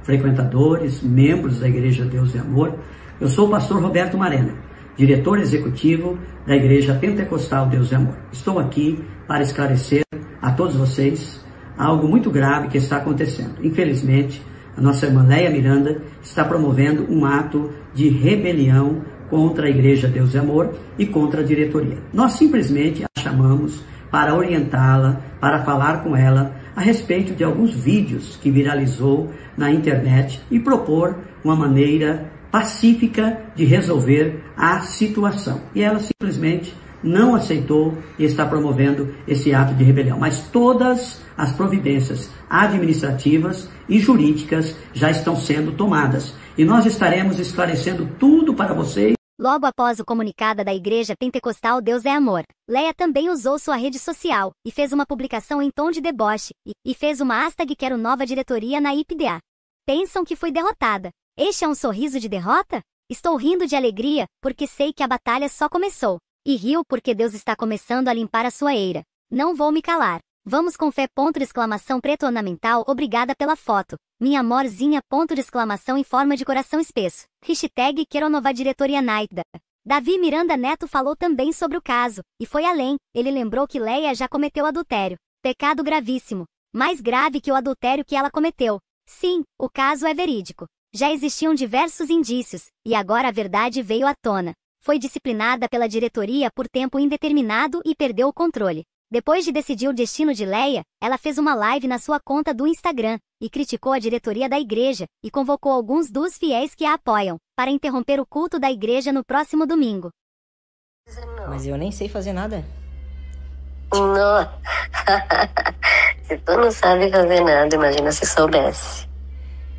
frequentadores, membros da Igreja Deus e Amor, eu sou o pastor Roberto Marena, diretor executivo da Igreja Pentecostal Deus e Amor. Estou aqui para esclarecer a todos vocês algo muito grave que está acontecendo. Infelizmente, a nossa irmã Leia Miranda está promovendo um ato de rebelião contra a Igreja Deus e Amor e contra a diretoria. Nós simplesmente a chamamos para orientá-la, para falar com ela a respeito de alguns vídeos que viralizou na internet e propor uma maneira pacífica de resolver a situação. E ela simplesmente não aceitou e está promovendo esse ato de rebelião. Mas todas as providências administrativas e jurídicas já estão sendo tomadas. E nós estaremos esclarecendo tudo para vocês. Logo após o comunicado da Igreja Pentecostal Deus é Amor, Leia também usou sua rede social e fez uma publicação em tom de deboche e, e fez uma hashtag quero nova diretoria na IPDA. Pensam que fui derrotada. Este é um sorriso de derrota? Estou rindo de alegria porque sei que a batalha só começou. E rio porque Deus está começando a limpar a sua eira. Não vou me calar. Vamos com fé, ponto de exclamação preto ornamental, obrigada pela foto. Minha amorzinha, ponto de exclamação em forma de coração espesso. Hashtag quero nova diretoria Naida. Davi Miranda Neto falou também sobre o caso, e foi além, ele lembrou que Leia já cometeu adultério. Pecado gravíssimo. Mais grave que o adultério que ela cometeu. Sim, o caso é verídico. Já existiam diversos indícios, e agora a verdade veio à tona. Foi disciplinada pela diretoria por tempo indeterminado e perdeu o controle. Depois de decidir o destino de Leia, ela fez uma live na sua conta do Instagram e criticou a diretoria da igreja e convocou alguns dos fiéis que a apoiam para interromper o culto da igreja no próximo domingo. Mas eu nem sei fazer nada. Não. (laughs) se tu não sabe fazer nada, imagina se soubesse.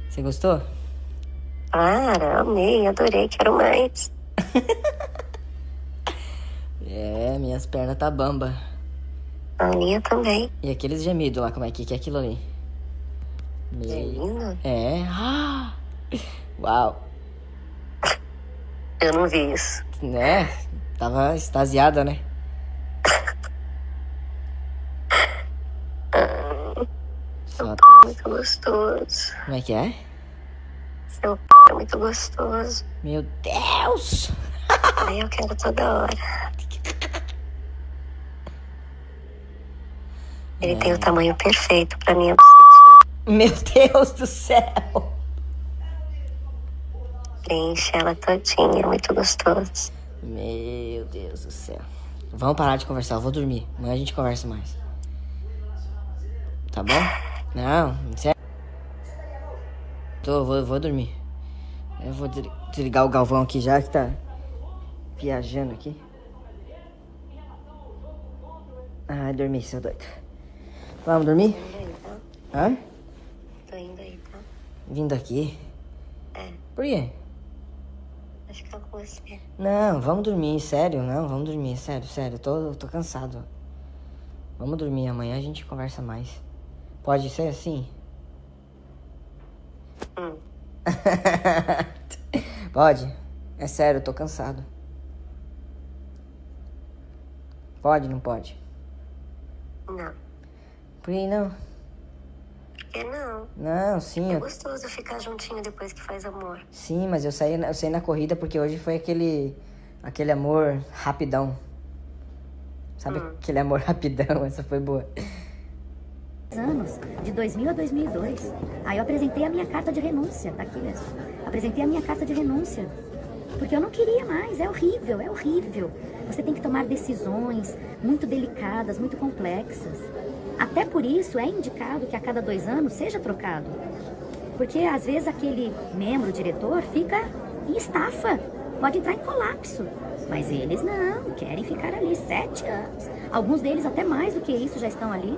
Você gostou? Claro, amei, adorei, quero mais. (laughs) É, minhas pernas tá bamba. A minha também. E aqueles gemidos lá, como é que, que é aquilo ali? Gemindo? É. Ah! Uau! Eu não vi isso. Né? Tava extasiada, né? Seu pau é muito gostoso. Como é que é? Seu é muito gostoso. Meu Deus! (laughs) Aí eu quero toda hora. Ele tem o tamanho perfeito pra minha Meu Deus do céu! Preenche ela todinha, é muito gostoso. Meu Deus do céu. Vamos parar de conversar, eu vou dormir. Amanhã a gente conversa mais. Tá bom? Não, sério. Tô, vou, vou dormir. Eu vou des- desligar o Galvão aqui já que tá viajando aqui. Ai, dormi, seu doido. Vamos dormir? Hã? Tô indo aí, tá? Vindo aqui? É. Por quê? Vou ficar com você. Não, vamos dormir, sério, não, vamos dormir, sério, sério, tô, tô cansado. Vamos dormir, amanhã a gente conversa mais. Pode ser assim? Hum. (laughs) Pode? É sério, eu tô cansado. Pode, não pode? Não. Por que não? Que não? Não, sim, É eu, gostoso ficar juntinho depois que faz amor. sim, mas eu saí, eu saí na corrida porque hoje foi aquele, aquele amor rapidão. Sabe aquele amor (laughs) rapidão? Essa foi boa. Anos, de 2000 a 2002. Aí eu apresentei a minha carta de renúncia, tá aqui mesmo. Apresentei a minha carta de renúncia. Porque eu não queria mais, é horrível, é horrível. Você tem que tomar decisões muito delicadas, muito complexas. Até por isso é indicado que a cada dois anos seja trocado. Porque às vezes aquele membro, diretor, fica em estafa, pode entrar em colapso. Mas eles não, querem ficar ali sete anos. Alguns deles até mais do que isso já estão ali.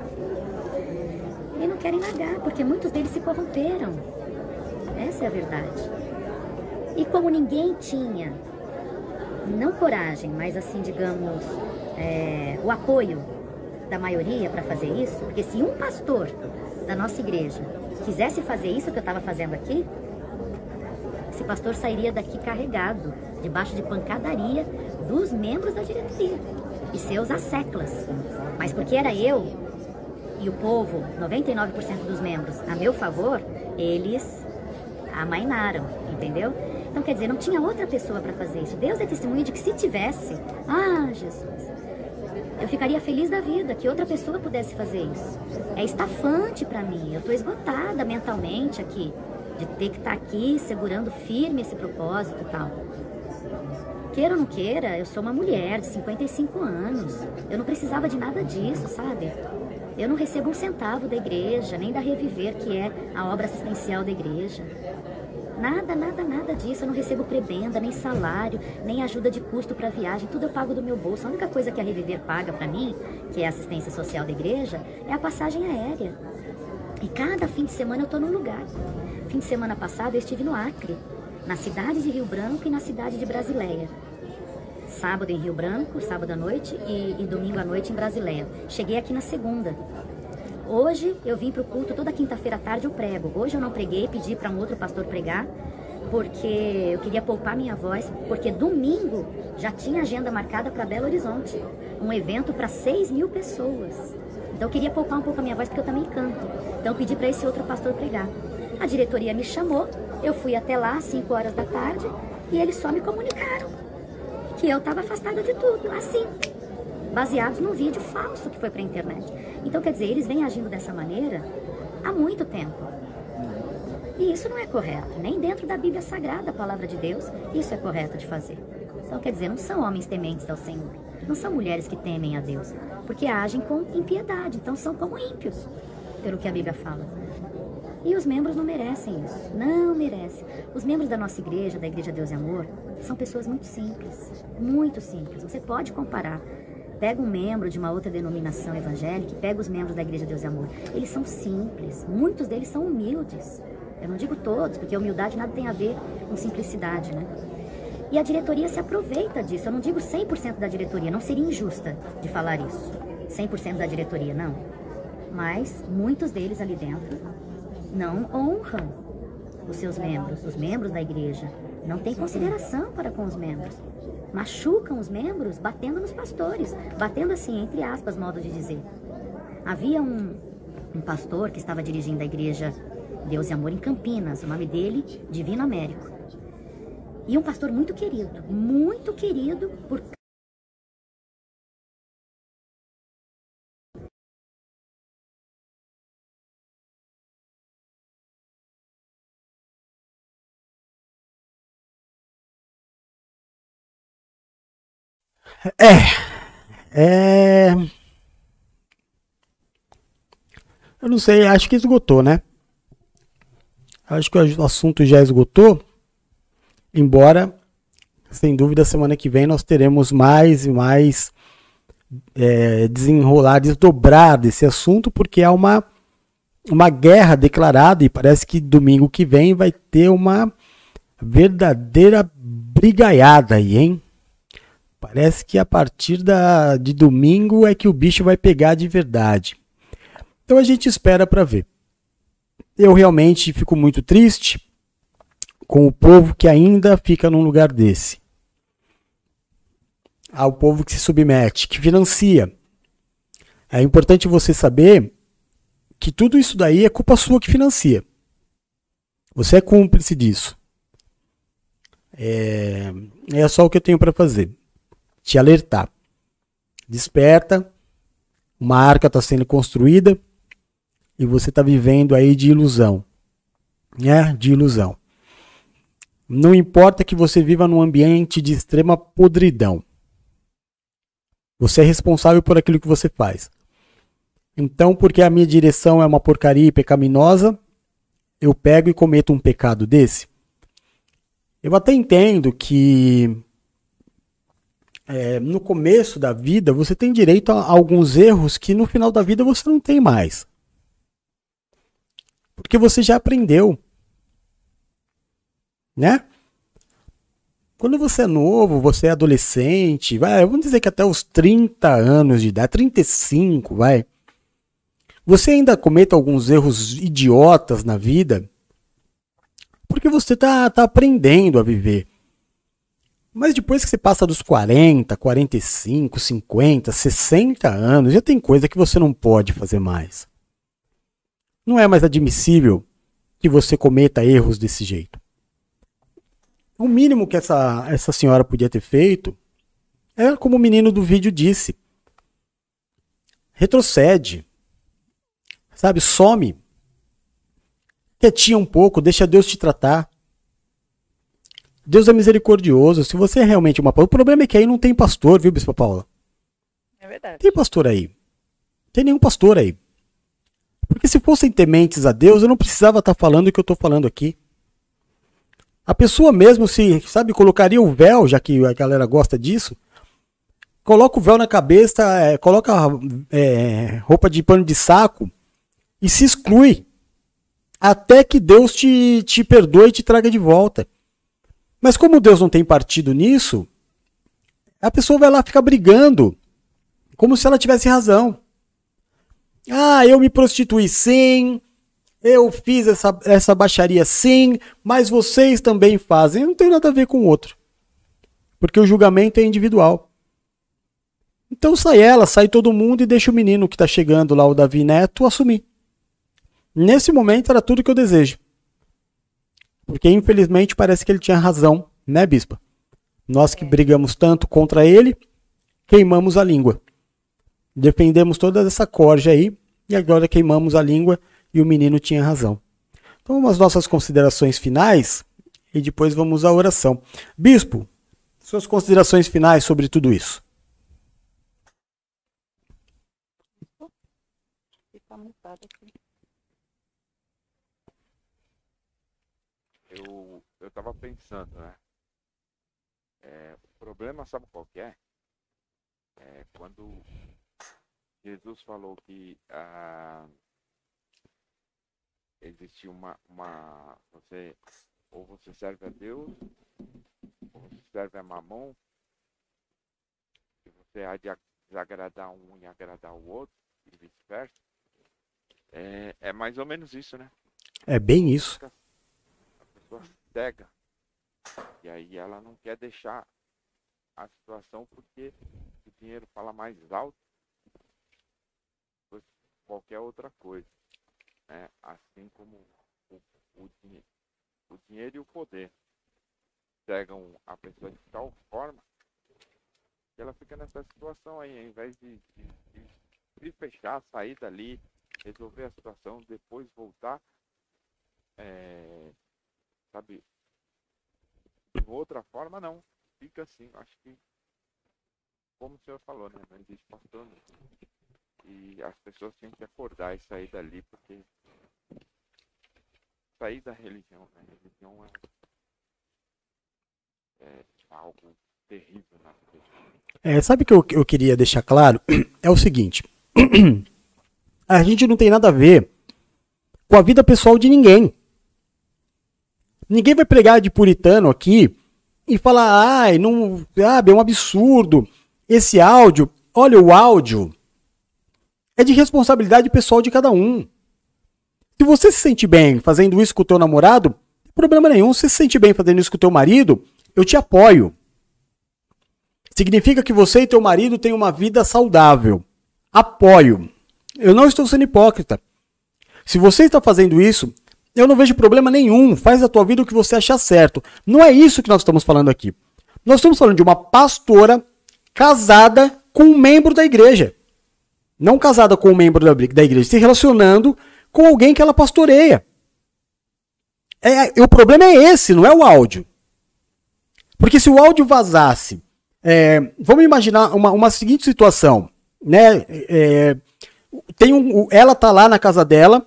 E não querem largar, porque muitos deles se corromperam. Essa é a verdade. E como ninguém tinha, não coragem, mas assim, digamos, é, o apoio da maioria para fazer isso, porque se um pastor da nossa igreja quisesse fazer isso que eu estava fazendo aqui, esse pastor sairia daqui carregado, debaixo de pancadaria dos membros da diretoria e seus asseclas. Mas porque era eu e o povo, 99% dos membros, a meu favor, eles amainaram, entendeu? Então, quer dizer, não tinha outra pessoa para fazer isso. Deus é testemunho de que se tivesse, ah, Jesus, eu ficaria feliz da vida que outra pessoa pudesse fazer isso. É estafante para mim, eu tô esgotada mentalmente aqui, de ter que estar aqui segurando firme esse propósito e tal. Queira ou não queira, eu sou uma mulher de 55 anos. Eu não precisava de nada disso, sabe? Eu não recebo um centavo da igreja, nem da Reviver, que é a obra assistencial da igreja. Nada, nada, nada disso. Eu não recebo prebenda, nem salário, nem ajuda de custo para viagem. Tudo eu pago do meu bolso. A única coisa que a Reviver paga para mim, que é a assistência social da igreja, é a passagem aérea. E cada fim de semana eu tô num lugar. Fim de semana passado eu estive no Acre, na cidade de Rio Branco e na cidade de Brasileia. Sábado em Rio Branco, sábado à noite e, e domingo à noite em Brasileia. Cheguei aqui na segunda. Hoje eu vim para o culto, toda quinta-feira à tarde eu prego. Hoje eu não preguei, pedi para um outro pastor pregar, porque eu queria poupar minha voz, porque domingo já tinha agenda marcada para Belo Horizonte, um evento para 6 mil pessoas. Então eu queria poupar um pouco a minha voz, porque eu também canto. Então eu pedi para esse outro pastor pregar. A diretoria me chamou, eu fui até lá às 5 horas da tarde e eles só me comunicaram que eu estava afastada de tudo, assim, baseados num vídeo falso que foi para a internet. Então, quer dizer, eles vêm agindo dessa maneira há muito tempo. E isso não é correto. Nem dentro da Bíblia Sagrada, a palavra de Deus, isso é correto de fazer. Então, quer dizer, não são homens tementes ao Senhor. Não são mulheres que temem a Deus. Porque agem com impiedade. Então, são como ímpios, pelo que a Bíblia fala. E os membros não merecem isso. Não merecem. Os membros da nossa igreja, da Igreja Deus e Amor, são pessoas muito simples. Muito simples. Você pode comparar. Pega um membro de uma outra denominação evangélica pega os membros da Igreja Deus e Amor. Eles são simples. Muitos deles são humildes. Eu não digo todos, porque humildade nada tem a ver com simplicidade, né? E a diretoria se aproveita disso. Eu não digo 100% da diretoria, não seria injusta de falar isso. 100% da diretoria, não. Mas muitos deles ali dentro não honram os seus membros, os membros da igreja. Não têm consideração para com os membros. Machucam os membros batendo nos pastores. Batendo assim, entre aspas, modo de dizer. Havia um, um pastor que estava dirigindo a igreja Deus e Amor em Campinas. O nome dele, Divino Américo. E um pastor muito querido, muito querido por É. É. Eu não sei, acho que esgotou, né? Acho que o assunto já esgotou. Embora, sem dúvida, semana que vem nós teremos mais e mais é, desenrolar, desdobrar desse assunto, porque há uma, uma guerra declarada e parece que domingo que vem vai ter uma verdadeira brigaiada aí, hein? Parece que a partir da, de domingo é que o bicho vai pegar de verdade. Então a gente espera para ver. Eu realmente fico muito triste com o povo que ainda fica num lugar desse. Ao povo que se submete, que financia. É importante você saber que tudo isso daí é culpa sua que financia. Você é cúmplice disso. É, é só o que eu tenho para fazer te alertar. Desperta, uma arca está sendo construída e você está vivendo aí de ilusão. Né? De ilusão. Não importa que você viva num ambiente de extrema podridão. Você é responsável por aquilo que você faz. Então, porque a minha direção é uma porcaria e pecaminosa, eu pego e cometo um pecado desse? Eu até entendo que é, no começo da vida você tem direito a alguns erros que no final da vida você não tem mais. Porque você já aprendeu. Né? Quando você é novo, você é adolescente, vai, vamos dizer que até os 30 anos de idade, 35, vai. Você ainda cometa alguns erros idiotas na vida, porque você está tá aprendendo a viver. Mas depois que você passa dos 40, 45, 50, 60 anos, já tem coisa que você não pode fazer mais. Não é mais admissível que você cometa erros desse jeito. O mínimo que essa, essa senhora podia ter feito é como o menino do vídeo disse. Retrocede. Sabe, some. Quietinha um pouco, deixa Deus te tratar. Deus é misericordioso. Se você é realmente uma. O problema é que aí não tem pastor, viu, Bispa Paula? É verdade. Tem pastor aí. Tem nenhum pastor aí. Porque se fossem tementes a Deus, eu não precisava estar falando o que eu estou falando aqui. A pessoa mesmo se, sabe, colocaria o véu, já que a galera gosta disso, coloca o véu na cabeça, é, coloca é, roupa de pano de saco e se exclui. Até que Deus te, te perdoe e te traga de volta. Mas como Deus não tem partido nisso, a pessoa vai lá ficar brigando, como se ela tivesse razão. Ah, eu me prostituí sim, eu fiz essa, essa baixaria sim, mas vocês também fazem. Não tem nada a ver com o outro. Porque o julgamento é individual. Então sai ela, sai todo mundo e deixa o menino que está chegando lá, o Davi Neto, assumir. Nesse momento era tudo que eu desejo. Porque infelizmente parece que ele tinha razão, né, bispa? Nós que brigamos tanto contra ele, queimamos a língua. Defendemos toda essa corja aí e agora queimamos a língua e o menino tinha razão. Então, as nossas considerações finais e depois vamos à oração. Bispo, suas considerações finais sobre tudo isso. Eu, eu tava pensando, né? É, o problema, sabe qual que é? É quando Jesus falou que ah, existe uma, uma. Você. Ou você serve a Deus, ou você serve a mamão. E você há de desagradar um e agradar o outro, e vice-versa. É, é mais ou menos isso, né? É bem isso. A pessoa cega. E aí ela não quer deixar a situação porque o dinheiro fala mais alto que qualquer outra coisa. Né? Assim como o, o, dinhe- o dinheiro e o poder cegam a pessoa de tal forma que ela fica nessa situação aí, ao invés de, de, de fechar, sair dali, resolver a situação, depois voltar, é, sabe, de outra forma não, fica assim, acho que como o senhor falou, né? Não existe pastor e as pessoas têm que acordar e sair dali porque sair da religião, né? A religião é, é algo terrível na vida. É, sabe o que eu, eu queria deixar claro? (clears throat) É o seguinte: (clears throat) a gente não tem nada a ver com a vida pessoal de ninguém. Ninguém vai pregar de puritano aqui e falar, ai, não, sabe, é um absurdo. Esse áudio, olha, o áudio é de responsabilidade pessoal de cada um. Se você se sente bem fazendo isso com o teu namorado, problema nenhum. Se você se sente bem fazendo isso com o teu marido, eu te apoio. Significa que você e teu marido têm uma vida saudável. Apoio. Eu não estou sendo hipócrita. Se você está fazendo isso, eu não vejo problema nenhum. Faz a tua vida o que você achar certo. Não é isso que nós estamos falando aqui. Nós estamos falando de uma pastora casada com um membro da igreja. Não casada com um membro da, da igreja, se relacionando com alguém que ela pastoreia. É, o problema é esse, não é o áudio. Porque se o áudio vazasse, é, vamos imaginar uma, uma seguinte situação, né? É, tem um, ela tá lá na casa dela,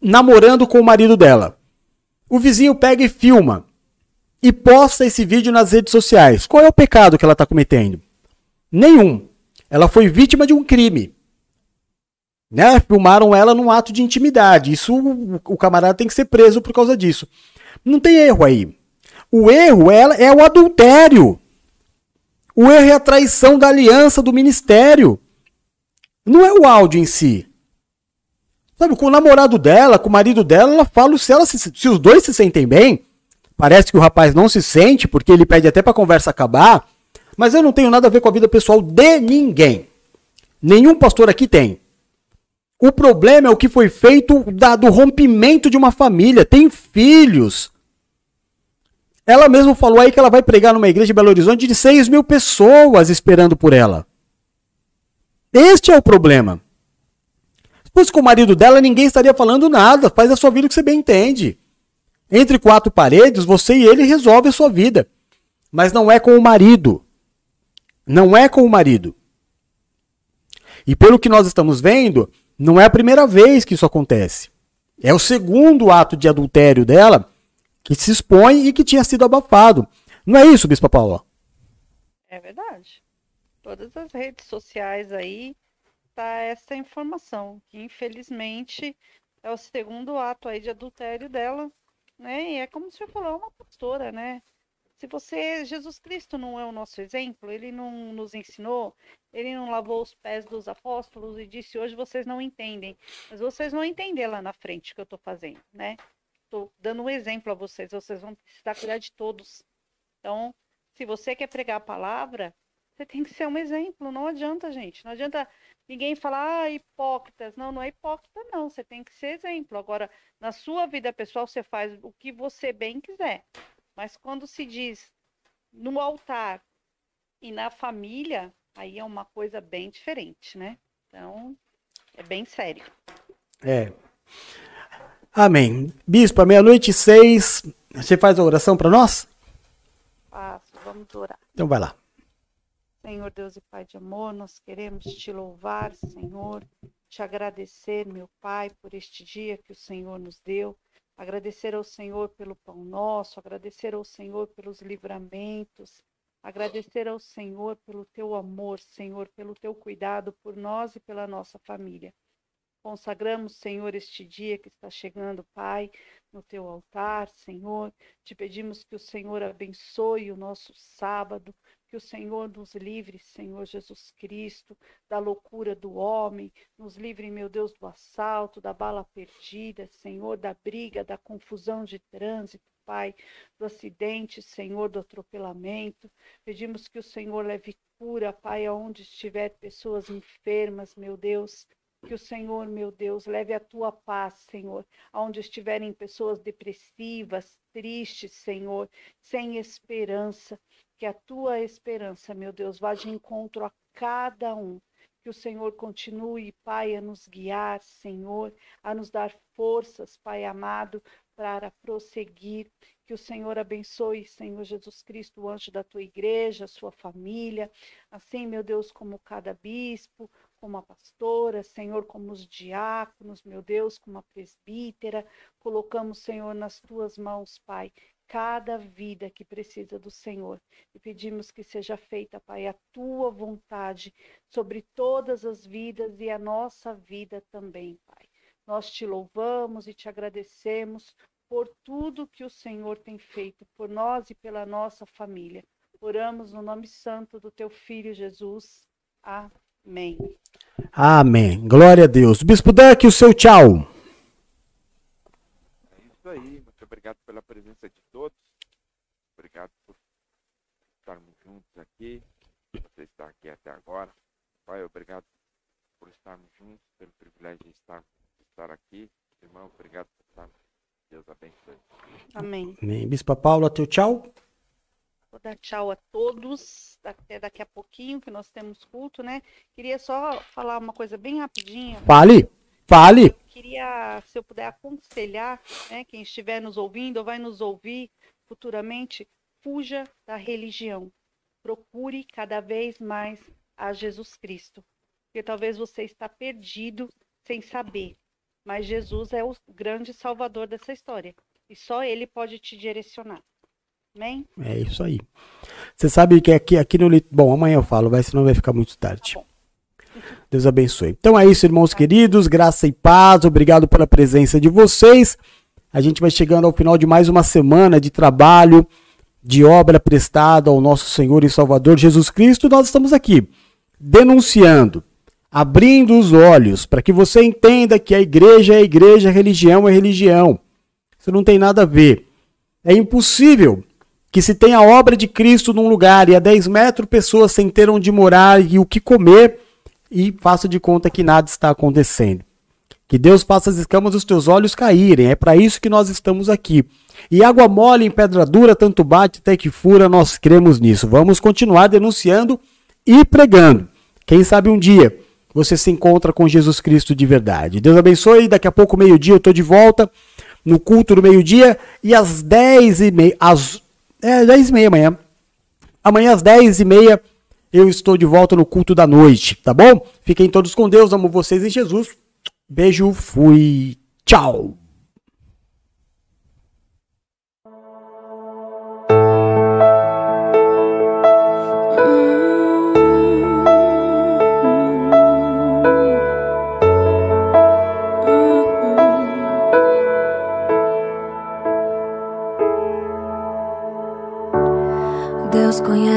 namorando com o marido dela. O vizinho pega e filma e posta esse vídeo nas redes sociais. Qual é o pecado que ela está cometendo? Nenhum. Ela foi vítima de um crime. Né? Filmaram ela num ato de intimidade. Isso o camarada tem que ser preso por causa disso. Não tem erro aí. O erro é, é o adultério. O erro é a traição da aliança do ministério. Não é o áudio em si. Sabe, com o namorado dela, com o marido dela, ela fala se, ela se, se os dois se sentem bem. Parece que o rapaz não se sente, porque ele pede até pra conversa acabar. Mas eu não tenho nada a ver com a vida pessoal de ninguém. Nenhum pastor aqui tem. O problema é o que foi feito da, do rompimento de uma família. Tem filhos. Ela mesma falou aí que ela vai pregar numa igreja de Belo Horizonte de 6 mil pessoas esperando por ela. Este é o problema. Fosse com o marido dela, ninguém estaria falando nada. Faz a sua vida o que você bem entende. Entre quatro paredes, você e ele resolve a sua vida. Mas não é com o marido. Não é com o marido. E pelo que nós estamos vendo, não é a primeira vez que isso acontece. É o segundo ato de adultério dela que se expõe e que tinha sido abafado. Não é isso, Bispa Paula? É verdade. Todas as redes sociais aí tá essa informação, que infelizmente é o segundo ato aí de adultério dela, né? E é como senhor falou, é uma pastora, né? Se você, Jesus Cristo não é o nosso exemplo, ele não nos ensinou, ele não lavou os pés dos apóstolos e disse: hoje vocês não entendem, mas vocês vão entender lá na frente o que eu estou fazendo, né? Estou dando um exemplo a vocês, vocês vão precisar cuidar de todos. Então, se você quer pregar a palavra, você tem que ser um exemplo, não adianta, gente. Não adianta ninguém falar, ah, hipócritas. Não, não é hipócrita, não. Você tem que ser exemplo. Agora, na sua vida pessoal, você faz o que você bem quiser. Mas quando se diz no altar e na família, aí é uma coisa bem diferente, né? Então, é bem sério. É. Amém. Bispo, meia-noite e seis. Você faz a oração para nós? Faço, vamos orar. Então vai lá. Senhor Deus e Pai de amor, nós queremos te louvar, Senhor, te agradecer, meu Pai, por este dia que o Senhor nos deu. Agradecer ao Senhor pelo pão nosso, agradecer ao Senhor pelos livramentos, agradecer ao Senhor pelo teu amor, Senhor, pelo teu cuidado por nós e pela nossa família. Consagramos, Senhor, este dia que está chegando, Pai, no teu altar, Senhor. Te pedimos que o Senhor abençoe o nosso sábado, que o Senhor nos livre, Senhor Jesus Cristo, da loucura do homem, nos livre, meu Deus, do assalto, da bala perdida, Senhor, da briga, da confusão de trânsito. Pai, do acidente, Senhor, do atropelamento. Pedimos que o Senhor leve cura, Pai, aonde estiver pessoas enfermas, meu Deus. Que o Senhor, meu Deus, leve a tua paz, Senhor, aonde estiverem pessoas depressivas, tristes, Senhor, sem esperança. Que a tua esperança, meu Deus, vá de encontro a cada um. Que o Senhor continue, Pai, a nos guiar, Senhor, a nos dar forças, Pai amado, para prosseguir. Que o Senhor abençoe, Senhor Jesus Cristo, o anjo da tua igreja, a sua família. Assim, meu Deus, como cada bispo, como a pastora, Senhor, como os diáconos, meu Deus, como a presbítera. Colocamos, Senhor, nas tuas mãos, Pai, cada vida que precisa do Senhor. E pedimos que seja feita, Pai, a tua vontade sobre todas as vidas e a nossa vida também, Pai. Nós te louvamos e te agradecemos por tudo que o Senhor tem feito por nós e pela nossa família. Oramos no nome santo do teu filho Jesus. Amém. Amém. Glória a Deus. Bispo Duck, o seu tchau. É isso aí. Muito obrigado pela presença de todos. Obrigado por estarmos juntos aqui. Você está aqui até agora. Pai, obrigado por estarmos juntos, pelo privilégio de estar, de estar aqui. Irmão, obrigado por estarmos. Deus abençoe. Amém. Amém. Bispa Paula, teu tchau. Vou dar tchau a todos, até daqui a pouquinho que nós temos culto, né? Queria só falar uma coisa bem rapidinha. Fale. Fale. Queria, se eu puder aconselhar, né, quem estiver nos ouvindo ou vai nos ouvir futuramente, fuja da religião. Procure cada vez mais a Jesus Cristo. Porque talvez você está perdido sem saber, mas Jesus é o grande salvador dessa história. E só ele pode te direcionar. Amém? É isso aí. Você sabe que aqui, aqui no. lit- Bom, amanhã eu falo, vai, senão vai ficar muito tarde. Deus abençoe. Então é isso, irmãos queridos. Graça e paz. Obrigado pela presença de vocês. A gente vai chegando ao final de mais uma semana de trabalho, de obra prestada ao nosso Senhor e Salvador Jesus Cristo. Nós estamos aqui denunciando, abrindo os olhos para que você entenda que a igreja é igreja, a religião é religião. Isso não tem nada a ver. É impossível que se tenha a obra de Cristo num lugar e a 10 metros pessoas sem ter onde morar e o que comer e faça de conta que nada está acontecendo. Que Deus faça as escamas dos teus olhos caírem. É para isso que nós estamos aqui. E água mole em pedra dura, tanto bate até que fura, nós cremos nisso. Vamos continuar denunciando e pregando. Quem sabe um dia você se encontra com Jesus Cristo de verdade. Deus abençoe. Daqui a pouco, meio-dia, eu estou de volta no culto do meio-dia. E às 10 e meia. Às, é, 10 e meia amanhã. Amanhã às 10 e meia eu estou de volta no culto da noite, tá bom? Fiquem todos com Deus, amo vocês em Jesus. Beijo, fui, tchau.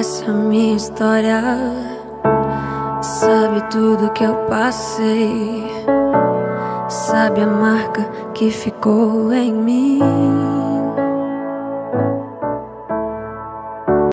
Deus conhece a minha história, sabe tudo que eu passei, sabe a marca que ficou em mim.